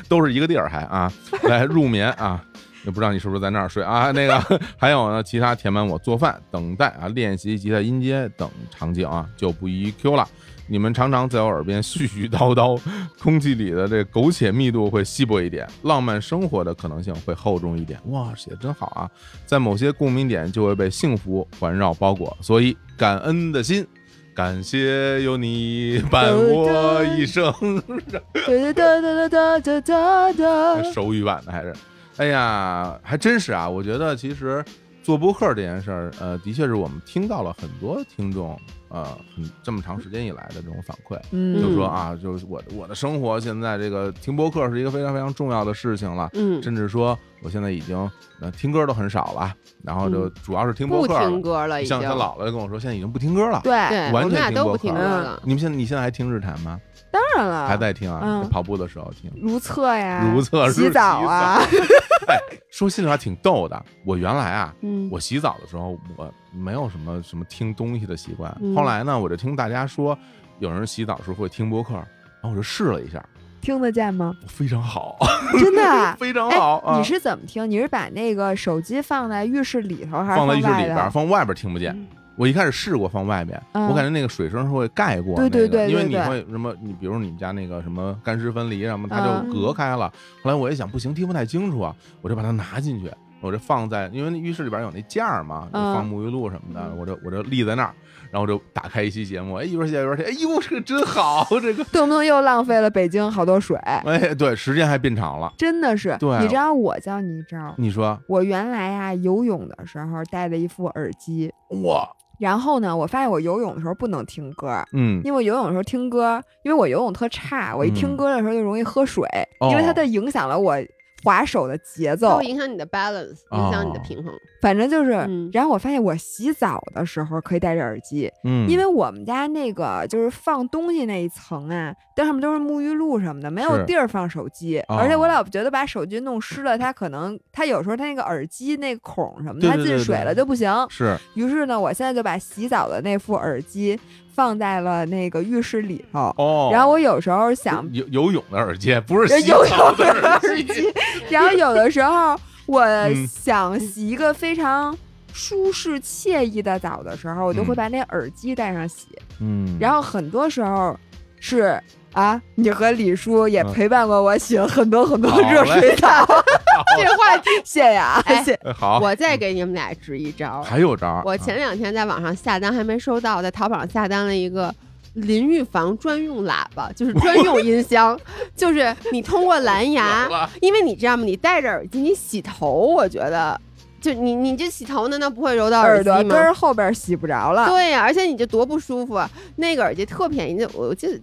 Speaker 2: 都是一个地儿还啊，来入眠啊。也不知道你是不是在那儿睡啊？那个还有呢，其他填满我做饭、等待啊、练习吉他音阶等场景啊，就不一一 Q 了。你们常常在我耳边絮絮叨叨，空气里的这苟且密度会稀薄一点，浪漫生活的可能性会厚重一点。哇，写的真好啊！在某些共鸣点就会被幸福环绕包裹，所以感恩的心，感谢有你伴我一生。
Speaker 3: 哒哒哒哒哒哒哒。
Speaker 2: 手语版的还是，哎呀，还真是啊！我觉得其实做播客这件事儿，呃，的确是我们听到了很多听众，呃，很这么长时间以来的这种反馈，
Speaker 3: 嗯，
Speaker 2: 就说啊，就是我的我的生活现在这个听播客是一个非常非常重要的事情了，
Speaker 4: 嗯，
Speaker 2: 甚至说我现在已经呃听歌都很少了，然后就主要是听播客了。
Speaker 4: 听歌了，已经
Speaker 2: 像。他姥姥就跟我说，现在已经不听歌了。
Speaker 3: 对，
Speaker 2: 完全听播客
Speaker 4: 了。
Speaker 2: 你们现在你现在还听日坛吗？
Speaker 3: 当然了，
Speaker 2: 还在听啊？
Speaker 3: 嗯
Speaker 2: 跑步的时候听。
Speaker 3: 如厕呀，
Speaker 2: 如厕
Speaker 3: 洗澡啊，
Speaker 2: 哎，说心里话挺逗的。我原来啊，
Speaker 4: 嗯
Speaker 2: 我洗澡的时候我没有什么什么听东西的习惯。
Speaker 4: 嗯
Speaker 2: 后来呢，我就听大家说有人洗澡的时候会听播客，然后我就试了一下，
Speaker 3: 听得见吗？
Speaker 2: 非常好，
Speaker 3: 真的啊。
Speaker 2: 非常好啊！
Speaker 3: 你是怎么听？你是把那个手机放在浴室里头，还是
Speaker 2: 放在浴室
Speaker 3: 外
Speaker 2: 里边儿，放外边儿听不见。
Speaker 4: 嗯
Speaker 2: 我一开始试过放外面，
Speaker 3: 嗯。
Speaker 2: 我感觉那个水声是会盖过那个，
Speaker 3: 对对对
Speaker 2: 因为你会什么，你比如你们家那个什么干湿分离什么，它就
Speaker 3: 嗯。
Speaker 2: 隔开了。后来我一想，不行，听不太清楚啊，我就把它拿进去，我就放在，因为那浴室里边有那架儿嘛，就
Speaker 3: 嗯
Speaker 2: 放沐浴露什么的，
Speaker 4: 嗯。
Speaker 2: 我就我就立在那儿，然后就打开一期节目，哎，一边写一边听，哎呦，这个真好，这个，
Speaker 3: 动不动又浪费了北京好多水，
Speaker 2: 哎，对，时间还变长了。
Speaker 3: 真的是。
Speaker 2: 对
Speaker 3: 你知道我教你一招，
Speaker 2: 你说，
Speaker 3: 我原来啊游泳的时候戴了一副耳机，
Speaker 2: 哇，
Speaker 3: 然后呢，我发现我游泳的时候不能听歌。
Speaker 2: 嗯，
Speaker 3: 因为我游泳的时候听歌，因为我游泳特差，我一
Speaker 2: 嗯
Speaker 3: 听歌的时候就容易喝水，
Speaker 2: 哦
Speaker 3: 因为它的影响了我划手的节
Speaker 4: 它
Speaker 3: 奏
Speaker 4: 会。影响你的 balance，影响你的平衡。
Speaker 3: 反正就是，
Speaker 4: 嗯。
Speaker 3: 然后我发现我洗澡的时候可以戴着耳机，
Speaker 2: 嗯，
Speaker 3: 因为我们家那个就是放东西那一层啊，但上面都是沐浴露什么的，没有
Speaker 2: 是。
Speaker 3: 地儿放手机，
Speaker 2: 哦。
Speaker 3: 而且我老觉得把手机弄湿了，它可能它有时候它那个耳机那个孔什么的，
Speaker 2: 对
Speaker 3: 它
Speaker 2: 对对对
Speaker 3: 进水了就不行。
Speaker 2: 是。
Speaker 3: 于是呢，我现在就把洗澡的那副耳机放在了那个浴室里头。
Speaker 2: 哦，
Speaker 3: 然后我有时候想
Speaker 2: 游游泳的耳机，不是洗
Speaker 3: 游
Speaker 2: 澡
Speaker 3: 泳的
Speaker 2: 耳
Speaker 3: 耳机，然后有的时候我
Speaker 2: 嗯。
Speaker 3: 想洗一个非常舒适惬意的澡的时候，我就会
Speaker 2: 嗯。
Speaker 3: 把那耳机戴上洗。
Speaker 2: 嗯，
Speaker 3: 然后很多时候是啊，你和李叔也
Speaker 2: 嗯。
Speaker 3: 陪伴过我洗了很多很多热水澡，
Speaker 4: 这个话题，
Speaker 3: 谢谢啊，
Speaker 4: 哎
Speaker 3: 谢。
Speaker 2: 哎好，
Speaker 4: 我再给你们俩支一招。
Speaker 2: 还有招儿，
Speaker 4: 我前两天在网上下单还没收到，在淘宝上下单了一个淋浴房专用喇叭，就是专用音箱，就是你通过蓝牙因为你知道吗？你戴着耳机你洗头，我觉得就你你这洗头难道不会揉到
Speaker 3: 耳
Speaker 4: 朵吗？
Speaker 3: 朵根儿后边洗不着了，
Speaker 4: 对呀、而且你这多不舒服啊！那个耳机特便宜，就我记得一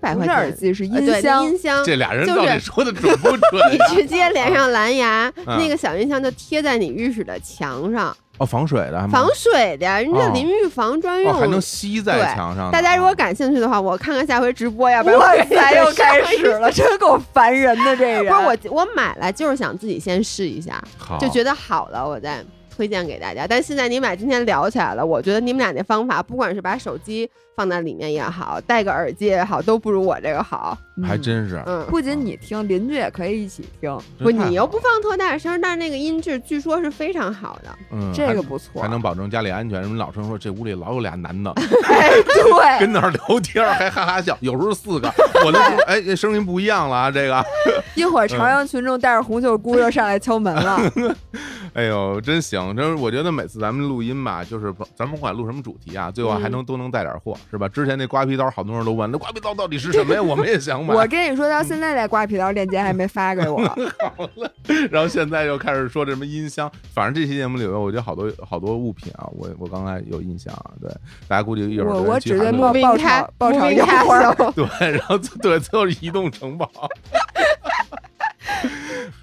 Speaker 4: 百
Speaker 3: 不
Speaker 4: 块钱。
Speaker 3: 耳机是音箱，
Speaker 4: 音箱，
Speaker 2: 这俩人
Speaker 4: 就是
Speaker 2: 到底说的准不准
Speaker 4: 你？直接连上蓝牙，
Speaker 2: 嗯
Speaker 4: 那个小音箱就贴在你浴室的墙上，
Speaker 2: 哦，防水的，
Speaker 4: 防水的呀，人家
Speaker 2: 哦
Speaker 4: 淋浴房专用。
Speaker 2: 哦还能吸在
Speaker 4: 对
Speaker 2: 墙上。
Speaker 4: 大家如果感兴趣的话，我看看下回直播，要不然
Speaker 3: 哇塞，又开始了，真够烦人的这人。
Speaker 4: 不是我，我买来就是想自己先试一下，就觉得好了，我再推荐给大家。但现在你们俩今天聊起来了，我觉得你们俩那方法，不管是把手机放在里面也好，戴个耳机也好，都不如我这个好。
Speaker 2: 还真是，
Speaker 4: 嗯，
Speaker 3: 不仅你听，邻居也可以一起听，
Speaker 4: 不，你又不放特大声，但是那个音质据说是非常好的。
Speaker 2: 嗯，
Speaker 3: 这个不错。
Speaker 2: 还能保证家里安全。什么老生说这屋里老有俩男的
Speaker 3: 哎，对，
Speaker 2: 跟那儿聊天，还哈哈笑，有时候四个，我都哎，这声音不一样了啊，这个，
Speaker 3: 一会儿朝阳群众带着红袖箍就上来敲门了。
Speaker 2: 哎呦，真行！真是我觉得每次咱们录音吧，就是咱们不管录什么主题啊，最后还能都能带点货，是吧？之前那刮皮刀，好多人都问，那刮皮刀到底是什么呀？我们也想买。
Speaker 3: 我跟你说，到现在那刮皮刀链接还没发给我。
Speaker 2: 然后现在又开始说这什么音箱，反正这期节目里面，我觉得好多好多物品啊，我我刚才有印象啊，对，大家估计一会儿
Speaker 3: 我我只对
Speaker 2: 去韩国
Speaker 3: 报报炒报炒腰花儿。
Speaker 2: 对，然后对，最后是移动城堡。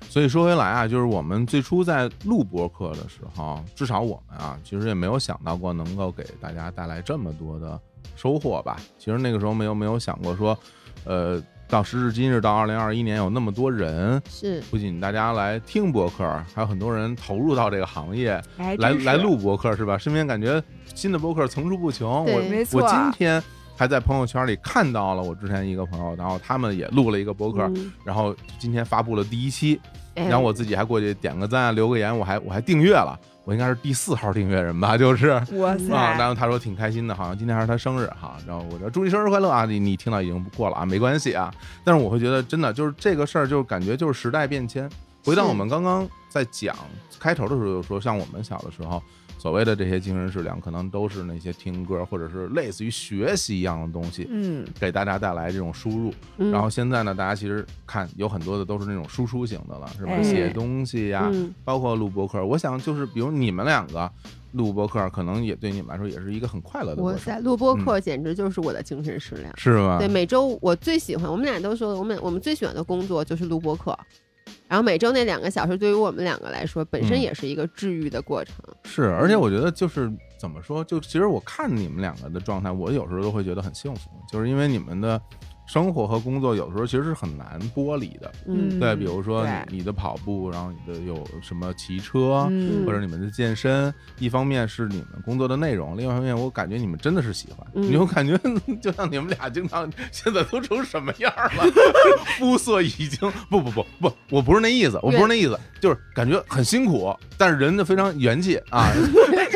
Speaker 2: 所以说回来啊，就是我们最初在录播客的时候，至少我们啊，其实也没有想到过能够给大家带来这么多的收获吧。其实那个时候没有没有想过说，呃，到时至今日，到二零二一年，有那么多人，
Speaker 4: 是，
Speaker 2: 不仅大家来听博客，还有很多人投入到这个行业
Speaker 3: 哎，
Speaker 2: 来来录博客，是吧？身边感觉新的博客层出不穷。我我今天还在朋友圈里看到了我之前一个朋友，然后他们也录了一个博客，
Speaker 4: 嗯
Speaker 2: 然后今天发布了第一期，
Speaker 4: 哎
Speaker 2: 然后我自己还过去点个赞、留个言，我还我还订阅了，我应该是第四号订阅人吧，就是。
Speaker 3: 哇塞！
Speaker 2: 啊，然后他说挺开心的，好像今天还是他生日哈，然后我说祝你生日快乐啊！你你听到已经过了啊，没关系啊。但是我会觉得真的就是这个事儿，就是感觉就是时代变迁。回到我们刚刚在讲开头的时候，就说像我们小的时候，所谓的这些精神食粮，可能都是那些听歌或者是类似于学习一样的东西，
Speaker 3: 嗯，
Speaker 2: 给大家带来这种输入。
Speaker 4: 嗯
Speaker 2: 然后现在呢，大家其实看有很多的都是那种输出型的了，是吧？
Speaker 3: 哎
Speaker 2: 写东西呀，
Speaker 4: 嗯
Speaker 2: 包括录播客。我想就是比如你们两个录播客，可能也对你们来说也是一个很快乐的过程，
Speaker 4: 哇塞，录播课简直就是我的精神食粮。
Speaker 2: 是吗？
Speaker 4: 对，每周我最喜欢，我们俩都说，我们我们最喜欢的工作就是录播课。然后每周那两个小时，对于我们两个来说，本身
Speaker 2: 嗯
Speaker 4: 也是一个治愈的过程。
Speaker 2: 是，而且我觉得就是怎么说，就其实我看你们两个的状态，我有时候都会觉得很幸福，就是因为你们的生活和工作有时候其实是很难剥离的。
Speaker 4: 嗯。
Speaker 2: 对，比如说你你的跑步，然后你的有什么骑车，
Speaker 3: 嗯。
Speaker 2: 或者你们的健身，一方面是你们工作的内容，另外一方面我感觉你们真的是喜欢，
Speaker 4: 嗯。
Speaker 2: 你就感觉 就像你们俩经常现在都成什么样了，肤色已经不不不不，我不是那意思，我不是那意思，就是感觉很辛苦，但是人呢非常元气啊。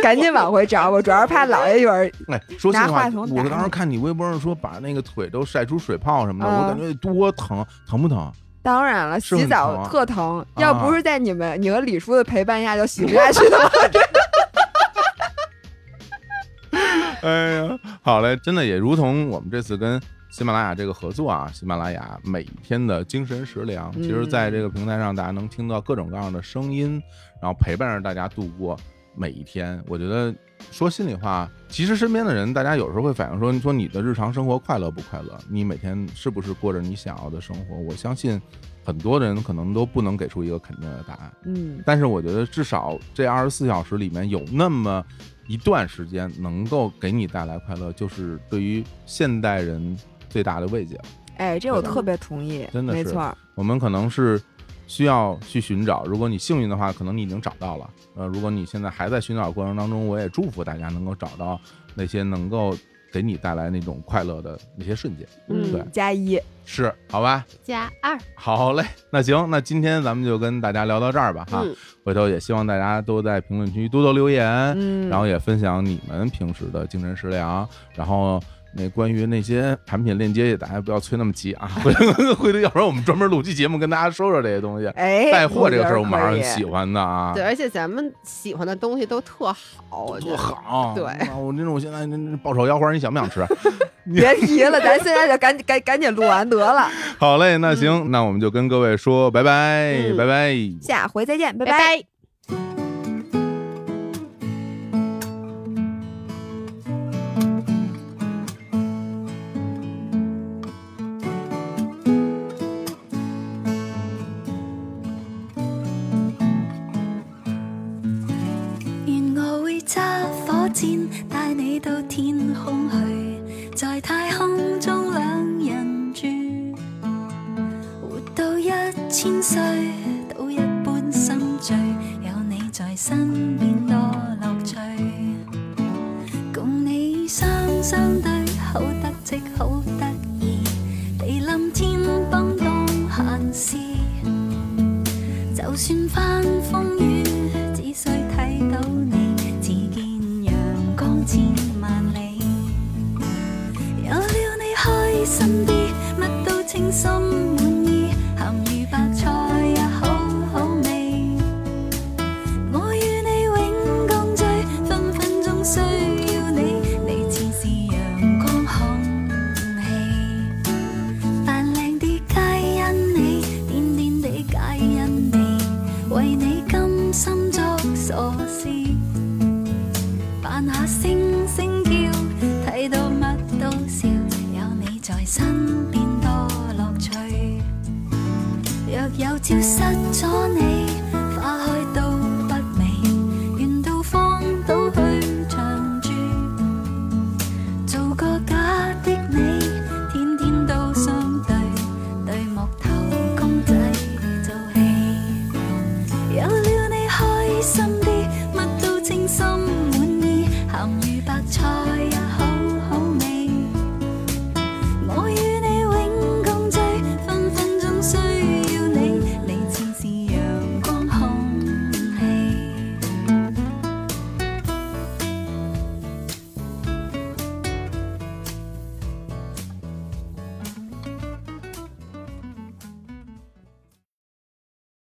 Speaker 3: 赶紧往回找，我主要是怕姥爷一会儿
Speaker 2: 哎，说心里话，我当时看你微博上说把那个腿都晒出水泡什么的，
Speaker 3: 啊
Speaker 2: 我感觉多疼，疼不疼？
Speaker 3: 当然了，洗澡特疼，
Speaker 2: 啊
Speaker 3: 要不是在你们你和李叔的陪伴下，就洗不下去了。
Speaker 2: 哎呀，好嘞，真的也如同我们这次跟喜马拉雅这个合作啊，喜马拉雅每天的精神食粮，其实在这个平台上，大家能听到各种各样的声音，然后陪伴着大家度过每一天。我觉得说心里话，其实身边的人，大家有时候会反映说，你说你的日常生活快乐不快乐？你每天是不是过着你想要的生活？我相信很多人可能都不能给出一个肯定的答案。
Speaker 3: 嗯，
Speaker 2: 但是我觉得至少这二十四小时里面有那么一段时间能够给你带来快乐，就是对于现代人最大的慰藉了。
Speaker 3: 哎，这我特别同意，
Speaker 2: 真的是
Speaker 3: 没错。
Speaker 2: 我们可能是需要去寻找，如果你幸运的话，可能你已经找到了。呃，如果你现在还在寻找过程当中，我也祝福大家能够找到那些能够给你带来那种快乐的那些瞬间。
Speaker 4: 嗯
Speaker 2: 对
Speaker 3: 加一，
Speaker 2: 是，好吧，
Speaker 4: 加二，
Speaker 2: 好嘞，那行，那今天咱们就跟大家聊到这儿吧，哈。
Speaker 4: 嗯，
Speaker 2: 回头也希望大家都在评论区多多留言，
Speaker 3: 嗯，
Speaker 2: 然后也分享你们平时的精神食粮，然后。那关于那些产品链接，也大家不要催那么急啊！回头 回头，要不然我们专门录期节目跟大家说说这些东西。
Speaker 3: 哎，
Speaker 2: 带货这个事儿，我
Speaker 3: 们
Speaker 2: 们还是喜欢的啊，
Speaker 4: 对，而且咱们喜欢的东西都特好，我觉
Speaker 2: 多
Speaker 4: 得。
Speaker 2: 好。
Speaker 4: 对
Speaker 2: 啊我那种现在那那爆炒腰花，你想不想吃？
Speaker 3: 别提了，咱现在就赶紧赶赶紧录完得了，
Speaker 2: 好嘞，那行，那我们就跟各位说拜拜，
Speaker 4: 嗯
Speaker 2: 拜拜。
Speaker 3: 下回再见，拜
Speaker 4: 拜拜。
Speaker 5: 到天空去，在太空中两人住，活到一千岁都一般心醉，有你在身边多乐趣，共你雙雙對，好得戚好得意，地冧天崩當閒事。就算翻風雨，